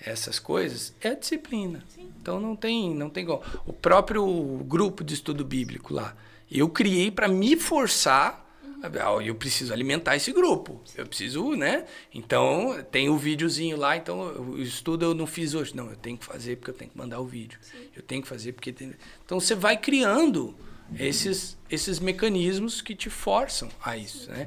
Speaker 3: essas coisas é a disciplina. Sim. Então não tem, não tem igual. O próprio grupo de estudo bíblico lá, eu criei para me forçar uhum. eu preciso alimentar esse grupo. Eu preciso, né? Então, tem o videozinho lá, então o estudo eu não fiz hoje. Não, eu tenho que fazer porque eu tenho que mandar o vídeo. Sim. Eu tenho que fazer porque tem... Então você vai criando esses esses mecanismos que te forçam a isso, né?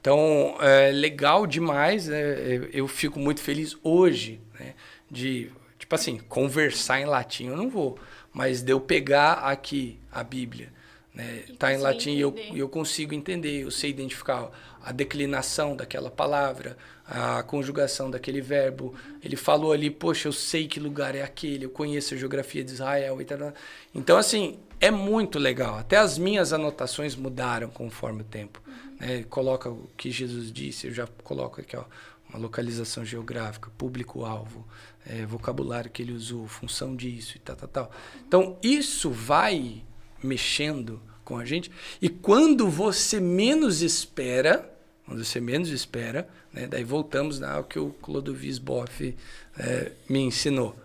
Speaker 3: Então, é legal demais. É, eu fico muito feliz hoje, né, de, tipo assim, conversar em latim eu não vou, mas de eu pegar aqui a Bíblia, né, tá em latim e eu, eu consigo entender, eu sei identificar a declinação daquela palavra, a conjugação daquele verbo. Ele falou ali, poxa, eu sei que lugar é aquele, eu conheço a geografia de Israel e tal. Então, assim, é muito legal. Até as minhas anotações mudaram conforme o tempo. Né? Coloca o que Jesus disse, eu já coloco aqui ó, uma localização geográfica, público-alvo, é, vocabulário que ele usou, função disso e tal, tal, tal. Então, isso vai mexendo com a gente. E quando você menos espera, quando você menos espera, né, daí voltamos ao que o Clodovis Boff é, me ensinou.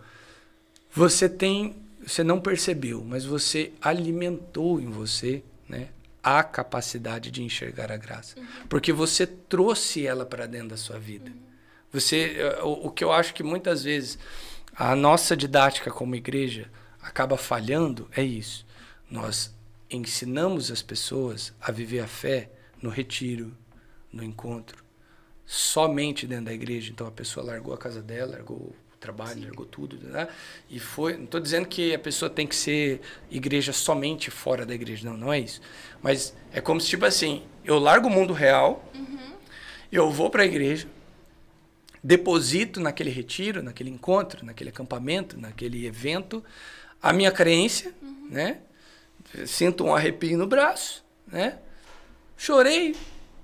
Speaker 3: Você tem, você não percebeu, mas você alimentou em você, né, a capacidade de enxergar a graça, uhum. porque você trouxe ela para dentro da sua vida. Uhum. Você, o, o que eu acho que muitas vezes a nossa didática como igreja acaba falhando é isso. Nós ensinamos as pessoas a viver a fé no retiro, no encontro, somente dentro da igreja. Então a pessoa largou a casa dela, largou trabalho, Sim. largou tudo, né? E foi. Não estou dizendo que a pessoa tem que ser igreja somente fora da igreja, não, não é isso. Mas é como se tipo assim, eu largo o mundo real, uhum. eu vou para a igreja, deposito naquele retiro, naquele encontro, naquele acampamento, naquele evento, a minha crença, uhum. né? Sinto um arrepio no braço, né? Chorei.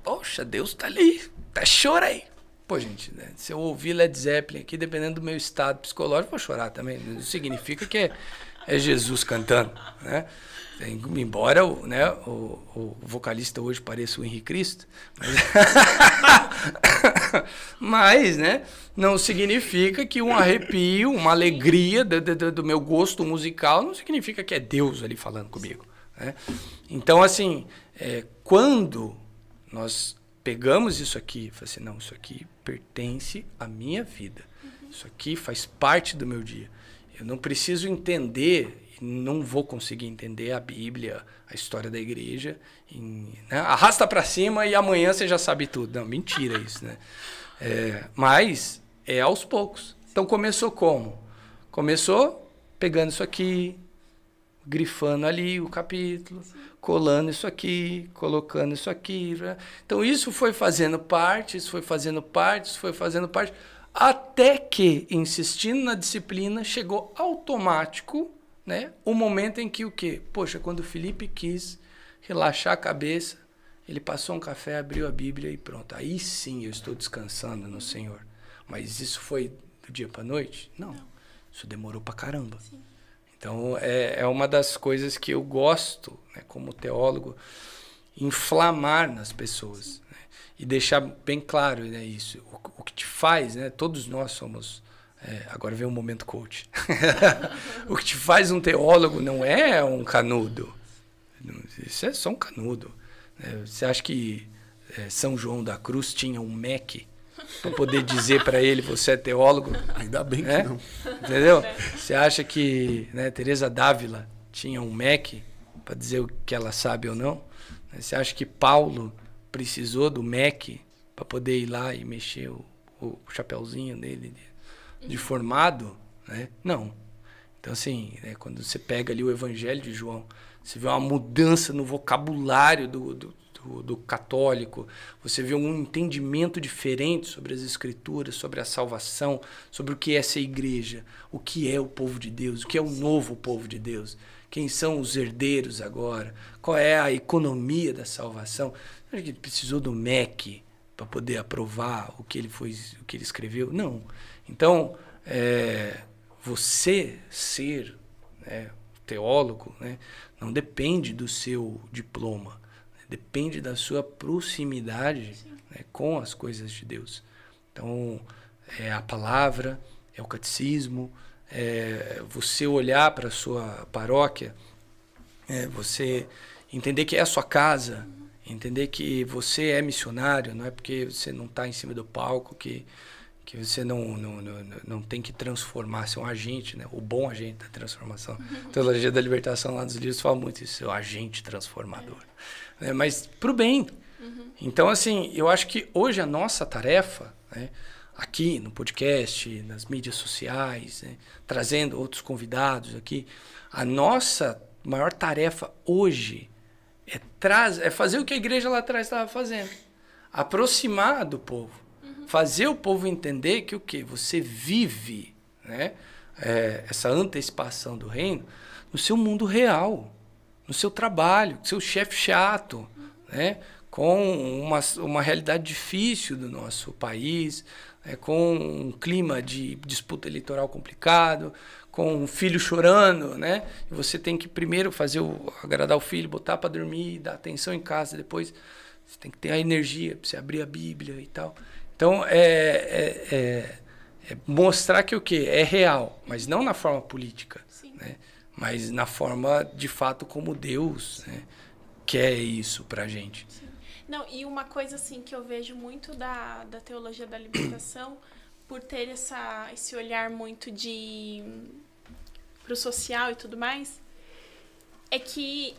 Speaker 3: Poxa, Deus está ali. Até chorei. Pô, gente, né? se eu ouvir Led Zeppelin aqui, dependendo do meu estado psicológico, vou chorar também. Não significa que é, é Jesus cantando, né? Embora o, né, o, o, vocalista hoje pareça o Henrique Cristo, mas, mas né, não significa que um arrepio, uma alegria do, do, do, meu gosto musical não significa que é Deus ali falando comigo. Né? Então, assim, é, quando nós pegamos isso aqui, falamos assim, não, isso aqui pertence à minha vida, isso aqui faz parte do meu dia. Eu não preciso entender não vou conseguir entender a Bíblia, a história da igreja. Em, né? Arrasta para cima e amanhã você já sabe tudo. Não, mentira isso, né? É, mas é aos poucos. Então começou como? Começou pegando isso aqui, grifando ali o capítulo, colando isso aqui, colocando isso aqui. Né? Então isso foi fazendo parte, isso foi fazendo parte, isso foi fazendo parte, até que, insistindo na disciplina, chegou automático né? O momento em que o quê? Poxa, quando o Felipe quis relaxar a cabeça, ele passou um café, abriu a Bíblia e pronto. Aí sim eu estou descansando no Senhor. Mas isso foi do dia para noite? Não. Não. Isso demorou para caramba. Sim. Então é, é uma das coisas que eu gosto, né, como teólogo, inflamar nas pessoas né, e deixar bem claro né, isso. O, o que te faz, né, todos nós somos é, agora vem o um momento coach. o que te faz um teólogo não é um canudo. Isso é só um canudo. É, você acha que é, São João da Cruz tinha um MEC para poder dizer para ele você é teólogo?
Speaker 1: Ainda bem que é? não.
Speaker 3: Entendeu? Você acha que né, Teresa Dávila tinha um MEC para dizer o que ela sabe ou não? Você acha que Paulo precisou do MEC para poder ir lá e mexer o, o chapéuzinho dele? de formado, né? Não. Então, assim, né, quando você pega ali o Evangelho de João, você vê uma mudança no vocabulário do, do, do, do católico, você vê um entendimento diferente sobre as Escrituras, sobre a salvação, sobre o que é essa igreja, o que é o povo de Deus, o que é o novo povo de Deus, quem são os herdeiros agora, qual é a economia da salvação. Acho que ele precisou do MEC para poder aprovar o que ele foi, o que ele escreveu? Não. Então, é, você ser né, teólogo né, não depende do seu diploma, depende da sua proximidade né, com as coisas de Deus. Então, é a palavra, é o catecismo, é você olhar para a sua paróquia, é você entender que é a sua casa, entender que você é missionário, não é porque você não está em cima do palco que que você não, não, não, não tem que transformar, ser um agente, né? o bom agente da transformação. Uhum. A teologia da libertação lá nos livros fala muito isso, ser agente transformador. É. Né? Mas para o bem. Uhum. Então, assim, eu acho que hoje a nossa tarefa, né? aqui no podcast, nas mídias sociais, né? trazendo outros convidados aqui, a nossa maior tarefa hoje é, traz, é fazer o que a igreja lá atrás estava fazendo. Aproximar do povo fazer o povo entender que o que você vive, né, é, essa antecipação do reino no seu mundo real, no seu trabalho, seu chefe chato, né, com uma, uma realidade difícil do nosso país, né, com um clima de disputa eleitoral complicado, com um filho chorando, né? Você tem que primeiro fazer o agradar o filho, botar para dormir, dar atenção em casa, depois você tem que ter a energia para você abrir a Bíblia e tal. Então é, é, é, é mostrar que o que é real, mas não na forma política? Mas na forma de fato como Deus né? quer isso para gente.
Speaker 2: Sim. Não, e uma coisa assim que eu vejo muito da, da teologia da libertação, por ter essa, esse olhar muito de pro social e tudo mais, é que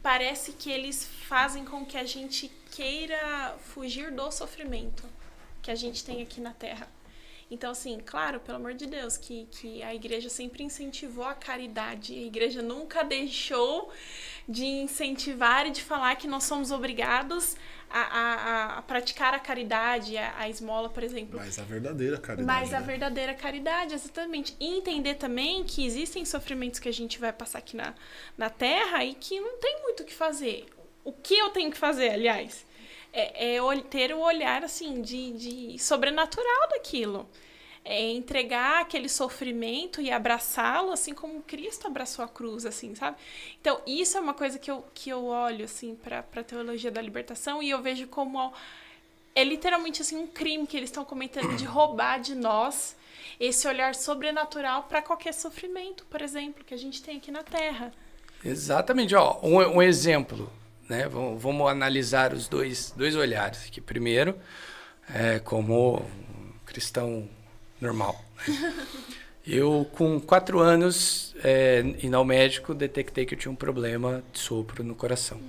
Speaker 2: parece que eles fazem com que a gente queira fugir do sofrimento que a gente tem aqui na Terra. Então, assim, claro, pelo amor de Deus, que, que a igreja sempre incentivou a caridade. A igreja nunca deixou de incentivar e de falar que nós somos obrigados a, a, a praticar a caridade, a, a, esmola, por exemplo.
Speaker 1: Mas a verdadeira caridade.
Speaker 2: Mas a
Speaker 1: né?
Speaker 2: verdadeira caridade, exatamente. E entender também que existem sofrimentos que a gente vai passar aqui na, na Terra e que não tem muito o que fazer. O que eu tenho que fazer, aliás? É, é ter o olhar, assim, de, de sobrenatural daquilo. É entregar aquele sofrimento e abraçá-lo, assim como Cristo abraçou a cruz, assim, sabe? Então, isso é uma coisa que eu, que eu olho, assim, para a teologia da libertação e eu vejo como é literalmente, assim, um crime que eles estão cometendo de roubar de nós esse olhar sobrenatural para qualquer sofrimento, por exemplo, que a gente tem aqui na Terra.
Speaker 3: Exatamente. Ó, um, um exemplo, né? Vamos, vamos, analisar os dois, dois olhares aqui. Primeiro, é, como cristão normal. Eu, com quatro anos, é, indo ao médico, detectei que eu tinha um problema de sopro no coração.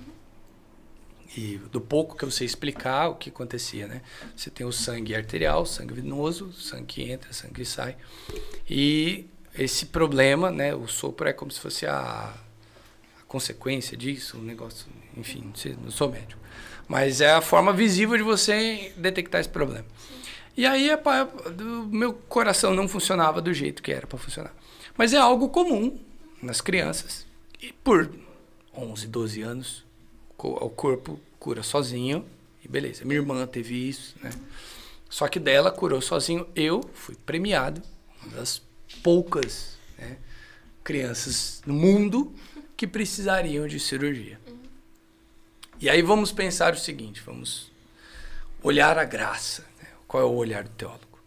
Speaker 3: E do pouco que eu sei explicar, o que acontecia, né? Você tem o sangue arterial, sangue venoso, sangue que entra, sangue que sai. E esse problema, né? O sopro é como se fosse a, a consequência disso, um negócio, enfim, não sou médico. Mas é a forma visível de você detectar esse problema. E aí o meu coração não funcionava do jeito que era para funcionar. Mas é algo comum nas crianças. E por 11, 12 anos, o corpo cura sozinho e beleza. Minha irmã teve isso, né? Só que dela curou sozinho. Eu fui premiado, uma das poucas né, crianças no mundo que precisariam de cirurgia. E aí vamos pensar o seguinte, vamos olhar a graça. Qual é o olhar do teólogo?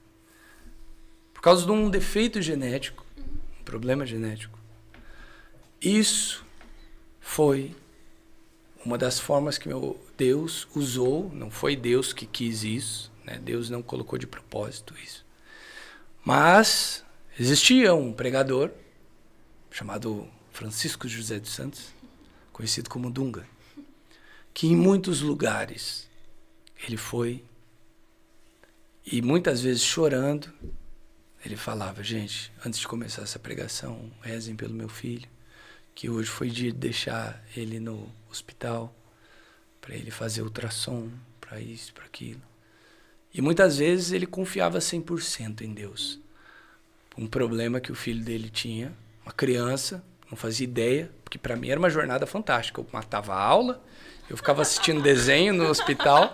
Speaker 3: Por causa de um defeito genético, um problema genético. Isso foi uma das formas que meu Deus usou, não foi Deus que quis isso, né? Deus não colocou de propósito isso. Mas existia um pregador chamado Francisco José dos Santos, conhecido como Dunga, que em muitos lugares ele foi e muitas vezes chorando, ele falava: Gente, antes de começar essa pregação, rezem pelo meu filho, que hoje foi dia de deixar ele no hospital, para ele fazer ultrassom, para isso, para aquilo. E muitas vezes ele confiava 100% em Deus. Um problema que o filho dele tinha, uma criança, não fazia ideia, porque para mim era uma jornada fantástica. Eu matava a aula, eu ficava assistindo desenho no hospital.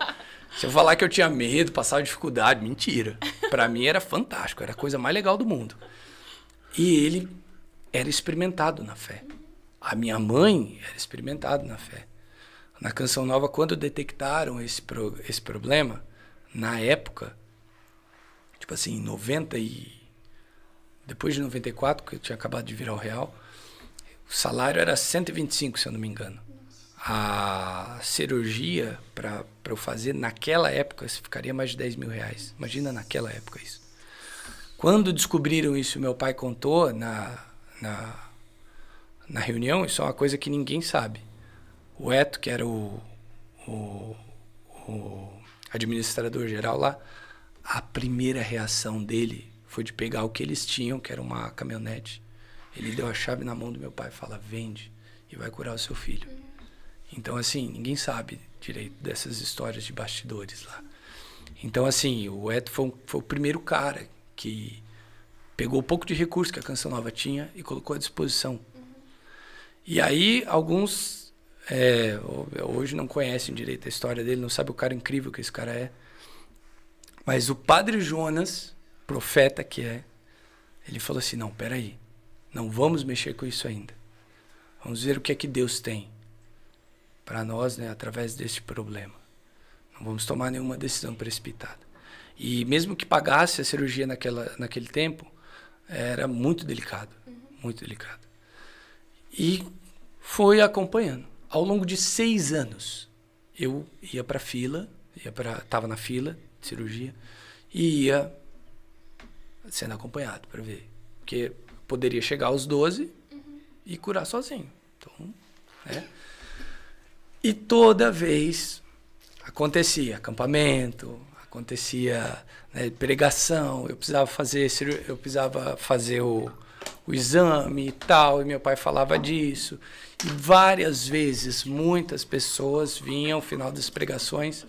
Speaker 3: Se eu falar que eu tinha medo, passava dificuldade, mentira. Para mim era fantástico, era a coisa mais legal do mundo. E ele era experimentado na fé. A minha mãe era experimentada na fé. Na Canção Nova, quando detectaram esse, pro, esse problema, na época, tipo assim, 90 e... Depois de 94, que eu tinha acabado de virar o real, o salário era 125, se eu não me engano a cirurgia para eu fazer naquela época ficaria mais de 10 mil reais. Imagina naquela época isso. Quando descobriram isso, meu pai contou na, na, na reunião, isso é uma coisa que ninguém sabe. O Eto, que era o, o, o administrador geral lá, a primeira reação dele foi de pegar o que eles tinham, que era uma caminhonete. Ele deu a chave na mão do meu pai e fala: vende e vai curar o seu filho. Então, assim, ninguém sabe direito dessas histórias de bastidores lá. Então, assim, o Eto foi, foi, o primeiro cara que pegou o pouco de recurso que a Canção Nova tinha e colocou à disposição. Uhum. E aí, alguns é, hoje não conhecem direito a história dele, não sabem o cara incrível que esse cara é. Mas o padre Jonas, profeta que é, ele falou assim: não, peraí, não vamos mexer com isso ainda. Vamos ver o que é que Deus tem para nós, né, através desse problema. Não vamos tomar nenhuma decisão precipitada. E mesmo que pagasse a cirurgia naquela, naquele tempo, era muito delicado, uhum. muito delicado. E foi acompanhando. Ao longo de seis anos, eu ia para fila, ia para, tava na fila de cirurgia e ia sendo acompanhado para ver, porque poderia chegar aos 12 uhum. e curar sozinho. Então, né? E toda vez acontecia acampamento, acontecia né, pregação, eu precisava fazer, eu precisava fazer o, o exame e tal, e meu pai falava disso. E várias vezes, muitas pessoas vinham ao final das pregações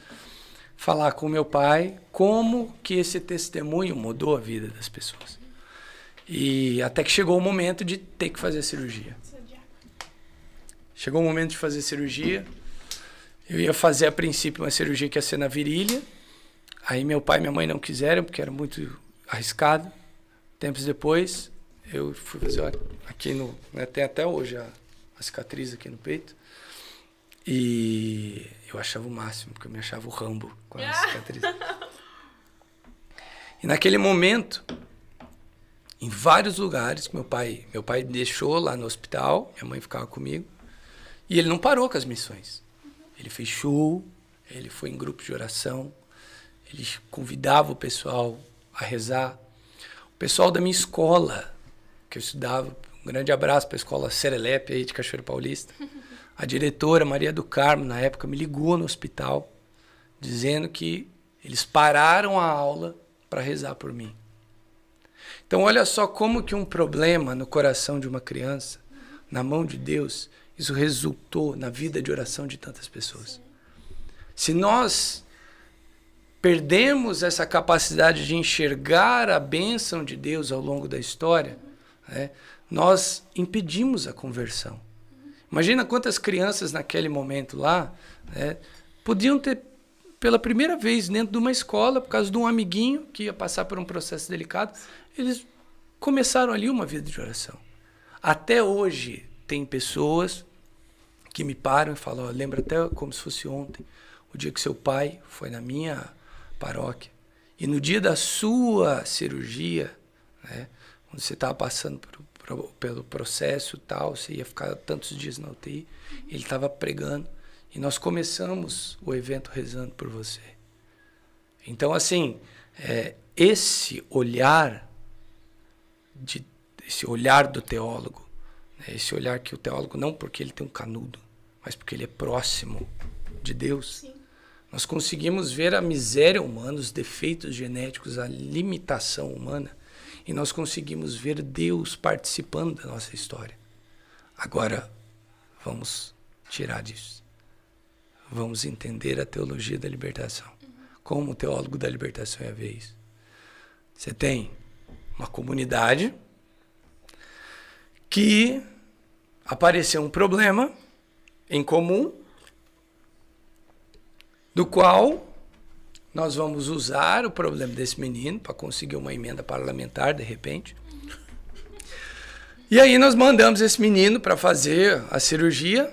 Speaker 3: falar com meu pai como que esse testemunho mudou a vida das pessoas. E até que chegou o momento de ter que fazer a cirurgia. Chegou o momento de fazer cirurgia. Eu ia fazer a princípio uma cirurgia que ia ser na virilha. Aí meu pai e minha mãe não quiseram, porque era muito arriscado. Tempos depois, eu fui fazer aqui no. Né, tem até hoje a, a cicatriz aqui no peito. E eu achava o máximo, porque eu me achava o Rambo com a cicatriz. E naquele momento, em vários lugares, meu pai, meu pai deixou lá no hospital, minha mãe ficava comigo, e ele não parou com as missões. Ele fez show, ele foi em grupos de oração, ele convidava o pessoal a rezar. O pessoal da minha escola, que eu estudava, um grande abraço para a escola Serelepe aí de Cachoeira Paulista. A diretora Maria do Carmo, na época, me ligou no hospital dizendo que eles pararam a aula para rezar por mim. Então olha só como que um problema no coração de uma criança, na mão de Deus, isso resultou na vida de oração de tantas pessoas. Se nós perdemos essa capacidade de enxergar a bênção de Deus ao longo da história, né, nós impedimos a conversão. Imagina quantas crianças naquele momento lá né, podiam ter, pela primeira vez dentro de uma escola, por causa de um amiguinho que ia passar por um processo delicado, eles começaram ali uma vida de oração. Até hoje, tem pessoas que me param e falam: lembra até como se fosse ontem, o dia que seu pai foi na minha paróquia. E no dia da sua cirurgia, né, quando você estava passando por, por, pelo processo tal, você ia ficar tantos dias na UTI, ele estava pregando e nós começamos o evento rezando por você. Então, assim, é, esse olhar, de, esse olhar do teólogo, esse olhar que o teólogo, não porque ele tem um canudo, mas porque ele é próximo de Deus, Sim nós conseguimos ver a miséria humana, os defeitos genéticos, a limitação humana, e nós conseguimos ver Deus participando da nossa história. Agora, vamos tirar disso. Vamos entender a teologia da libertação. Como o teólogo da libertação ia ver isso? Você tem uma comunidade que apareceu um problema em comum do qual nós vamos usar o problema desse menino para conseguir uma emenda parlamentar de repente. E aí nós mandamos esse menino para fazer a cirurgia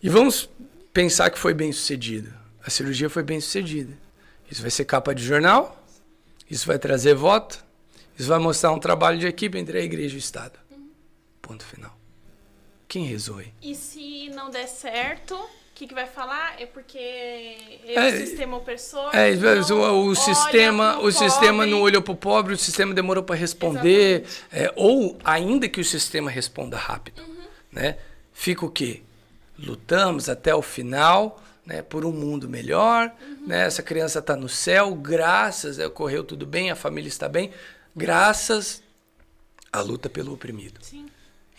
Speaker 3: e vamos pensar que foi bem sucedido. A cirurgia foi bem sucedida. Isso vai ser capa de jornal, isso vai trazer voto, isso vai mostrar um trabalho de equipe entre a igreja e o Estado. Ponto final. Quem aí?
Speaker 2: E se não der certo, que, que vai falar é porque é, o sistema opressor. É,
Speaker 3: o, o sistema, o sistema não olhou para o pobre, o sistema demorou para responder, é, ou ainda que o sistema responda rápido, uhum. né? Fica o quê? Lutamos até o final, né, por um mundo melhor, uhum. né? Essa criança está no céu, graças, ocorreu tudo bem, a família está bem, graças à luta pelo oprimido. Sim.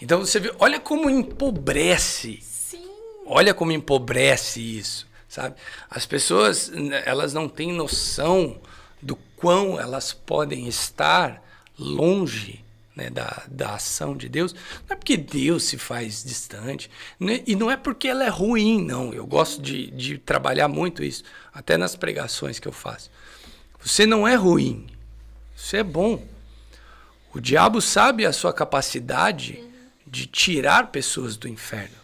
Speaker 3: Então você vê, olha como empobrece Olha como empobrece isso, sabe? As pessoas, elas não têm noção do quão elas podem estar longe né, da, da ação de Deus. Não é porque Deus se faz distante, né? e não é porque ela é ruim, não. Eu gosto de, de trabalhar muito isso, até nas pregações que eu faço. Você não é ruim. Você é bom. O diabo sabe a sua capacidade de tirar pessoas do inferno.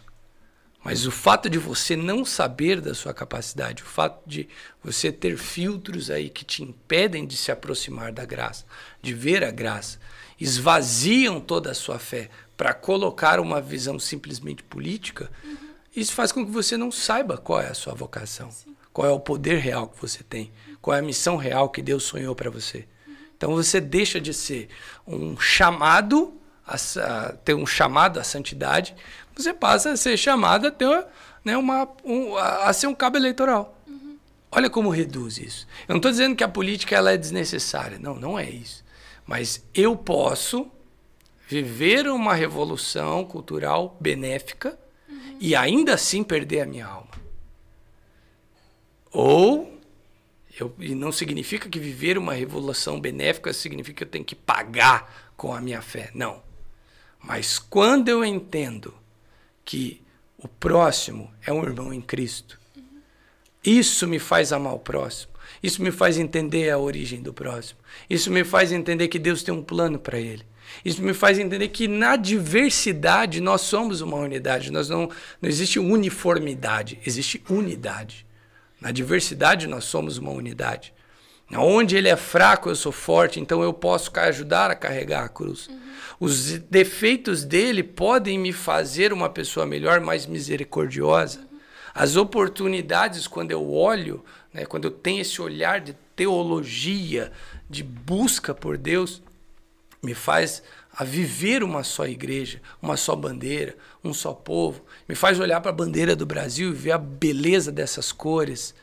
Speaker 3: Mas o fato de você não saber da sua capacidade, o fato de você ter filtros aí que te impedem de se aproximar da graça, de ver a graça, esvaziam toda a sua fé para colocar uma visão simplesmente política, uhum. isso faz com que você não saiba qual é a sua vocação, Sim. qual é o poder real que você tem, qual é a missão real que Deus sonhou para você. Uhum. Então você deixa de ser um chamado a, ter um chamado à santidade, você passa a ser chamado a ter né, uma, um, a, a, ser um cabo eleitoral. Uhum. Olha como reduz isso. Eu não estou dizendo que a política ela é desnecessária. Não, não é isso. Mas eu posso viver uma revolução cultural benéfica uhum. e ainda assim perder a minha alma. Ou eu, e não significa que viver uma revolução benéfica significa que eu tenho que pagar com a minha fé. Não. Mas quando eu entendo que o próximo é um irmão em Cristo, isso me faz amar o próximo. Isso me faz entender a origem do próximo. Isso me faz entender que Deus tem um plano para ele. Isso me faz entender que na diversidade nós somos uma unidade. Nós não, não existe uniformidade, existe unidade. Na diversidade nós somos uma unidade. Onde ele é fraco, eu sou forte, então eu posso ajudar a carregar a cruz. Uhum. Os defeitos dele podem me fazer uma pessoa melhor, mais misericordiosa. Uhum. As oportunidades, quando eu olho, né, quando eu tenho esse olhar de teologia, de busca por Deus, me faz a viver uma só igreja, uma só bandeira, um só povo. Me faz olhar para a bandeira do Brasil e ver a beleza dessas cores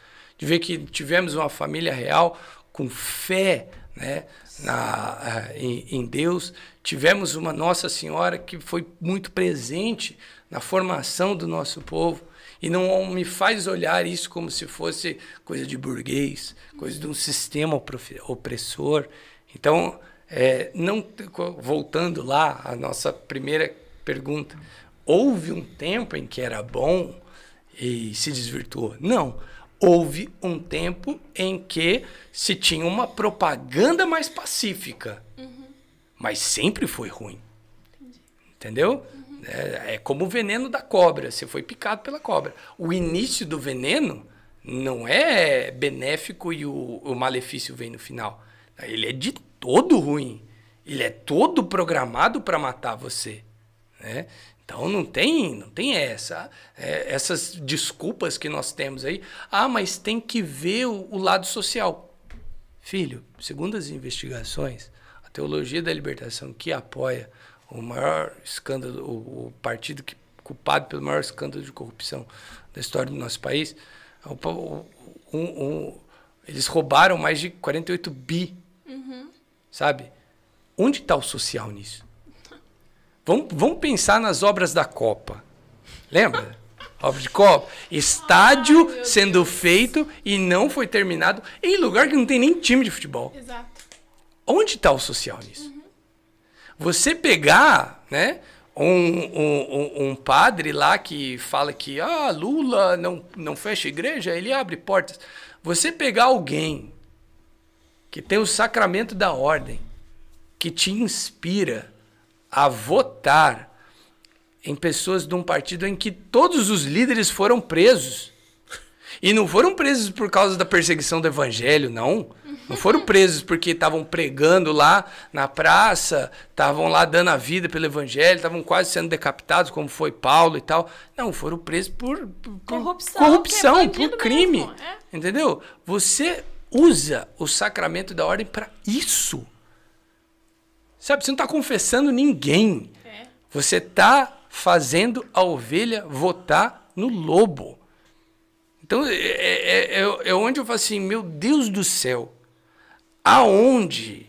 Speaker 3: de ver que tivemos uma família real com fé né, na, uh, em, em, Deus. Tivemos uma Nossa Senhora que foi muito presente na formação do nosso povo. E não me faz olhar isso como se fosse coisa de burguês, coisa de um sistema opressor. Então, é, não voltando lá à nossa primeira pergunta, houve um tempo em que era bom e se desvirtuou? Não houve um tempo em que se tinha uma propaganda mais pacífica. Uhum. Mas sempre foi ruim. Entendi. Entendeu? É, é, como o veneno da cobra. Você foi picado pela cobra. O início do veneno não é benéfico e o, o malefício vem no final. Ele é de todo ruim. Ele é todo programado para matar você. Né? Então não tem, não tem essa, é, essas desculpas que nós temos aí. Ah, mas tem que ver o, o, lado social. Filho, segundo as investigações, a teologia da libertação que apoia o maior escândalo, o, o partido que culpado pelo maior escândalo de corrupção da história do nosso país, um, um, eles roubaram mais de 48 bi, uhum. sabe? Onde está o social nisso? Vamos, vamos pensar nas obras da Copa. Lembra? Obra de Copa. Estádio Ai, sendo Deus. feito e não foi terminado em lugar que não tem nem time de futebol.
Speaker 2: Exato.
Speaker 3: Onde está o social nisso? Uhum. Você pegar, né? Um, um, um, padre lá que fala que ah, Lula não, não fecha igreja, ele abre portas. Você pegar alguém que tem o sacramento da ordem, que te inspira, a votar em pessoas de um partido em que todos os líderes foram presos. E não foram presos por causa da perseguição do evangelho, não. Não foram presos porque estavam pregando lá na praça, estavam lá dando a vida pelo evangelho, estavam quase sendo decapitados, como foi Paulo e tal. Não, foram presos por, por corrupção, corrupção é por crime. Mesmo, é? Entendeu? Você usa o sacramento da ordem para isso. Sabe, você não está confessando ninguém. É. Você está fazendo a ovelha votar no lobo. Então, é, é, é, é, onde eu falo assim, meu Deus do céu, aonde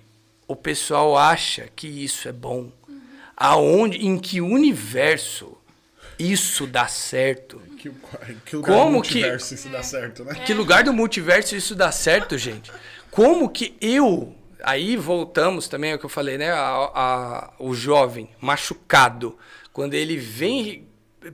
Speaker 3: o pessoal acha que isso é bom? Uhum. Aonde, em que universo isso dá certo?
Speaker 1: Que, que lugar Como do multiverso que, isso dá certo, né?
Speaker 3: Que lugar do multiverso isso dá certo, gente? Como que eu aí voltamos também ao que eu falei, né? A, a, o jovem machucado, quando ele vem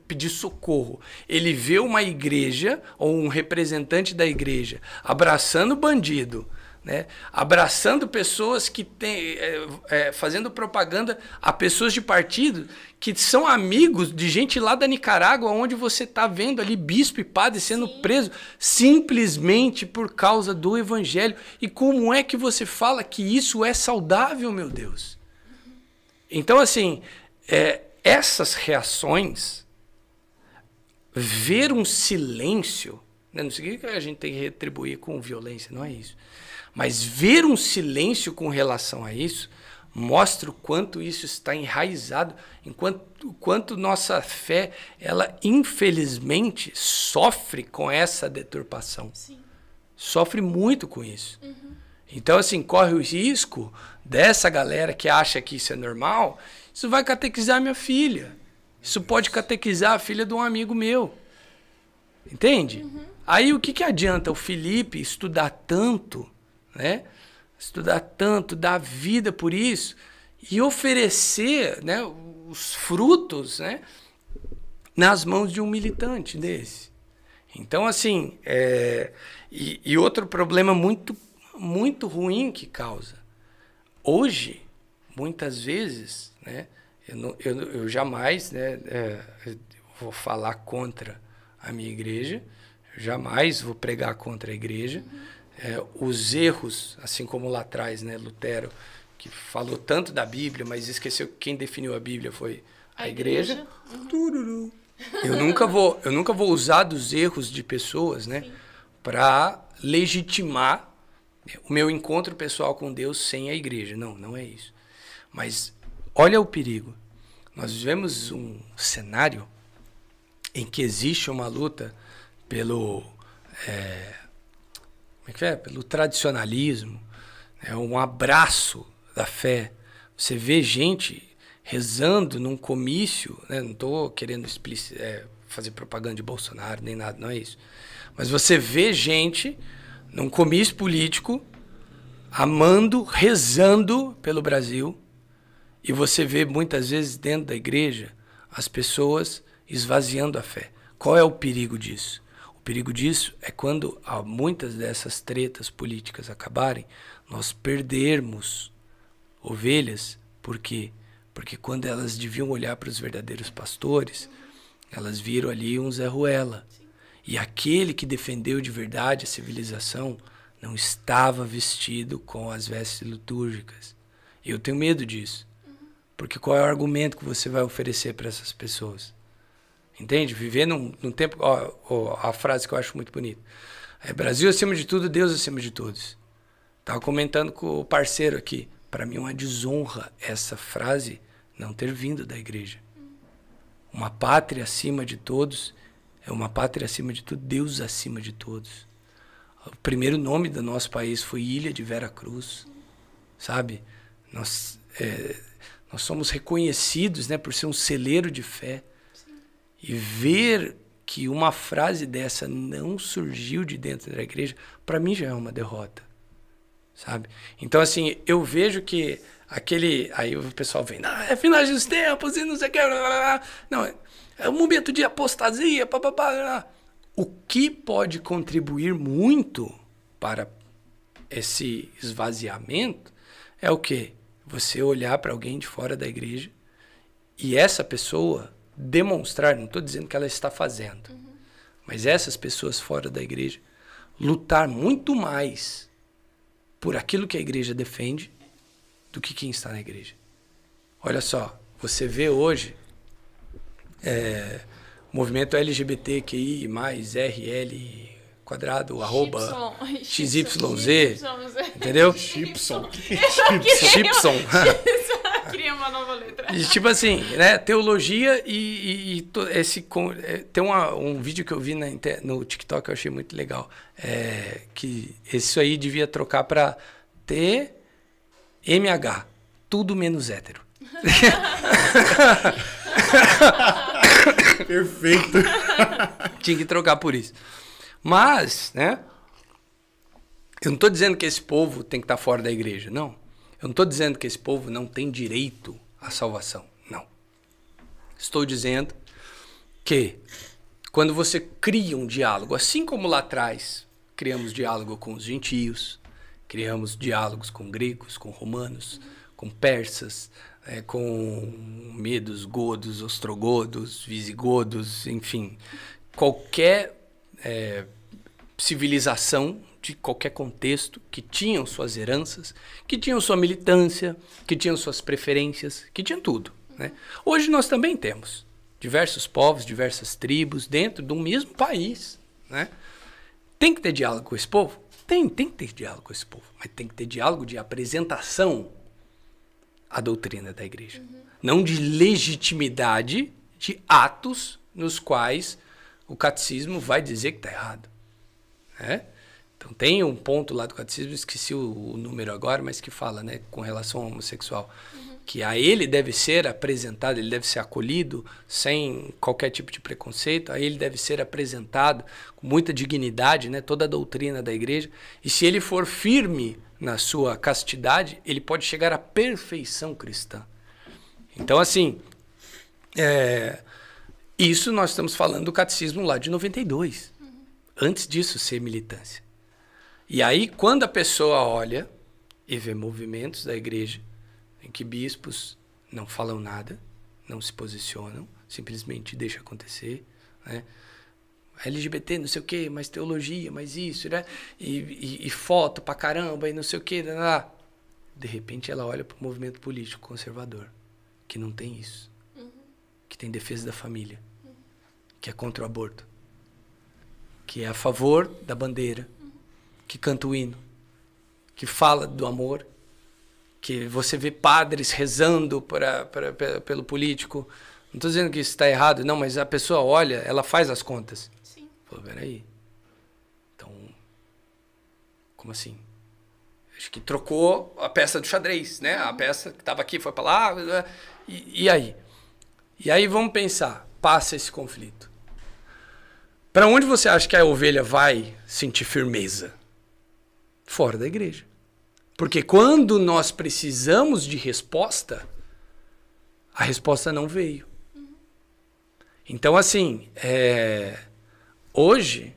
Speaker 3: pedir socorro, ele vê uma igreja ou um representante da igreja abraçando o bandido, né? abraçando pessoas que têm. É, é, fazendo propaganda a pessoas de partido que são amigos de gente lá da Nicarágua, onde você está vendo ali bispo e padre sendo Sim. preso simplesmente por causa do evangelho. E como é que você fala que isso é saudável, meu Deus? Então, assim, é, essas reações, ver um silêncio, né? não significa que a gente tem que retribuir com violência, não é isso. Mas ver um silêncio com relação a isso mostra o quanto isso está enraizado, enquanto quanto nossa fé, ela infelizmente sofre com essa deturpação. Sim. Sofre muito com isso. Uhum. Então, assim, corre o risco dessa galera que acha que isso é normal, isso vai catequizar minha filha. Isso pode catequizar a filha de um amigo meu. Entende? Uhum. Aí o que, que adianta o Felipe estudar tanto né? Estudar tanto, dar vida por isso e oferecer, né, os frutos, né, nas mãos de um militante desse. Então, assim, é... e, e outro problema muito, muito ruim que causa. Hoje, muitas vezes, né, eu, não, eu, eu jamais né, é, vou falar contra a minha igreja, jamais vou pregar contra a igreja. Uhum é, os erros, assim como lá atrás, né, Lutero, que falou tanto da Bíblia, mas esqueceu que quem definiu a Bíblia foi a, a igreja. igreja. Uhum. Eu nunca vou, eu nunca vou usar dos erros de pessoas, né, para legitimar o meu encontro pessoal com Deus sem a igreja. Não, não é isso. Mas olha o perigo. Nós vivemos um cenário em que existe uma luta pelo é, é que é? Pelo tradicionalismo, é um abraço da fé. Você vê gente rezando num comício, né? não estou querendo é, fazer propaganda de Bolsonaro nem nada, não é isso. Mas você vê gente num comício político amando, rezando pelo Brasil, e você vê muitas vezes dentro da igreja as pessoas esvaziando a fé. Qual é o perigo disso? Perigo disso é quando muitas dessas tretas políticas acabarem, nós perdermos ovelhas, por quê? Porque quando elas deviam olhar para os verdadeiros pastores, elas viram ali um Zé Ruela. E aquele que defendeu de verdade a civilização não estava vestido com as vestes litúrgicas. Eu tenho medo disso. Porque qual é o argumento que você vai oferecer para essas pessoas? Entende? Viver num, num tempo. Ó, ó, a frase que eu acho muito bonita. É Brasil acima de tudo, Deus acima de todos. Estava comentando com o parceiro aqui. Para mim é uma desonra essa frase não ter vindo da igreja. Uma pátria acima de todos é uma pátria acima de tudo, Deus acima de todos. O primeiro nome do nosso país foi Ilha de Vera Cruz, sabe? Nós, é, nós somos reconhecidos né, por ser um celeiro de fé. E ver que uma frase dessa não surgiu de dentro da igreja, para mim já é uma derrota. Sabe? Então, assim, eu vejo que aquele. Aí o pessoal vem, ah, é final dos tempos e não sei o que. Não, é um momento de apostasia. Pá, o que pode contribuir muito para esse esvaziamento é o que? Você olhar para alguém de fora da igreja e essa pessoa demonstrar, não estou dizendo que ela está fazendo, uhum. mas essas pessoas fora da igreja lutar muito mais por aquilo que a igreja defende do que quem está na igreja. Olha só, você vê hoje é, movimento LGBTQI mais RL quadrado, arroba XYZ, entendeu?
Speaker 1: Chipson.
Speaker 3: Chipson.
Speaker 2: Cria uma nova letra.
Speaker 3: E, tipo assim, né? Teologia e, e, e esse. É, tem uma, um vídeo que eu vi na, no TikTok que eu achei muito legal. É, que isso aí devia trocar pra TMH. Tudo menos hétero.
Speaker 1: Perfeito.
Speaker 3: Tinha que trocar por isso. Mas, né? Eu não estou dizendo que esse povo tem que estar tá fora da igreja, não. Eu não estou dizendo que esse povo não tem direito à salvação. Não. Estou dizendo que quando você cria um diálogo, assim como lá atrás criamos diálogo com os gentios, Criamos diálogos com gregos, com romanos, com persas, é, com medos, godos, ostrogodos, visigodos, enfim. Qualquer é, civilização de qualquer contexto que tinham suas heranças, que tinham sua militância, que tinham suas preferências, que tinham tudo. Né? Hoje nós também temos diversos povos, diversas tribos dentro de um mesmo país. Né? Tem que ter diálogo com esse povo? Tem, tem que ter diálogo com esse povo, mas tem que ter diálogo de apresentação à doutrina da igreja, uhum. não de legitimidade de atos nos quais o catecismo vai dizer que está errado. Né? Então tem um ponto lá do catecismo, esqueci o, o, número agora, mas que fala, né, com relação ao homossexual, uhum. que a ele deve ser apresentado, ele deve ser acolhido sem qualquer tipo de preconceito, a ele deve ser apresentado com muita dignidade, né, toda a doutrina da igreja, e se ele for firme na sua castidade, ele pode chegar à perfeição cristã. Então, assim, é, isso nós estamos falando do catecismo lá de 92. Uhum. Antes disso ser militância. E aí, quando a pessoa olha e vê movimentos da igreja em que bispos não falam nada, não se posicionam, simplesmente deixa acontecer, né? LGBT, não sei o quê, mais teologia, mais isso, né? E, e, e foto pra caramba, e não sei o quê. Lá. De repente ela olha para o movimento político conservador, que não tem isso. Uhum. Que tem defesa da família. Que é contra o aborto, que é a favor da bandeira, que canta o hino, que fala do amor, que você vê padres rezando pra, pra, pra pelo político. Não estou dizendo que isso está errado, não, mas a pessoa olha, ela faz as contas. Sim. Pô, peraí. Então, como assim? Acho que trocou a peça do xadrez, né? A peça que estava aqui foi para lá. E, e aí? E aí vamos pensar, passa esse conflito. Para onde você acha que a ovelha vai sentir firmeza? fora da igreja. Porque quando nós precisamos de resposta, a resposta não veio. Então, assim, é, hoje,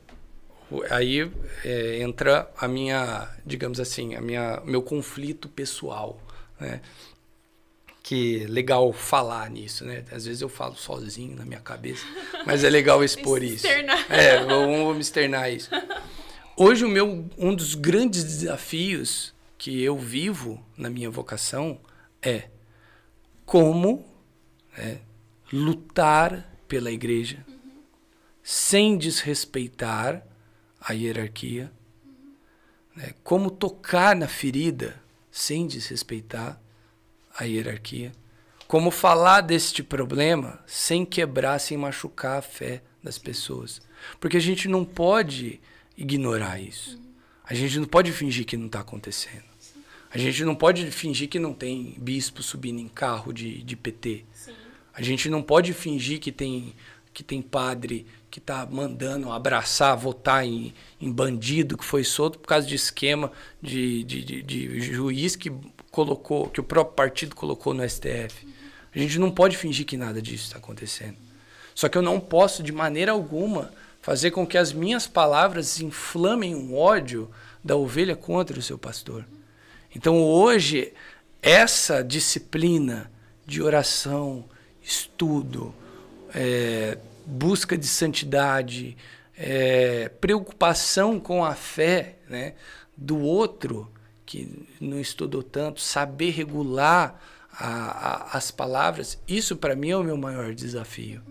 Speaker 3: aí é, entra a minha, digamos assim, a minha, meu conflito pessoal, né? Que legal falar nisso, né? Às vezes eu falo sozinho na minha cabeça, mas é legal expor isso. É, vamos externar isso. Hoje o meu um dos grandes desafios que eu vivo na minha vocação é como né, lutar pela igreja uhum. sem desrespeitar a hierarquia, uhum. né, como tocar na ferida sem desrespeitar a hierarquia, como falar deste problema sem quebrar, sem machucar a fé das pessoas, porque a gente não pode ignorar isso. A gente não pode fingir que não está acontecendo. A gente não pode fingir que não tem bispo subindo em carro de, de PT. A gente não pode fingir que tem, que tem padre que está mandando abraçar, votar em, em bandido que foi solto por causa de esquema de, de, de, de juiz que colocou, que o próprio partido colocou no STF. A gente não pode fingir que nada disso está acontecendo. Só que eu não posso, de maneira alguma, fazer com que as minhas palavras inflamem um ódio da ovelha contra o seu pastor. Então hoje, essa disciplina de oração, estudo, é, busca de santidade, é, preocupação com a fé né, do outro que não estudou tanto, saber regular a, a, as palavras, isso para mim é o meu maior desafio.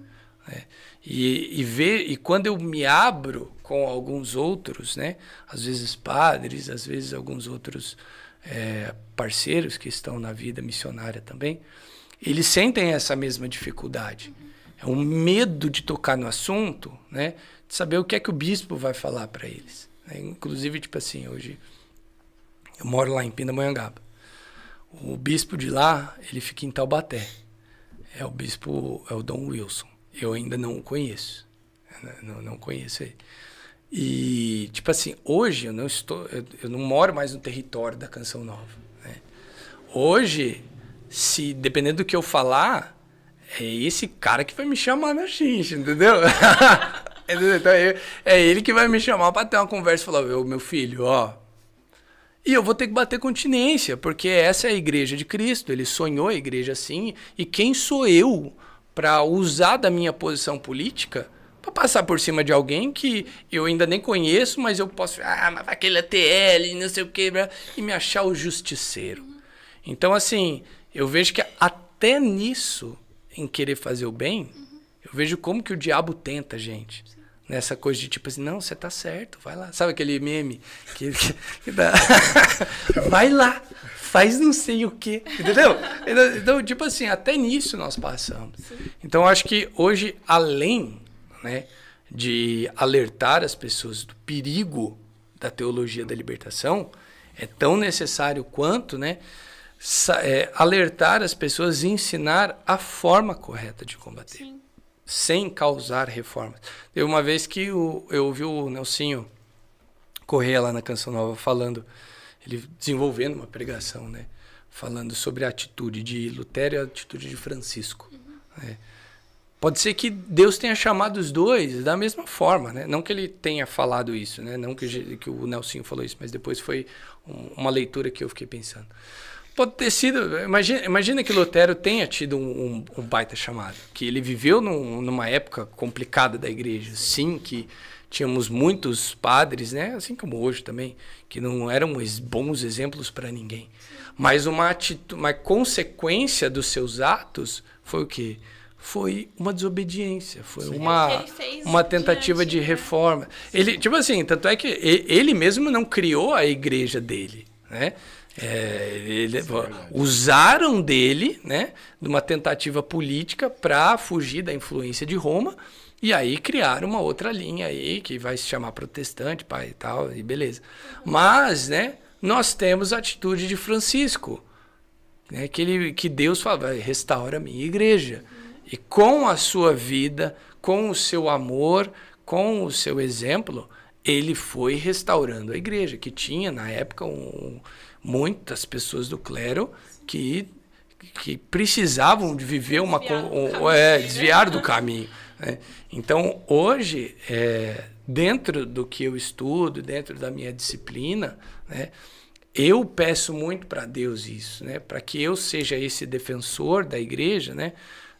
Speaker 3: Né? E, e ver e quando eu me abro com alguns outros, né, às vezes padres, às vezes alguns outros é, parceiros que estão na vida missionária também, eles sentem essa mesma dificuldade. É um medo de tocar no assunto, né, de saber o que é que o bispo vai falar para eles. Né? Inclusive, tipo assim, hoje eu moro lá em Pindamonhangaba. O bispo de lá, ele fica em Taubaté. É o bispo, é o Dom Wilson eu ainda não o conheço. Não, não conheço ele. E, tipo assim, hoje eu não estou. Eu, eu não moro mais no território da Canção Nova. Né? Hoje, se dependendo do que eu falar, é esse cara que vai me chamar na xincha, entendeu? então, é, é ele que vai me chamar para ter uma conversa e falar: meu filho, ó, E eu vou ter que bater continência, porque essa é a igreja de Cristo. Ele sonhou a igreja assim. E quem sou eu para usar da minha posição política para passar por cima de alguém que eu ainda nem conheço, mas eu posso, ah, mas aquele é TL, não sei o que, e me achar o justiceiro. Então, assim, eu vejo que até nisso, em querer fazer o bem, eu vejo como que o diabo tenta, gente. Nessa coisa de tipo assim, não, você tá certo, vai lá. Sabe aquele meme? Que, que, que dá... vai lá, faz não sei o quê. Entendeu? Então, então, tipo assim, até nisso nós passamos. Então, acho que hoje, além né, de alertar as pessoas do perigo da teologia da libertação, é tão necessário quanto né, é, alertar as pessoas e ensinar a forma correta de combater. Sim. Sem causar reformas. Teve uma vez que o, eu ouvi o Nelsinho Correia lá na Canção Nova falando, ele desenvolvendo uma pregação, né? Falando sobre a atitude de Lutero e a atitude de Francisco. Uhum. Pode ser que Deus tenha chamado os dois da mesma forma, né? Não que ele tenha falado isso, né? Não que, que o Nelsinho falou isso, mas depois foi um, uma leitura que eu fiquei pensando. Pode ter sido. Imagina, imagina que Lutero tenha tido um, um, um baita chamado. Que ele viveu num, numa época complicada da igreja. Sim, que tínhamos muitos padres, né? Assim como hoje também, que não eram bons exemplos para ninguém. Mas uma, atitude, uma consequência dos seus atos foi o quê? foi uma desobediência, foi Sim. uma, uma tentativa diante, de né? reforma. Né? Ele, tipo assim, tanto é que ele mesmo não criou a igreja dele, né? É, ele, é usaram dele, né, de uma tentativa política para fugir da influência de Roma e aí criaram uma outra linha aí que vai se chamar protestante, pai e tal, e beleza. Mas, né, nós temos a atitude de Francisco, né, que ele, que Deus fala, restaura a minha igreja. E com a sua vida, com o seu amor, com o seu exemplo, ele foi restaurando a igreja, que tinha na época um, muitas pessoas do clero que, que precisavam de viver uma desviar, um, é, desviar do caminho. Né? Então, hoje, é, dentro do que eu estudo, dentro da minha disciplina, né, eu peço muito para Deus isso, né, para que eu seja esse defensor da igreja, né,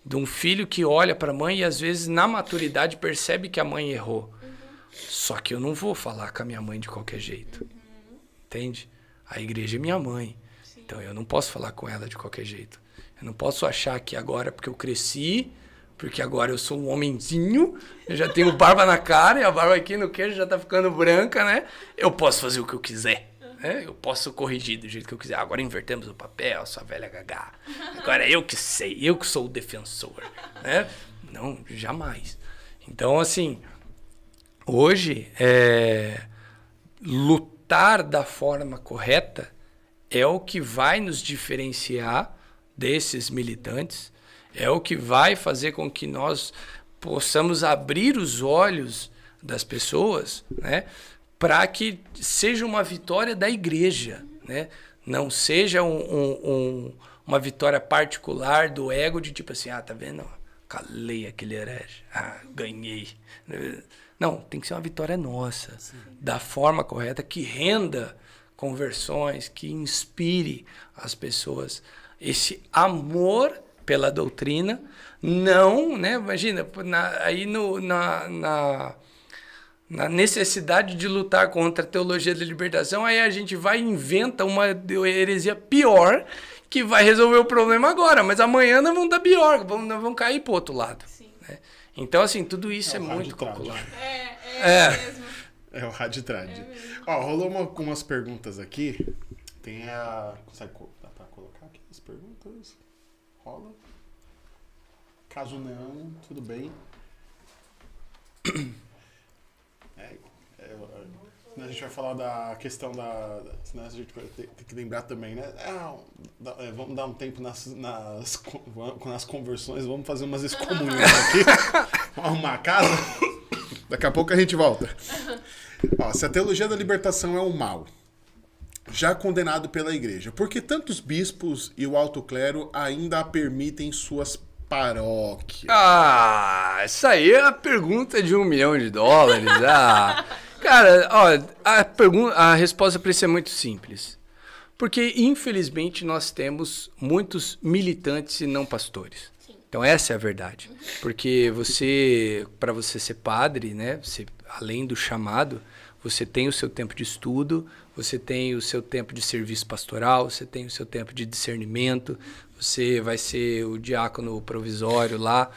Speaker 3: de um filho que olha para a mãe e às vezes na maturidade percebe que a mãe errou. Uhum. Só que eu não vou falar com a minha mãe de qualquer jeito. Uhum. Entende? A igreja é minha mãe. Sim. Então eu não posso falar com ela de qualquer jeito. Eu não posso achar que agora porque eu cresci, porque agora eu sou um homenzinho, eu já tenho barba na cara e a barba aqui no queijo já tá ficando branca, né? Eu posso fazer o que eu quiser. Né? Eu posso corrigir do jeito que eu quiser. Agora invertemos o papel, sua velha gagá. Agora eu que sei, eu que sou o defensor. Né? Não, jamais. Então, assim, hoje, é, lutar da forma correta é o que vai nos diferenciar desses militantes, é o que vai fazer com que nós possamos abrir os olhos das pessoas, né? para que seja uma vitória da igreja, né? Não seja um, um, um, uma vitória particular do ego de tipo assim, ah, tá vendo? Calei aquele herege, ah, ganhei. Não, tem que ser uma vitória nossa, Sim. da forma correta, que renda conversões, que inspire as pessoas. Esse amor pela doutrina, não, né? Imagina, na, aí no, na, na na necessidade de lutar contra a teologia da libertação, aí a gente vai e inventa uma heresia pior que vai resolver o problema agora, mas amanhã nós vamos dar pior, vamos, nós vamos cair para outro lado. Né? Então, assim, tudo isso é, é muito calculado.
Speaker 2: É, é, é. mesmo.
Speaker 1: É o raditrad. É Ó, rolou uma, umas perguntas aqui. Tem a. Consegue dá pra colocar aqui as perguntas? Rola? Caso não, tudo bem. a gente vai falar da questão da. Né, a gente tem, que lembrar também, né? É, vamos dar um tempo nas, nas, nas conversões, vamos fazer umas excomunhões aqui. vamos arrumar a casa. Daqui a pouco a gente volta. Ó, se a teologia da libertação é o mal, já condenado pela igreja, por que tantos bispos e o alto clero ainda a permitem suas paróquias?
Speaker 3: Ah, essa aí é a pergunta de um milhão de dólares. Ah. Cara, ó, a, pergunta, a resposta para isso é muito simples. Porque, infelizmente, nós temos muitos militantes e não pastores. Então, essa é a verdade. Porque você, para você ser padre, né, você, além do chamado, você tem o seu tempo de estudo, você tem o seu tempo de serviço pastoral, você tem o seu tempo de discernimento, você vai ser o diácono provisório lá,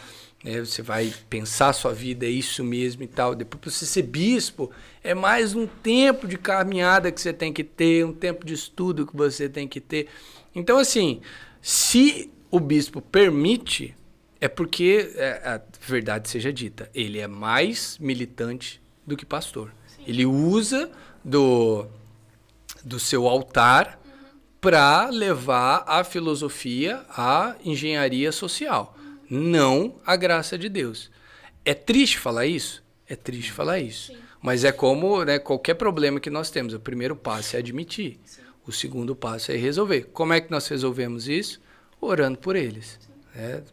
Speaker 3: né? você vai pensar a sua vida, é isso mesmo e tal. Depois, para você ser bispo, é mais um tempo de caminhada que você tem que ter, um tempo de estudo que você tem que ter. Então, assim, se o bispo permite, é porque, é, a verdade seja dita, ele é mais militante do que pastor. Ele usa do, do seu altar uhum. para levar a filosofia à engenharia social, uhum. Não a graça de Deus. É triste falar isso? É triste falar isso. Sim. Mas é como né, qualquer problema que nós temos. O primeiro passo é admitir. Sim. O segundo passo é resolver. Como é que nós resolvemos isso? Orando por eles. Né?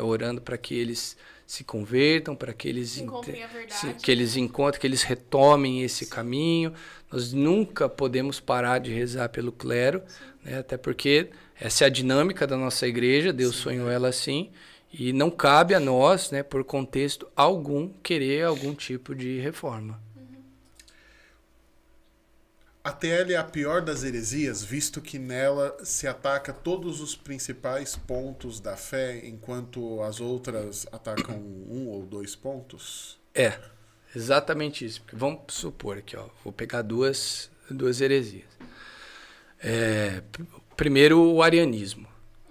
Speaker 3: Orando para que eles se convertam, para que eles se, que eles encontrem, que eles retomem esse Sim. caminho. Nós nunca podemos parar de rezar pelo clero, né? até porque essa é a dinâmica da nossa igreja, Deus Sim. sonhou ela assim, e não cabe a nós, né, por contexto algum, querer algum tipo de reforma.
Speaker 1: A TL é a pior das heresias, visto que nela se ataca todos os principais pontos da fé, enquanto as outras atacam um ou dois pontos?
Speaker 3: É, exatamente isso. Vamos supor aqui, ó, vou pegar duas, duas heresias. É, primeiro, o arianismo,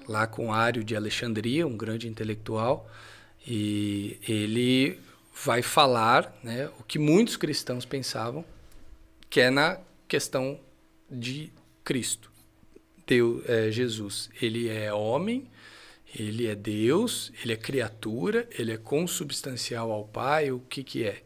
Speaker 3: lá com Ário de Alexandria, um grande intelectual, e ele vai falar né, o que muitos cristãos pensavam, que é na questão de Cristo. Deus, é, Jesus, ele é homem, ele é Deus, ele é criatura, ele é consubstancial ao Pai, o que que é?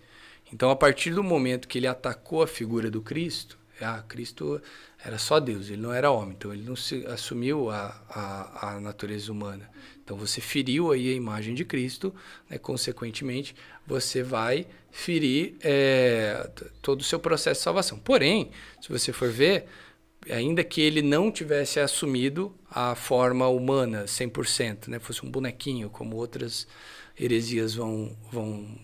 Speaker 3: Então, a partir do momento que ele atacou a figura do Cristo, ah, Cristo era só Deus, ele não era homem, então ele não se, assumiu a, a, a natureza humana. Então você feriu aí a imagem de Cristo, né? consequentemente você vai ferir é, todo o seu processo de salvação. Porém, se você for ver, ainda que ele não tivesse assumido a forma humana 100%, né? fosse um bonequinho, como outras heresias vão, vão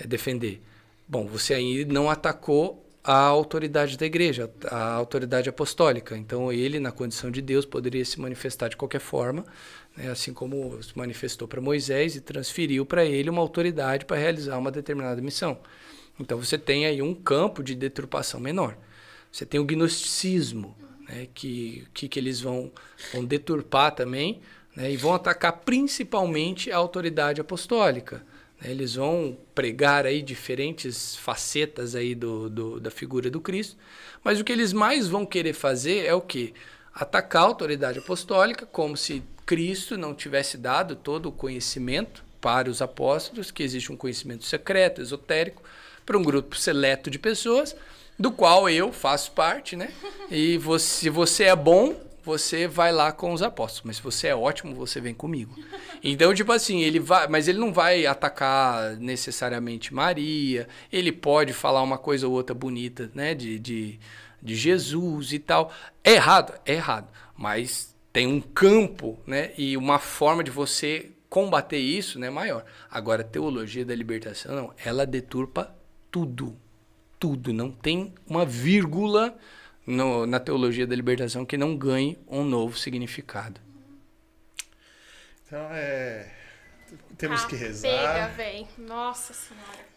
Speaker 3: é, defender. Bom, você aí não atacou a autoridade da igreja, a autoridade apostólica. Então, ele, na condição de Deus, poderia se manifestar de qualquer forma, né? assim como se manifestou para Moisés e transferiu para ele uma autoridade para realizar uma determinada missão. Então, você tem aí um campo de deturpação menor. Você tem o gnosticismo, né? que, que, que eles vão, vão deturpar também, né? e vão atacar principalmente a autoridade apostólica. Né? Eles vão pregar aí diferentes facetas aí do, do, da figura do Cristo, mas o que eles mais vão querer fazer é o que? Atacar a autoridade apostólica, como se Cristo não tivesse dado todo o conhecimento para os apóstolos, que existe um conhecimento secreto, esotérico, para um grupo seleto de pessoas, do qual eu faço parte, né? E você, se você é bom, você vai lá com os apóstolos. Mas se você é ótimo, você vem comigo. Então, tipo assim, ele vai. Mas ele não vai atacar necessariamente Maria. Ele pode falar uma coisa ou outra bonita, né? De, de, de Jesus e tal. É errado? É errado. Mas tem um campo, né? E uma forma de você combater isso, né? Maior. Agora, a teologia da libertação, não. Ela deturpa tudo. Tudo. Não tem uma vírgula no, na teologia da libertação que não ganhe um novo significado.
Speaker 1: Então, é. Temos
Speaker 2: ah,
Speaker 1: que rezar.
Speaker 2: Pega, véi. Nossa Senhora.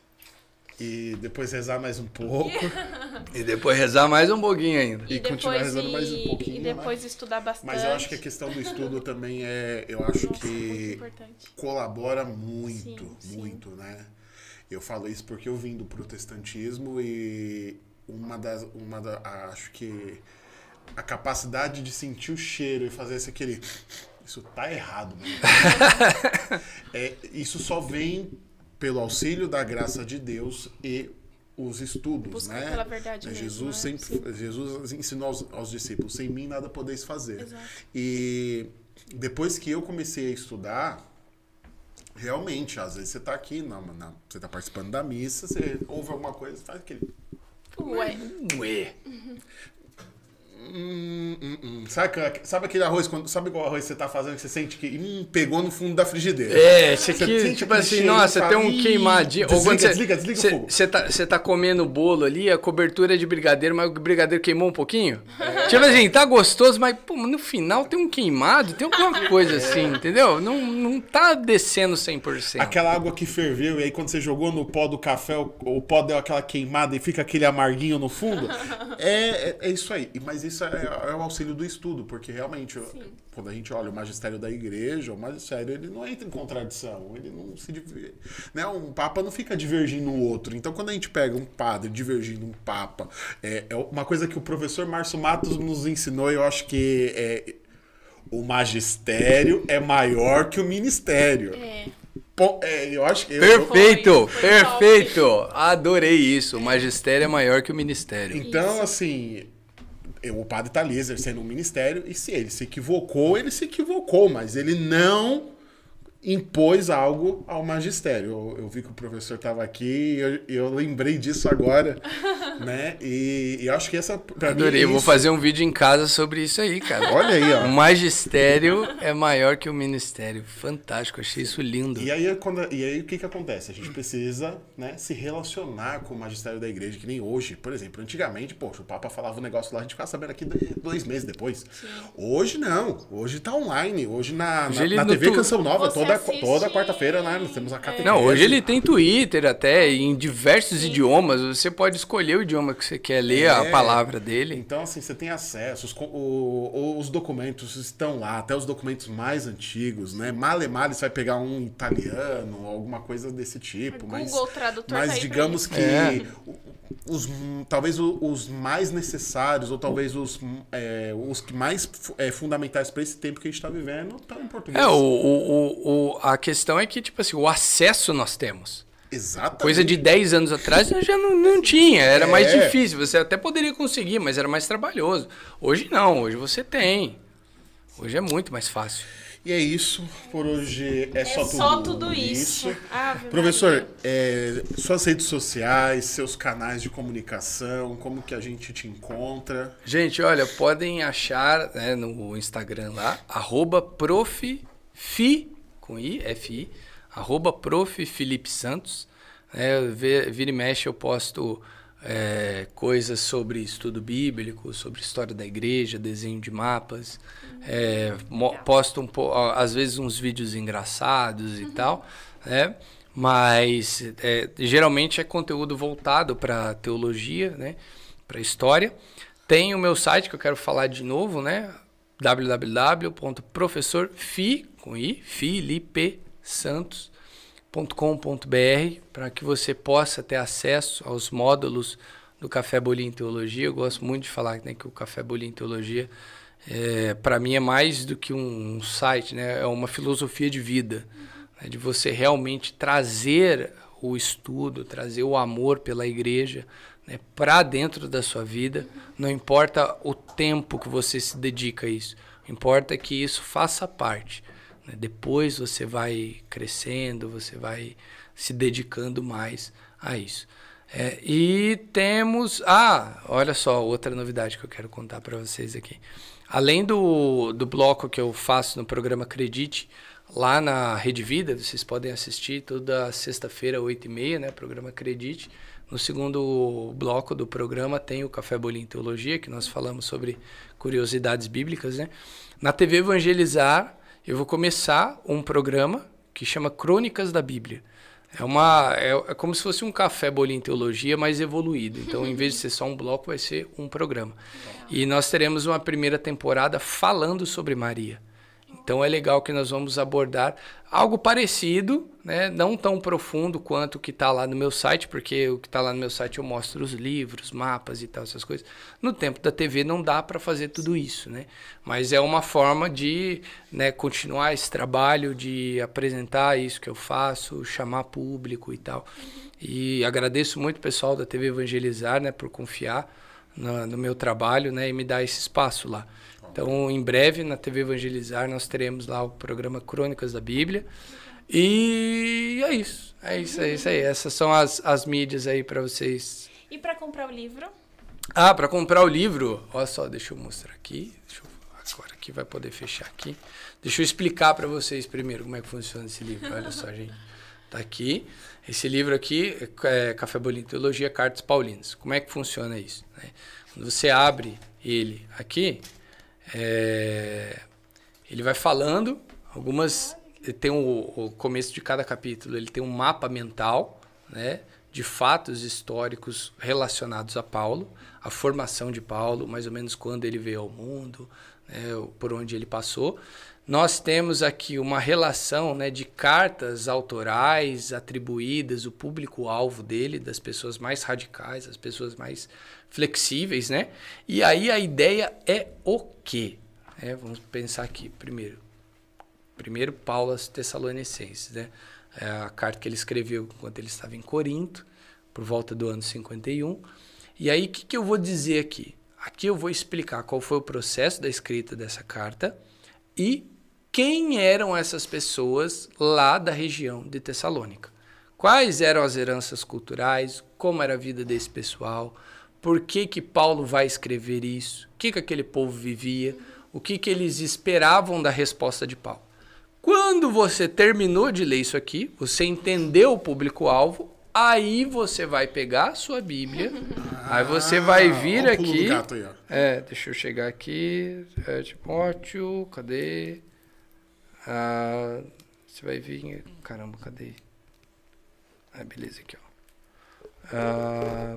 Speaker 1: E depois rezar mais um pouco.
Speaker 3: e depois rezar mais um pouquinho ainda.
Speaker 1: E, e continuar rezando mais um pouquinho.
Speaker 2: E depois
Speaker 1: né?
Speaker 2: estudar bastante.
Speaker 1: Mas eu acho que a questão do estudo também é. Eu acho Nossa, que colabora muito, sim, muito, sim. né? Eu falo isso porque eu vim do protestantismo e uma das. Uma da, acho que a capacidade de sentir o cheiro e fazer esse aquele. Isso tá errado, mano. é, isso só vem pelo auxílio da graça de Deus e os estudos,
Speaker 2: Buscar
Speaker 1: né?
Speaker 2: Pela verdade
Speaker 1: né?
Speaker 2: mesmo,
Speaker 1: Jesus
Speaker 2: né?
Speaker 1: sempre, Jesus ensinou aos, aos, discípulos: sem mim nada podeis fazer.
Speaker 2: Exato.
Speaker 1: E depois que eu comecei a estudar, realmente, às vezes você está aqui, na, na, você está participando da missa, você ouve alguma coisa, faz aquele
Speaker 2: Ué.
Speaker 3: Ué.
Speaker 1: Hum, hum, hum. Sabe, sabe aquele arroz, quando, sabe igual arroz que você tá fazendo que você sente que hum, pegou no fundo da frigideira?
Speaker 3: É, esse
Speaker 1: Você
Speaker 3: aqui, tipo assim,
Speaker 1: cheiro,
Speaker 3: nossa, tem um
Speaker 1: "Ih,
Speaker 3: queimadinho.
Speaker 1: Desliga,
Speaker 3: você-
Speaker 1: desliga, desliga
Speaker 3: você-
Speaker 1: o fogo.
Speaker 3: Você tá, tá comendo o bolo ali, a cobertura é de brigadeiro, mas o brigadeiro queimou um pouquinho. Tipo assim, tá gostoso, mas pô, no final tem um queimado, tem alguma coisa assim, entendeu? Não, não tá descendo 100%.
Speaker 1: Aquela água que ferveu e aí quando você jogou no pó do café, o, o pó deu aquela queimada e fica aquele amarguinho no fundo. é, é, é isso aí. Mas isso é, é o auxílio do estudo, porque realmente, eu- quando a gente olha o magistério da igreja, o magistério ele não entra em contradição, ele não se div- né? Um papa não fica divergindo um outro. Então quando a gente pega um padre divergindo um papa, é, é uma coisa que o professor Márcio Matos nos ensinou, e eu acho que é, o magistério é maior que o ministério.
Speaker 2: É.
Speaker 1: Pô, é, eu acho que. eu- eu-
Speaker 3: Perfeito, perfeito. Adorei isso. O magistério é maior que o ministério.
Speaker 1: então,
Speaker 2: Isso.
Speaker 1: assim, o padre tá ali exercendo um ministério, e se ele se equivocou, ele se equivocou, mas ele não impôs algo ao magistério. Eu, eu vi que o professor estava aqui e eu, eu lembrei disso agora, né? E, e eu acho que essa. pra mim,
Speaker 3: Adorei. Eu vou fazer um vídeo em casa sobre isso aí, cara.
Speaker 1: Olha aí, ó.
Speaker 3: O magistério é maior que o ministério. Fantástico, achei isso lindo.
Speaker 1: E aí, quando, e aí o que, que acontece? A gente precisa né, se relacionar com o magistério da igreja, que nem hoje. Por exemplo, antigamente, poxa, o Papa falava um negócio lá, a gente ficava sabendo aqui do- dois meses depois. Hoje não. Hoje tá online. Hoje na, na, na TV
Speaker 3: tu-
Speaker 1: Canção Nova,
Speaker 2: Você
Speaker 1: toda,
Speaker 2: assiste-
Speaker 1: toda quarta-feira, né? Nós temos a catequese.
Speaker 3: Não, hoje ele tem Twitter até, em diversos idiomas. Você pode escolher o idioma que você quer ler a
Speaker 1: É.
Speaker 3: palavra dele.
Speaker 1: Então, assim, você tem acesso, os, o- os documentos estão lá, até os documentos mais antigos, né? Male male, você vai pegar um italiano, alguma coisa desse tipo. mas,
Speaker 2: Google Tradutor tá
Speaker 1: mas
Speaker 2: aí pra
Speaker 1: digamos que
Speaker 3: É.
Speaker 1: o- os, talvez os mais necessários, ou talvez os, é, os que mais é, fundamentais para esse tempo que a gente está vivendo, estão em português.
Speaker 3: É, o, o, o, a questão é que, tipo assim, o acesso nós temos.
Speaker 1: Exatamente.
Speaker 3: Coisa de 10 anos atrás já não, não tinha, era mais
Speaker 1: É.
Speaker 3: difícil. Você até poderia conseguir, mas era mais trabalhoso. Hoje não, hoje você tem. Hoje é muito mais fácil.
Speaker 1: E é isso. Por hoje é,
Speaker 2: É
Speaker 1: só,
Speaker 2: só
Speaker 1: tudo,
Speaker 2: tudo isso. Ave
Speaker 1: Professor, é, suas redes sociais, seus canais de comunicação, como que a gente te encontra?
Speaker 3: Gente, olha, podem achar né, no Instagram lá, arroba profi, com I, F-I, arroba prof. Felipe Santos. É, vira e mexe eu posto é, coisas sobre estudo bíblico, sobre história da igreja, desenho de mapas. É, posto um po- às vezes uns vídeos engraçados e tal, né? Mas é, geralmente é conteúdo voltado para teologia, né? Para história. Tem o meu site que eu quero falar de novo, né? www.professorfi com i Felipe Santos .com.br para que você possa ter acesso aos módulos do Café Bolinho Teologia. Eu gosto muito de falar né, que o Café Bolinho Teologia, é, para mim, é mais do que um site, né, é uma filosofia de vida, né, de você realmente trazer o estudo, trazer o amor pela igreja né, para dentro da sua vida. Não importa o tempo que você se dedica a isso, importa que isso faça parte. Né? Depois você vai crescendo, você vai se dedicando mais a isso. É, e temos. Ah, olha só, outra novidade que eu quero contar para vocês aqui. Além do, do bloco que eu faço no programa Acredite, lá na Rede Vida, vocês podem assistir toda sexta-feira, 8h30, né? Programa Acredite. No segundo bloco do programa tem o Café Bolinho Teologia, que nós falamos sobre curiosidades bíblicas, né? Na TV Evangelizar, eu vou começar um programa que chama Crônicas da Bíblia. É, uma, é, é como se fosse um café bolinho teologia, mais evoluído. Então, em vez de ser só um bloco, vai ser um programa. E nós teremos uma primeira temporada falando sobre Maria. Então é legal que nós vamos abordar algo parecido, né? não tão profundo quanto o que está lá no meu site, porque o que está lá no meu site eu mostro os livros, mapas e tal, essas coisas. No tempo da TV não dá para fazer tudo isso, né? mas é uma forma de né, continuar esse trabalho, de apresentar isso que eu faço, chamar público e tal. E agradeço muito o pessoal da TV Evangelizar né, por confiar no, no meu trabalho né, e me dar esse espaço lá. Então, em breve, na TV Evangelizar, nós teremos lá o programa Crônicas da Bíblia. E é isso. É isso, é isso aí. Essas são as, as mídias aí para vocês.
Speaker 2: E para comprar o livro?
Speaker 3: Ah, para comprar o livro, olha só, deixa eu mostrar aqui. Deixa eu, agora aqui vai poder fechar aqui. Deixa eu explicar para vocês primeiro como é que funciona esse livro. Olha só, gente. Tá aqui. Esse livro aqui é Café Bolinho Teologia, Cartas Paulinas. Como é que funciona isso? Né? Quando você abre ele aqui, é, ele vai falando algumas. Tem o, o começo de cada capítulo, ele tem um mapa mental, né? de fatos históricos relacionados a Paulo, a formação de Paulo, mais ou menos quando ele veio ao mundo, né, por onde ele passou. Nós temos aqui uma relação né, de cartas autorais atribuídas, o público-alvo dele, das pessoas mais radicais, as pessoas mais flexíveis, né? E aí a ideia é o quê? É, vamos pensar aqui primeiro. Primeiro, Paulo aos Tessalonicenses, né? É a carta que ele escreveu enquanto ele estava em Corinto, por volta do ano 51. E aí, o que, que eu vou dizer aqui? Aqui eu vou explicar qual foi o processo da escrita dessa carta e quem eram essas pessoas lá da região de Tessalônica. Quais eram as heranças culturais, como era a vida desse pessoal, por que, que Paulo vai escrever isso, o que, que aquele povo vivia, o que, que eles esperavam da resposta de Paulo. Quando você terminou de ler isso aqui, você entendeu o público-alvo, aí você vai pegar a sua Bíblia, ah, aí você vai vir aqui. Aí, é, deixa eu chegar aqui. É, Timóteo, cadê? Ah, você vai vir. Caramba, cadê? Ah, beleza, aqui, ó. Ah,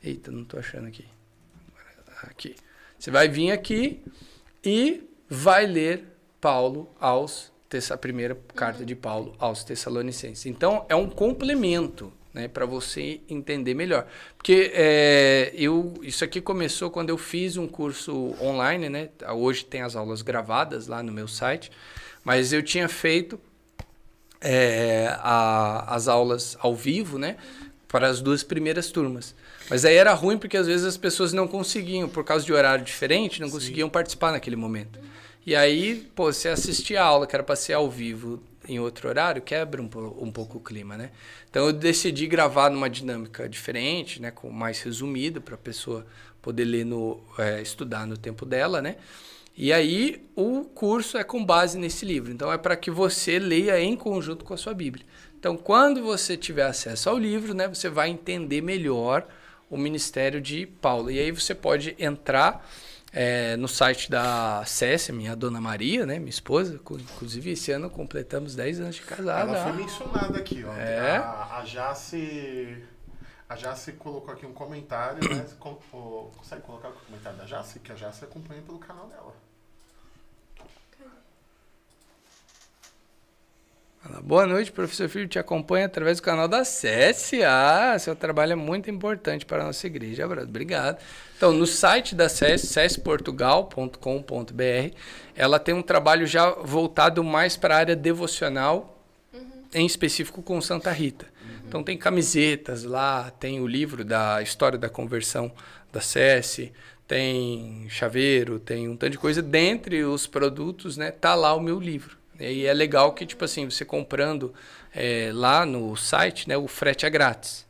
Speaker 3: Eita, não tô achando aqui. Aqui. Você vai vir aqui e vai ler Paulo aos a primeira carta de Paulo aos Tessalonicenses. Então é um complemento, né, para você entender melhor. Porque é, eu isso aqui começou quando eu fiz um curso online, né? Hoje tem as aulas gravadas lá no meu site, mas eu tinha feito é, a, as aulas ao vivo, né? Para as duas primeiras turmas. Mas aí era ruim porque às vezes as pessoas não conseguiam, por causa de horário diferente, não Sim. conseguiam participar naquele momento. E aí, pô, você assistir a aula, que era para ser ao vivo em outro horário, quebra um, um pouco o clima, né? Então eu decidi gravar numa dinâmica diferente, né? Com mais resumido, para a pessoa poder ler no, é, estudar no tempo dela, né? E aí o curso é com base nesse livro. Então é para que você leia em conjunto com a sua Bíblia. Então quando você tiver acesso ao livro, né, você vai entender melhor o ministério de Paulo. E aí você pode entrar é, no site da Cécia, minha dona Maria, né, minha esposa. Inclusive esse ano completamos 10 anos de casada.
Speaker 1: Ela foi mencionada aqui, ó. É. A, a Jace a Jace colocou aqui um comentário, né? Consegue colocar o comentário da Jace? Que a Jace acompanha pelo canal dela.
Speaker 3: Boa noite, professor Filho. Te acompanha através do canal da SESI. Ah, seu trabalho é muito importante para a nossa igreja. Obrigado. Então, no site da SESI, sesportugal.com.br, ela tem um trabalho já voltado mais para a área devocional, uhum. em específico com Santa Rita. Então tem camisetas lá, tem o livro da história da conversão da SESI, tem chaveiro, tem um tanto de coisa. Dentre os produtos, né, tá lá o meu livro. E é legal que, tipo assim, você comprando é, lá no site, né, o frete é grátis.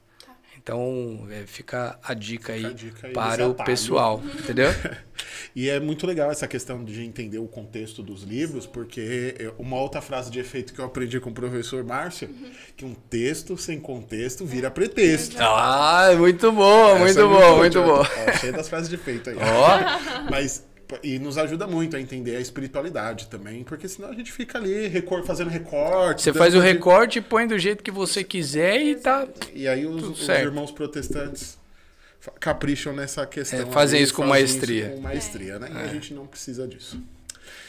Speaker 3: Então, é, fica a dica aí, a dica aí para o pessoal, entendeu?
Speaker 1: e é muito legal essa questão de entender o contexto dos livros, porque é uma outra frase de efeito que eu aprendi com o professor Márcio, uhum. que um texto sem contexto vira pretexto.
Speaker 3: Ah, muito bom, muito é bom, muito bom.
Speaker 1: cheio das frases de efeito aí. Oh. Mas e nos ajuda muito a entender a espiritualidade também, porque senão a gente fica ali recor fazendo recorte.
Speaker 3: Você faz o recorte e põe do jeito que você quiser e tá.
Speaker 1: E aí os, os irmãos protestantes capricham nessa questão. É,
Speaker 3: fazem isso com maestria. Isso
Speaker 1: com maestria, né? É. E a gente não precisa disso.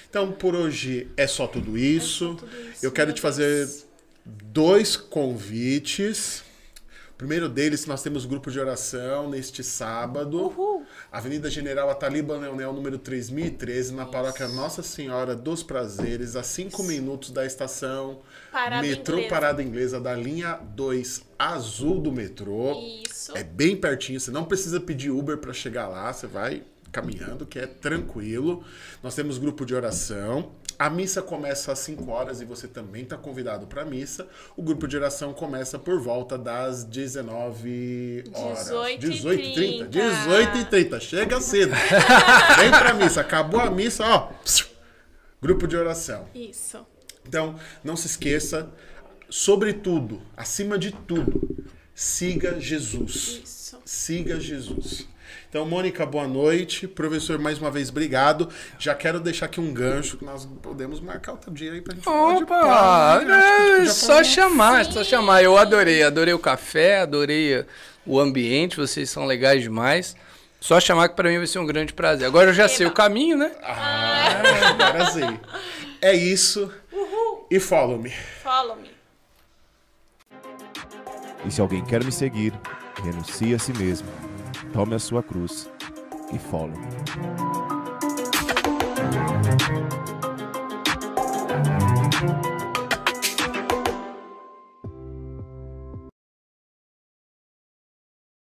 Speaker 1: Então, por hoje é só tudo isso. É só tudo isso Eu quero te fazer dois convites. Primeiro deles, nós temos grupo de oração neste sábado. Uhul. Avenida General Ataliba Leonel, número 3013, na paróquia Nossa Senhora dos Prazeres, a 5 minutos da estação Parada metrô inglesa. Parada Inglesa, da linha 2 azul do metrô. Isso. É bem pertinho, você não precisa pedir Uber para chegar lá, você vai caminhando, que é tranquilo. Nós temos grupo de oração. A missa começa às 5 horas e você também está convidado para a missa. O grupo de oração começa por volta das 19 horas.
Speaker 2: 18 e
Speaker 1: 18
Speaker 2: 30.
Speaker 1: 18 e 30. Chega cedo. Vem para a missa. Acabou a missa, ó. Grupo de oração.
Speaker 2: Isso.
Speaker 1: Então, não se esqueça, sobretudo, acima de tudo, siga Jesus.
Speaker 2: Isso.
Speaker 1: Siga Jesus. Então, Mônica, boa noite. Professor, mais uma vez, obrigado. Já quero deixar aqui um gancho que nós podemos marcar outro dia aí pra gente falar de
Speaker 3: Opa,
Speaker 1: né? Que a gente
Speaker 3: é,
Speaker 1: podia
Speaker 3: só chamar, só chamar. Eu adorei, adorei o café, adorei o ambiente, vocês são legais demais. Só chamar que pra mim vai ser um grande prazer. Agora eu já sei o caminho, né?
Speaker 1: Ah, agora sei. É isso. E follow me.
Speaker 2: Follow me.
Speaker 4: E se alguém quer me seguir, renuncie a si mesmo, tome a sua cruz e follow.